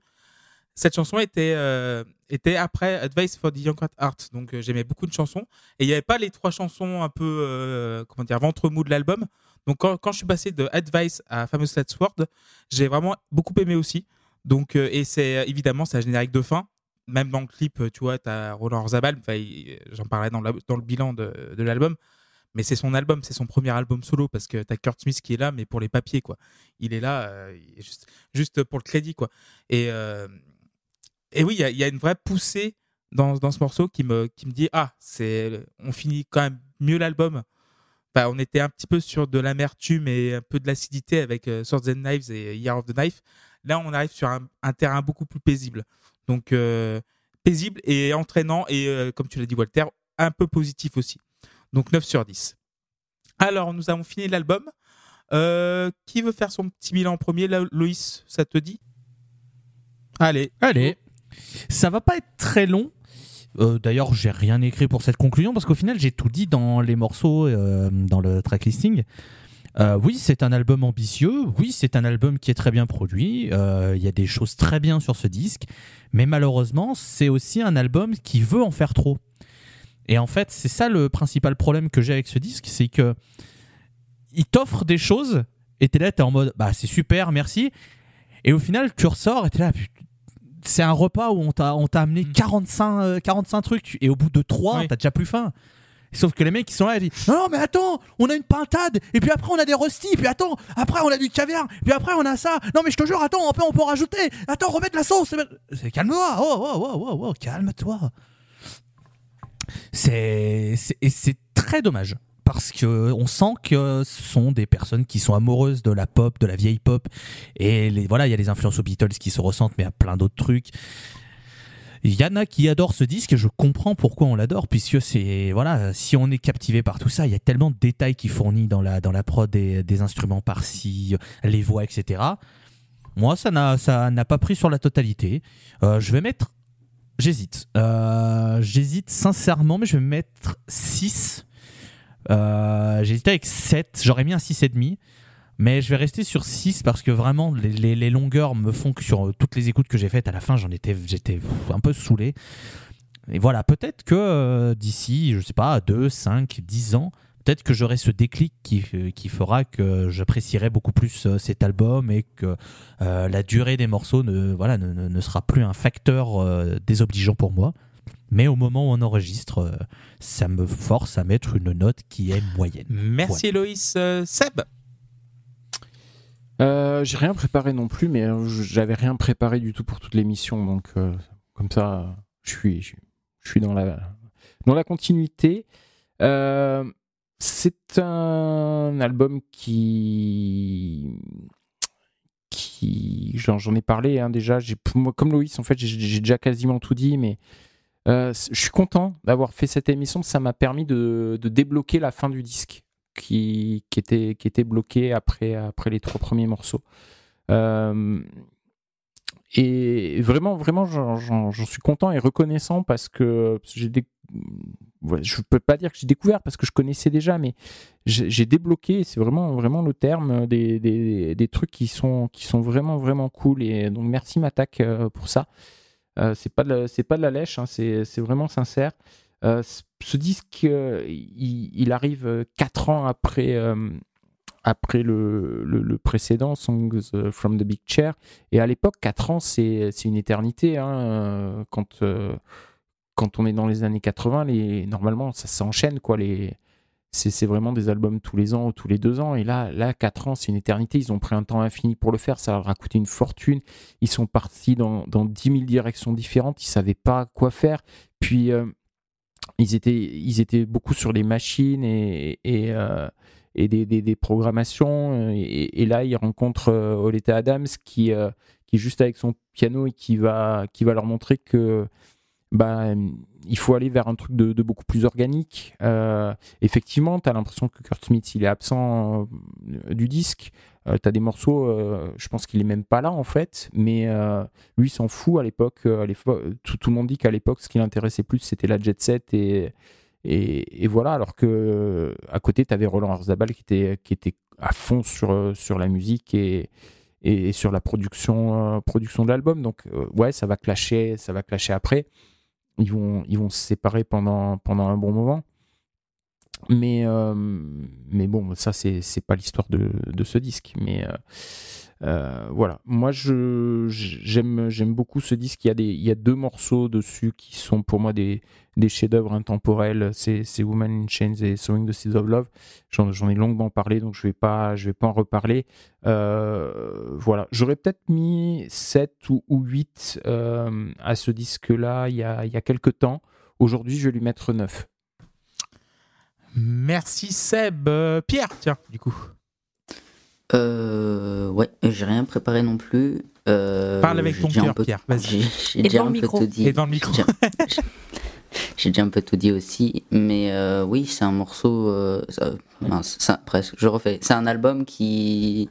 cette chanson était, euh, était après Advice for the Young at Heart. Donc j'aimais beaucoup de chansons. Et il n'y avait pas les trois chansons un peu, comment dire, ventre mou de l'album. Donc quand, je suis passé de Advice à Famous Let's Word, j'ai vraiment beaucoup aimé aussi. Donc, et c'est évidemment, c'est générique de fin. Même dans le clip, tu vois, tu as Roland Orzabal, j'en parlais dans, la- dans le bilan de, de l'album. Mais c'est son album, c'est son premier album solo parce que t'as Kurt Smith qui est là, mais pour les papiers, quoi. Il est là euh, juste, juste pour le crédit, quoi. Et, euh, et oui, il y a, une vraie poussée dans, dans ce morceau qui me, qui me dit Ah, on finit quand même mieux l'album. Bah, on était un petit peu sur de l'amertume et un peu de l'acidité avec euh, Swords and Knives et Year of the Knife. Là, on arrive sur un, un terrain beaucoup plus paisible. Donc, paisible et entraînant et, comme tu l'as dit, Walter, un peu positif aussi. Donc, 9 sur 10. Alors, nous avons fini l'album. Euh, qui veut faire son petit bilan en premier? Loïs, ça te dit? Allez.
Allez, ça va pas être très long. Euh, D'ailleurs, j'ai rien écrit pour cette conclusion parce qu'au final, j'ai tout dit dans les morceaux, euh, dans le track listing. Oui, c'est un album ambitieux. Oui, c'est un album qui est très bien produit. Il y a des choses très bien sur ce disque. Mais malheureusement, c'est aussi un album qui veut en faire trop. Et en fait, c'est ça le principal problème que j'ai avec ce disque, c'est que il t'offre des choses et t'es là, t'es en mode, bah c'est super, merci. Et au final, tu ressors et t'es là, c'est un repas où on t'a on t'a amené
Mm.
45, euh, 45 trucs et au bout de 3,
Oui.
t'as déjà plus faim. Sauf que les mecs qui sont là, ils disent Non, non, mais attends, on a une pintade, et puis après on a des rostis, puis attends, après on a du caviar, puis après on a ça. Non, mais je te jure, attends, on peut, on peut rajouter. Attends, remettre la sauce. Calme-toi, oh, oh, oh, oh, oh, calme-toi. C'est très dommage parce que on sent que ce sont des personnes qui sont amoureuses de la pop, de la vieille pop et voilà, il y a les influences aux Beatles qui se ressentent mais à plein d'autres trucs. Il y en a qui adorent ce disque et je comprends pourquoi on l'adore puisque c'est voilà, si on est captivé par tout ça, il y a tellement de détails qui fournit dans la dans la prod des, des instruments par-ci, les voix, etc. Moi, ça n'a ça n'a pas pris sur la totalité. Euh, je vais mettre J'hésite. Euh, J'hésite sincèrement, mais je vais mettre 6. Euh, J'hésitais avec 7. J'aurais mis un 6,5. Mais je vais rester sur 6 parce que vraiment, les, longueurs me font que sur euh, toutes les écoutes que j'ai faites, à la fin, j'en étais, j'étais un peu saoulé. Et voilà, peut-être que euh, d'ici, je sais pas, 2, 5, 10 ans, peut-être que j'aurai ce déclic qui, euh, qui fera que j'apprécierai beaucoup plus euh, cet album et que euh, la durée des morceaux ne, voilà, ne, ne- sera plus un facteur euh, désobligeant pour moi. Mais au moment où on enregistre, euh, ça me force à mettre une note qui est moyenne.
Merci Loïs. Euh, Seb
Euh, j'ai rien préparé non plus, mais j'avais rien préparé du tout pour toute l'émission, donc euh, comme ça, je suis, je, je suis dans la dans la continuité. Euh, c'est un album qui qui j'en ai parlé hein, déjà. Moi comme Loïs en fait, j'ai déjà quasiment tout dit, mais euh, je suis content d'avoir fait cette émission. Ça m'a permis de, de débloquer la fin du disque qui, qui, était, qui était bloqué après, après les trois premiers morceaux. Euh, et vraiment, vraiment, j'en suis content et reconnaissant parce que j'ai des... ouais, je peux pas dire que j'ai découvert parce que je connaissais déjà, mais j'ai débloqué, c'est vraiment, vraiment le terme, des, des, des trucs qui sont, qui sont vraiment, vraiment cool. Et donc, merci Matak euh, pour ça. Euh, c'est pas de la, pas de la lèche, hein, c'est vraiment sincère. Euh, ce disque, euh, il, arrive euh, quatre ans après, euh, après le, le, précédent, Songs euh, from the Big Chair. Et à l'époque, quatre ans, c'est une éternité. hein, euh, quand, euh, quand on est dans les années 80, les, normalement, ça s'enchaîne. quoi. C'est vraiment des albums tous les ans ou tous les deux ans. Et là, là 4 ans, c'est une éternité. Ils ont pris un temps infini pour le faire. Ça leur a coûté une fortune. Ils sont partis dans, dans 10 000 directions différentes. Ils savaient pas quoi faire. Puis, euh, ils, étaient, ils étaient beaucoup sur les machines et, euh, des, programmations. Et, et là, ils rencontrent euh, Oleta Adams qui, euh, qui est juste avec son piano et qui va, qui va leur montrer que bah, il faut aller vers un truc de, beaucoup plus organique. Euh, effectivement, tu as l'impression que Kurt Smith il est absent euh, du disque. tu as des morceaux, euh, je pense qu'il est même pas là en fait, mais euh, lui s'en fout à l'époque. euh, tout, le monde dit qu'à l'époque, ce qui l'intéressait plus, c'était la jet set et, et, voilà. Alors que euh, à côté, tu avais Roland Arzabal qui était, qui était à fond sur, euh, sur la musique et, et sur la production, euh, production de l'album. Donc euh, ouais, ça va clasher, ça va clasher après. Ils vont, ils vont se séparer pendant, pendant un bon moment. Mais, euh, mais bon, ça, c'est pas l'histoire de, de ce disque. Mais euh, euh, voilà. Moi, je- j'aime j'aime beaucoup ce disque. Il y, a des, il y a deux morceaux dessus qui sont pour moi des, des chefs-d'œuvre intemporels. C'est c'est Woman in Chains et Sowing the Seeds of Love. J'en ai longuement parlé, donc je vais pas, vais pas en reparler. Euh, voilà. J'aurais peut-être mis 7 ou, ou 8 euh, à ce disque-là il y a, il y a quelques temps. Aujourd'hui, je vais lui mettre 9.
Merci Seb. Pierre, tiens, du coup.
Euh, ouais, j'ai rien préparé non plus. Euh,
Parle avec ton cœur,
peu-
Pierre, vas-y.
J'ai déjà un peu tout dit.
Et dans le micro.
J'ai déjà- un peu tout dit aussi, mais euh, oui, c'est un morceau. euh, ça- mince, ça- presque, je refais. C'est un album qui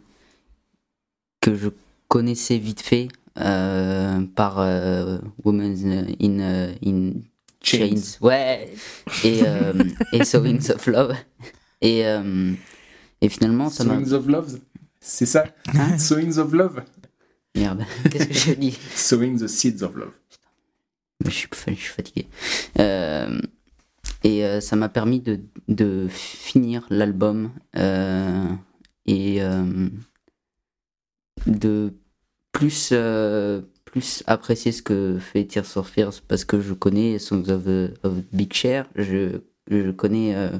que je connaissais vite fait euh, par euh, Women's in, in, in Chains. Ouais. Et, euh, et Sowings of Love. Et, euh, et finalement, ça m'a.
Of Love, c'est ça
Hein
Sowings of Love
Merde, qu'est-ce que je dis
Sowing the Seeds of Love.
je suis, je suis fatigué. Euh, et euh, ça m'a permis de, de finir l'album euh, et euh, de plus, euh, plus apprécier ce que fait Tears for Fears parce que je connais Songs of, of Big Share, je, je, connais, euh,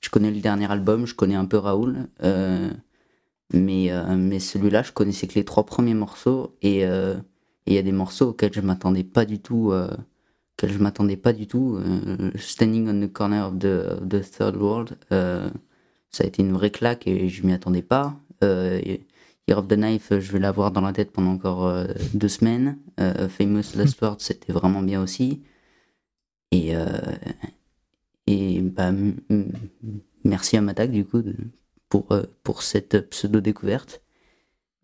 je connais le dernier album, je connais un peu Raoul. euh, mais, euh, mais celui-là, je connaissais que les trois premiers morceaux et euh, et il y a des morceaux auxquels je m'attendais pas du tout auxquels je m'attendais pas du tout Standing on the corner of the, third world ça a été une vraie claque et je m'y attendais pas euh, Year of the Knife je vais l'avoir dans la tête pendant encore deux semaines Famous Last Word c'était vraiment bien aussi et et bah, merci à Matak du coup pour, euh, pour cette pseudo découverte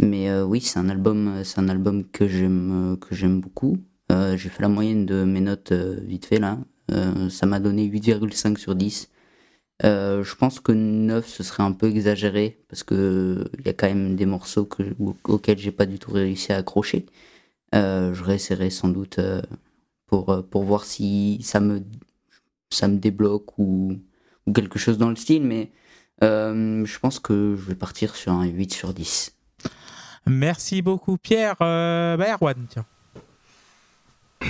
mais euh, oui, c'est un album, un album que j'aime, beaucoup. Euh, j'ai fait la moyenne de mes notes vite fait là. Ça m'a donné 8,5 sur 10. Euh, je pense que 9 ce serait un peu exagéré parce que il y a quand même des morceaux que, au- auxquels j'ai pas du tout réussi à accrocher. Je réessayerai sans doute pour, pour voir si ça me, ça me débloque ou, ou quelque chose dans le style, mais euh, je pense que je vais partir sur un 8 sur 10.
Merci beaucoup, Pierre. Euh, bah, Erwan, tiens.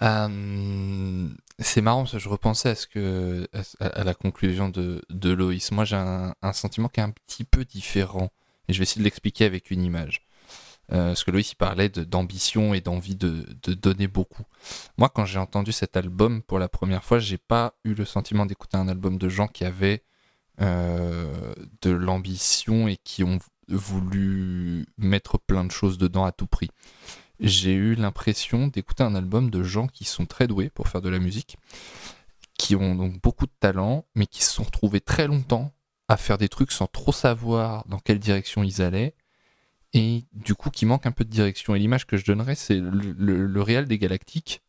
Euh, c'est marrant parce que je repensais à ce que à, à la conclusion de, de Loïs. Moi, j'ai un, un sentiment qui est un petit peu différent et je vais essayer de l'expliquer avec une image. Euh, parce que Loïs il parlait d'ambition et d'envie de, de donner beaucoup. Moi, quand j'ai entendu cet album pour la première fois, j'ai pas eu le sentiment d'écouter un album de gens qui avaient euh, de l'ambition et qui ont voulu mettre plein de choses dedans à tout prix j'ai eu l'impression d'écouter un album de gens qui sont très doués pour faire de la musique, qui ont donc beaucoup de talent, mais qui se sont retrouvés très longtemps à faire des trucs sans trop savoir dans quelle direction ils allaient, et du coup qui manquent un peu de direction. Et l'image que je donnerais, c'est le, le, le Real des Galactiques.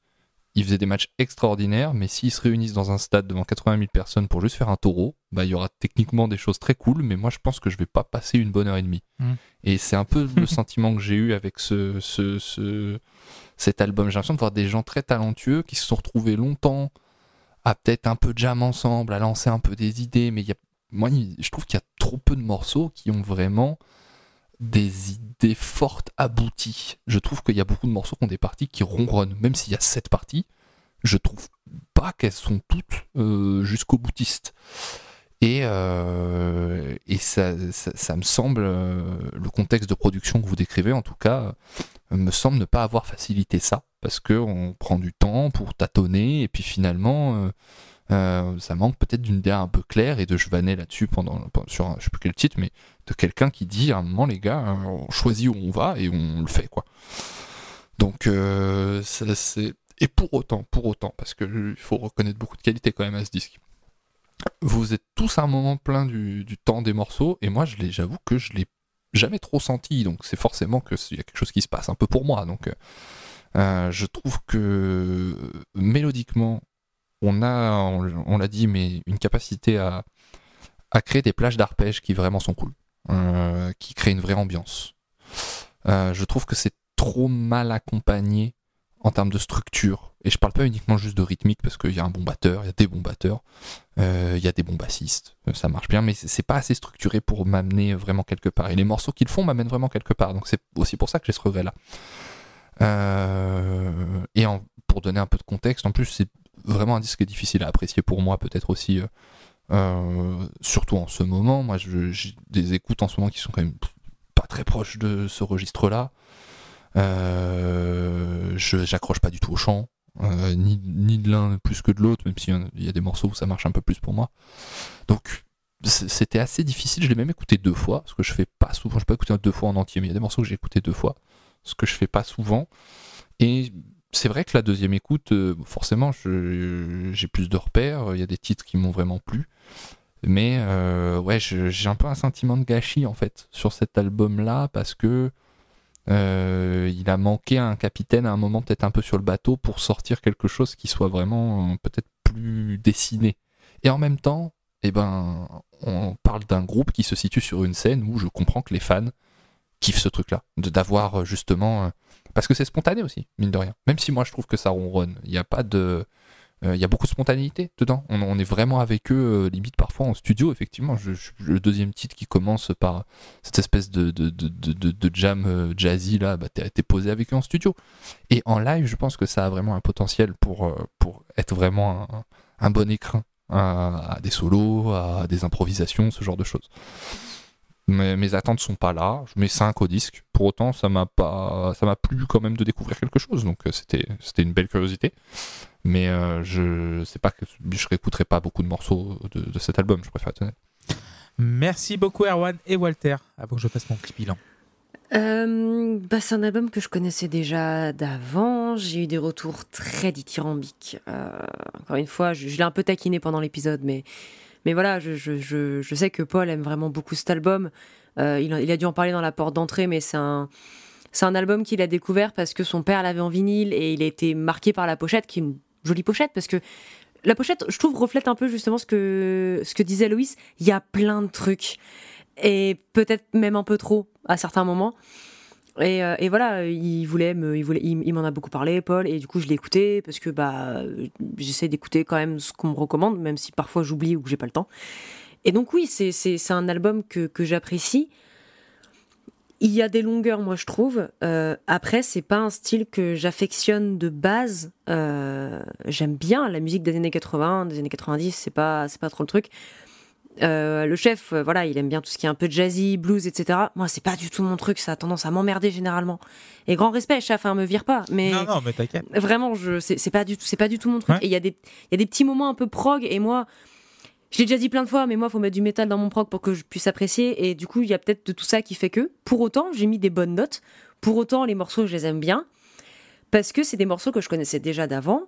Ils faisaient des matchs extraordinaires, mais s'ils se réunissent dans un stade devant 80 000 personnes pour juste faire un taureau, bah, il y aura techniquement des choses très cool, mais moi je pense que je vais pas passer une bonne heure et demie.
Mm.
Et c'est un peu le sentiment que j'ai eu avec ce, ce, ce- cet album. J'ai l'impression de voir des gens très talentueux qui se sont retrouvés longtemps à peut-être un peu jam ensemble, à lancer un peu des idées, mais il y a, moi je trouve qu'il y a trop peu de morceaux qui ont vraiment des idées fortes, abouties. Je trouve qu'il y a beaucoup de morceaux qui ont des parties qui ronronnent, même s'il y a sept parties, je trouve pas qu'elles sont toutes euh, jusqu'au boutiste. Et, euh, et ça, ça, ça me semble, euh, le contexte de production que vous décrivez en tout cas, me semble ne pas avoir facilité ça, parce qu'on prend du temps pour tâtonner, et puis finalement, euh, euh, ça manque peut-être d'une idée un peu claire, et de je vannais là-dessus pendant, sur je sais plus quel titre, mais de quelqu'un qui dit à un moment, les gars, euh, on choisit où on va, et on le fait, quoi. Donc, euh, ça, c'est... Et pour autant, pour autant, parce qu'il faut reconnaître beaucoup de qualité quand même à ce disque vous êtes tous à un moment plein du, du temps des morceaux, et moi, je l'ai- j'avoue que je l'ai jamais trop senti, donc c'est forcément qu'il y a quelque chose qui se passe un peu pour moi. Donc, euh, euh, je trouve que euh, mélodiquement, on a, on, l'a dit, mais une capacité à, à créer des plages d'arpèges qui vraiment sont cool, euh, qui créent une vraie ambiance. Euh, je trouve que c'est trop mal accompagné en termes de structure Et je parle pas uniquement juste de rythmique parce qu'il y a un bon batteur, il y a des bons batteurs, euh, il y a des bons bassistes, ça marche bien, mais c'est pas assez structuré pour m'amener vraiment quelque part. Et les morceaux qu'ils font m'amènent vraiment quelque part, donc c'est aussi pour ça que j'ai ce regret-là. Et pour donner un peu de contexte, en plus c'est vraiment un disque difficile à apprécier pour moi, peut-être aussi, euh, euh, surtout en ce moment. Moi, j'ai des écoutes en ce moment qui sont quand même pas très proches de ce registre-là. Euh, j'accroche pas du tout au chant, ni, de l'un plus que de l'autre, même s'il y y a des morceaux où ça marche un peu plus pour moi. Donc c'était assez difficile, je l'ai même écouté deux fois, ce que je fais pas souvent, je peux écouter deux fois en entier, mais il y a des morceaux que j'ai écouté deux fois, ce que je fais pas souvent. Et c'est vrai que la deuxième écoute, euh, forcément, j'ai plus de repères, il y a des titres qui m'ont vraiment plu. Mais euh, ouais, j'ai un peu un sentiment de gâchis en fait sur cet album-là parce que euh, il a manqué un capitaine à un moment peut-être un peu sur le bateau pour sortir quelque chose qui soit vraiment peut-être plus dessiné. Et en même temps, eh ben, on parle d'un groupe qui se situe sur une scène où je comprends que les fans kiffent ce truc-là, d'avoir justement parce que c'est spontané aussi, mine de rien. Même si moi je trouve que ça ronronne, il n'y a pas de euh, il y a beaucoup de spontanéité dedans. On, est vraiment avec eux, euh, limite parfois en studio, effectivement. Le deuxième titre qui commence par cette espèce de, de, de, de, jam euh, jazzy, là, bah, t'es posé avec eux en studio. Et en live, je pense que ça a vraiment un potentiel pour, pour être vraiment un, bon écrin à des solos, à des improvisations, ce genre de choses. Mais mes attentes sont pas là. Je mets 5 au disque. Pour autant, ça m'a pas, ça m'a plu quand même de découvrir quelque chose. Donc euh, c'était, c'était une belle curiosité. Mais euh, je sais pas que je réécouterai pas beaucoup de morceaux de, de cet album. Je préfère être honnête.
Merci beaucoup Erwan et Walter. Avant que je fasse mon petit bilan.
Euh, bah, c'est un album que je connaissais déjà d'avant. J'ai eu des retours très dithyrambiques. Euh, encore une fois, je, je l'ai un peu taquiné pendant l'épisode, mais, mais voilà, je, je, je, sais que Paul aime vraiment beaucoup cet album. Euh, il, a- il a dû en parler dans la porte d'entrée, mais c'est un, c'est un album qu'il a découvert parce que son père l'avait en vinyle et il a été marqué par la pochette, qui est une jolie pochette, parce que la pochette, je trouve, reflète un peu justement ce que, ce que disait Loïs. Il y a plein de trucs. Et peut-être même un peu trop à certains moments. Et, euh, et voilà, il voulait il voulait, m'en a beaucoup parlé, Paul, et du coup je l'ai écouté parce que bah j'essaie d'écouter quand même ce qu'on me recommande, même si parfois j'oublie ou que j'ai pas le temps. Et donc oui, c'est c'est c'est un album que que j'apprécie. Il y a des longueurs, moi je trouve. Euh, après, c'est pas un style que j'affectionne de base. Euh, J'aime bien la musique des années 80, des années 90, c'est pas c'est pas trop le truc. Euh, le chef, euh, voilà, il aime bien tout ce qui est un peu jazzy, blues, etc. Moi, c'est pas du tout mon truc, ça a tendance à m'emmerder généralement. Et grand respect, chef, hein, me vire pas, mais
Non, non, mais t'inquiète.
vraiment, je, c'est c'est pas du tout, c'est pas du tout mon truc.
Ouais.
Et il y a des, il y a des petits moments un peu prog, et moi, je l'ai déjà dit plein de fois, mais moi, faut mettre du métal dans mon prog pour que je puisse apprécier. Et du coup, il y a peut-être de tout ça qui fait que, pour autant, j'ai mis des bonnes notes. Pour autant, les morceaux, je les aime bien, parce que c'est des morceaux que je connaissais déjà d'avant.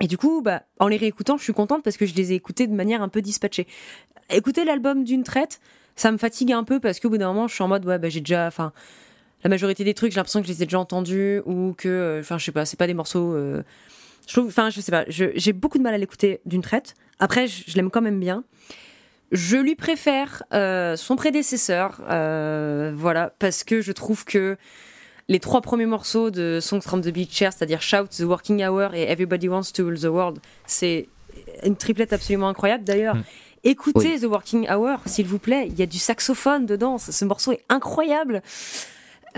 Et du coup, bah, en les réécoutant, je suis contente parce que je les ai écoutés de manière un peu dispatchée. Écouter l'album d'une traite, ça me fatigue un peu parce qu'au bout d'un moment, je suis en mode, ouais, bah, j'ai déjà, enfin, la majorité des trucs, j'ai l'impression que je les ai déjà entendus ou que, euh, enfin, je sais pas, c'est pas des morceaux. euh, je trouve, enfin, je sais pas, j'ai beaucoup de mal à l'écouter d'une traite. Après, je, l'aime quand même bien. Je lui préfère euh, son prédécesseur, voilà, parce que je trouve que les trois premiers morceaux de Songs from the Beach Chair, c'est-à-dire Shout, The Working Hour et Everybody Wants to Rule the World, c'est une triplette absolument incroyable. D'ailleurs,
Mm.
écoutez The Working Hour, s'il vous plaît. Il y a du saxophone dedans. Ce ce morceau est incroyable.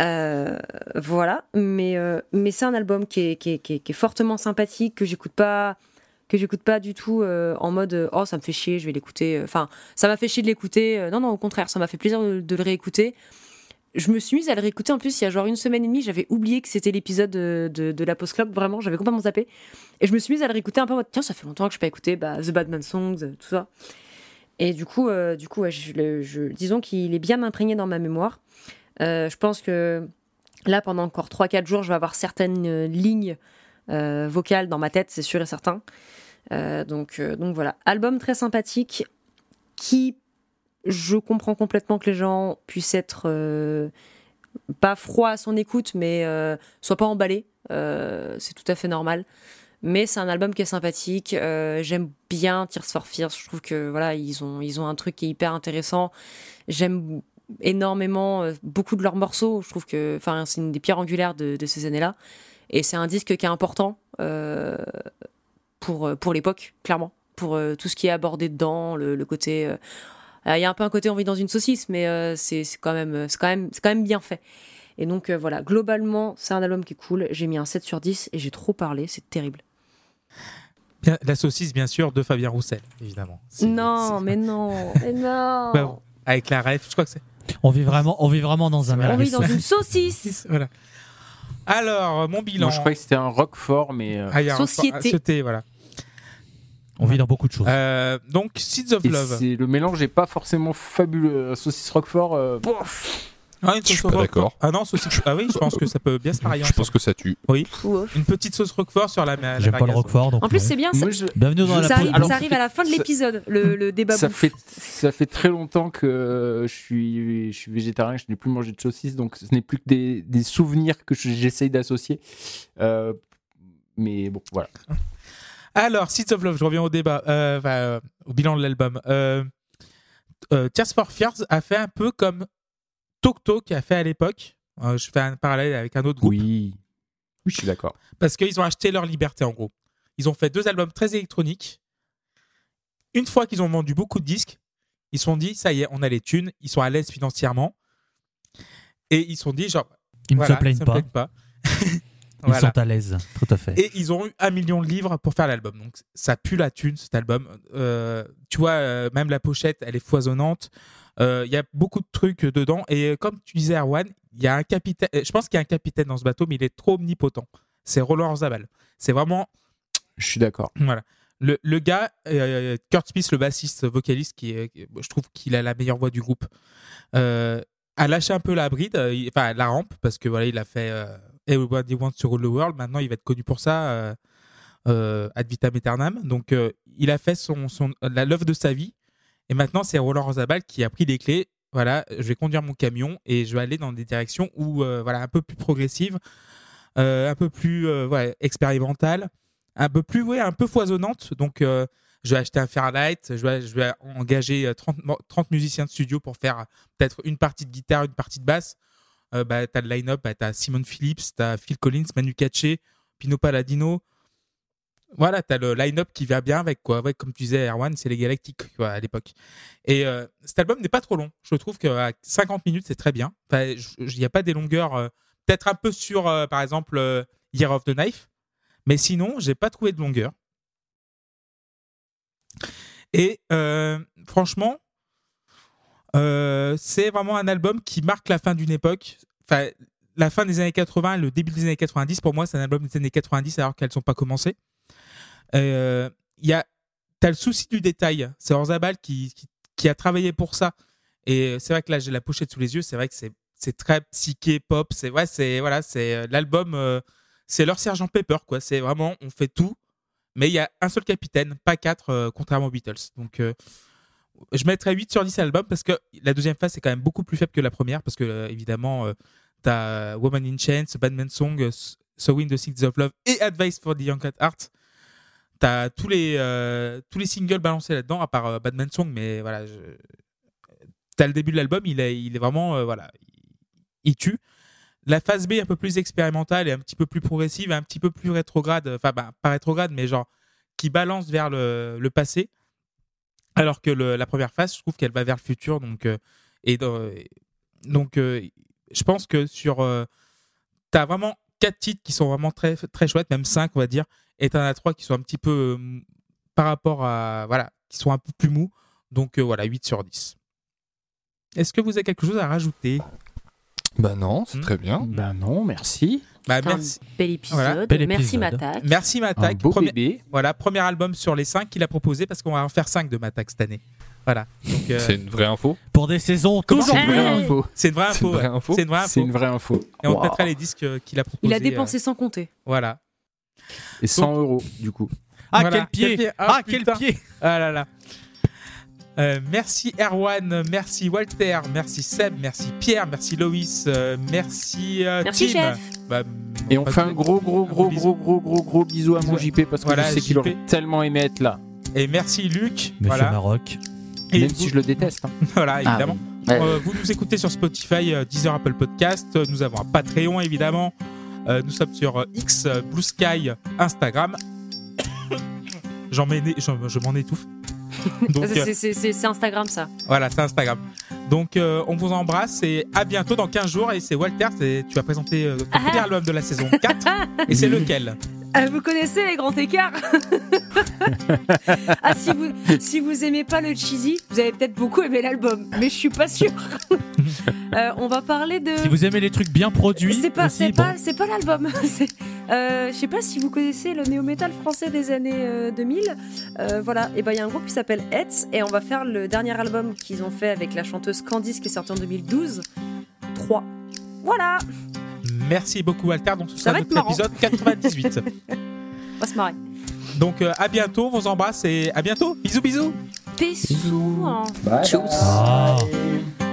Euh, voilà, mais, euh, mais c'est un album qui est, qui, est, qui est- qui est fortement sympathique, que j'écoute pas que j'écoute pas du tout euh, en mode oh ça me fait chier je vais l'écouter enfin ça m'a fait chier de l'écouter non non au contraire ça m'a fait plaisir de, de le réécouter je me suis mise à le réécouter. En plus il y a genre une semaine et demie j'avais oublié que c'était l'épisode de, de, la post club vraiment j'avais complètement zappé. Et je me suis mise à le réécouter un peu en mode tiens ça fait longtemps que je n'ai pas écouté bah, The Batman Songs euh, tout ça. Et du coup euh, du coup disons qu'il est bien imprégné dans ma mémoire. Euh, je pense que là pendant encore 3-4 jours je vais avoir certaines lignes vocales dans ma tête c'est sûr et certain. Donc, donc voilà. Album très sympathique qui je comprends complètement que les gens puissent être euh, pas froids à son écoute, mais euh, soient pas emballés. Euh, c'est tout à fait normal. Mais c'est un album qui est sympathique. Euh, J'aime bien Tears for Fears. Je trouve que voilà, ils ont, ils ont un truc qui est hyper intéressant. J'aime énormément beaucoup de leurs morceaux. Je trouve que enfin, c'est une des pierres angulaires de, ces années-là. Et c'est un disque qui est important pour, pour l'époque, clairement. Pour tout ce qui est abordé dedans, le, côté. Il y a un peu un côté on vit dans une saucisse, mais euh, c'est quand, même- c'est quand, même- c'est quand même bien fait. Et donc euh, voilà, globalement, c'est un album qui est cool. J'ai mis un 7 sur 10 et j'ai trop parlé, c'est terrible.
Bien- La saucisse, bien sûr, de Fabien Roussel, évidemment.
Non, mais non, mais non.
Ouais, bon. Avec la ref, je crois que c'est.
On vit vraiment, on vit vraiment dans un
On vit dans une saucisse.
Voilà. Alors, mon bilan.
Moi, je croyais que c'était un Roquefort, mais. euh,
Ah, il y a un-
Société.
ah, Société, voilà.
On vit dans beaucoup de choses.
Euh, donc, Seeds of
et
Love.
c'est- le mélange n'est pas forcément fabuleux. Saucisse Roquefort. euh,
Ah, une
Je suis
sauce
pas
Roquefort.
d'accord.
Ah non, saucisse. Ah oui, je pense que ça peut bien se marier
Je pense que ça tue.
Ouf.
Une petite sauce Roquefort sur la, la
J'aime pas le. Roquefort, donc
En plus, c'est bien. Ça,
moi, je-
Bienvenue dans
je-
la
arrive,
alors,
ça arrive à la fin de
ça-
l'épisode, le, le débat
ça
bouffe.
fait, ça fait très longtemps que je suis, je suis végétarien, je n'ai plus mangé de saucisses, donc ce n'est plus que des, des souvenirs que je- j'essaye d'associer. Euh, mais bon, voilà.
Alors, Seeds of Love, je reviens au débat, euh, enfin, euh, au bilan de l'album. Euh, euh, Tears for Fears a fait un peu comme Tok a fait à l'époque. Euh, je fais un parallèle avec un autre groupe.
Oui, oui, je suis d'accord.
Parce qu'ils ont acheté leur liberté, en gros. Ils ont fait deux albums très électroniques. Une fois qu'ils ont vendu beaucoup de disques, ils se sont dit, ça y est, on a les thunes, ils sont à l'aise financièrement. Et ils se sont dit, genre,
Ils ne
voilà,
se plaignent pas.
plaît pas.
Ils
Voilà.
sont à l'aise. Tout à fait.
Et ils ont eu un million de livres pour faire l'album. Donc ça pue la thune cet album. Euh, tu vois, euh, même la pochette, elle est foisonnante. Euh, Il y a beaucoup de trucs dedans. Et euh, comme tu disais, Erwan, il y a un capitaine. euh, Je pense qu'il y a un capitaine dans ce bateau, mais il est trop omnipotent. C'est Roland Orzabal. C'est vraiment
Je suis d'accord.
voilà. Le, le gars, euh, Kurt Smith, le bassiste vocaliste, qui est, je trouve qu'il a la meilleure voix du groupe, euh, a lâché un peu la bride, euh, enfin la rampe, parce que voilà, il a fait euh, Everybody Wants to Rule the World. Maintenant, il va être connu pour ça, euh, euh, ad vitam aeternam. Donc, euh, il a fait son, la love de sa vie. Et maintenant, c'est Roland Rosabal qui a pris les clés. Voilà, je vais conduire mon camion et je vais aller dans des directions où, voilà, un peu plus progressives, un peu plus ouais, expérimentales un peu plus, ouais, un peu foisonnante. Donc, je vais acheter un Fairlight, je vais, je vais engager euh, 30, mo- 30 musiciens de studio pour faire peut-être une partie de guitare, une partie de basse. Euh, bah, t'as le line-up, bah, t'as Simon Phillips, t'as Phil Collins, Manu Katché, Pino Palladino. Voilà, t'as le line-up qui va bien avec, quoi. Ouais, comme tu disais, Erwan, c'est les Galactiques, à l'époque. Et euh, cet album n'est pas trop long. Je trouve qu'à 50 minutes, c'est très bien. Il n'y a pas des longueurs, euh, peut-être un peu sur, par exemple, Year of the Knife. Mais sinon, j'ai pas trouvé de longueur. Et franchement, euh, c'est vraiment un album qui marque la fin d'une époque. Enfin, la fin des années 80, le début des années 90, pour moi, c'est un album des années 90 alors qu'elles sont pas commencées. Euh, Il y a, t'as le souci du détail. C'est Orzabal qui, a travaillé pour ça. Et c'est vrai que là, j'ai la pochette sous les yeux. C'est vrai que c'est, très psyché pop. C'est ouais, c'est voilà, c'est euh, l'album. euh, c'est leur sergent Pepper, quoi. C'est vraiment, on fait tout, mais il y a un seul capitaine, pas quatre, euh, contrairement aux Beatles. Donc, euh, je mettrais 8 sur 10 à l'album parce que la deuxième phase, c'est quand même beaucoup plus faible que la première, parce que, euh, évidemment, euh, t'as Woman in Chains, Batman Song, euh, Sowing the Seeds of Love et Advice for the Young at Heart. T'as tous les, euh, tous les singles balancés là-dedans, à part euh, Batman Song, mais voilà. Je... T'as le début de l'album, il est, il est vraiment, euh, voilà, il, tue. La phase B un peu plus expérimentale et un petit peu plus progressive, un petit peu plus rétrograde, enfin bah, pas rétrograde, mais genre qui balance vers le, le passé. Alors que le- la première phase, je trouve qu'elle va vers le futur. Donc, euh, et dans- donc euh, je pense que sur. Euh, T'as vraiment quatre titres qui sont vraiment très, très chouettes, même cinq, on va dire. Et t'en as trois qui sont un petit peu. euh, par rapport à. Voilà, qui sont un peu plus mous. Donc euh, voilà, 8 sur 10. Est-ce que vous avez quelque chose à rajouter?
Bah non, c'est
Hmm?
très bien.
Ben non, merci.
Bah,
C'est un
merci.
bel épisode.
Voilà,
bel
Merci. Matak.
Merci
Un
Matak.
beau
Premier-
bébé.
Voilà, premier album sur les 5 qu'il a proposé parce qu'on va en faire 5 de Matak cette année. Voilà. Euh,
C'est une vraie info.
Pour des saisons toujours
C'est une vraie
Hey
info.
c'est une vraie
C'est une
info.
vraie
ouais.
info.
C'est une vraie info.
C'est une vraie info.
Et on
Wow.
mettra les disques euh, qu'il a proposés.
Il a
euh,
dépensé sans compter.
voilà.
Et 100 euros, du coup.
Ah
Voilà.
quel pied
Ah,
Ah quel pied
Ah là là. Euh, merci Erwan, merci Walter, merci Seb, merci Pierre, merci Loïs, euh, merci euh,
Merci,
Tim.
chef.
Bah,
Et on fait un gros, gros, gros, gros, gros, gros, gros bisou à mon. JP parce que
Voilà,
je sais qu'il aurait tellement aimé être là.
Et merci Luc.
Monsieur
voilà.
Maroc.
Et
Même
vous-
si je le déteste. hein.
voilà,
Ah
évidemment.
oui. Ouais.
Euh, vous nous écoutez sur Spotify, Deezer, Apple Podcast. Nous avons un Patreon, évidemment. Euh, nous sommes sur X, Blue Sky, Instagram. J'en mets- j'en- je m'en étouffe.
C'est-
euh,
c'est- Instagram ça.
voilà, c'est Instagram. Donc, euh, on vous embrasse et à bientôt dans 15 jours. Et c'est Walter, c'est- tu vas présenter euh, ton
Ah.
premier album de la saison 4. et c'est lequel?
Euh, vous connaissez les grands écarts Ah, si vous, si vous aimez pas le cheesy, vous avez peut-être beaucoup aimé l'album, mais je suis pas sûre. Euh, on va parler de.
Si vous aimez les trucs bien produits,
C'est pas,
aussi,
c'est
bon.
pas, c'est pas l'album. Euh, je sais pas si vous connaissez le néo-metal français des années euh, 2000. Euh, voilà, et ben il y a un groupe qui s'appelle Hetz et on va faire le dernier album qu'ils ont fait avec la chanteuse Candice qui est sorti en 2012. 3. Voilà,
Merci beaucoup, Walter. Donc, ce
Ça
sera notre
marrant.
épisode 98.
on va se marrer.
Donc, euh, à bientôt. On vous embrasse et à bientôt. Bisous, bisous.
Bisous.
Bye.
Tchuss.
Ah.
bye.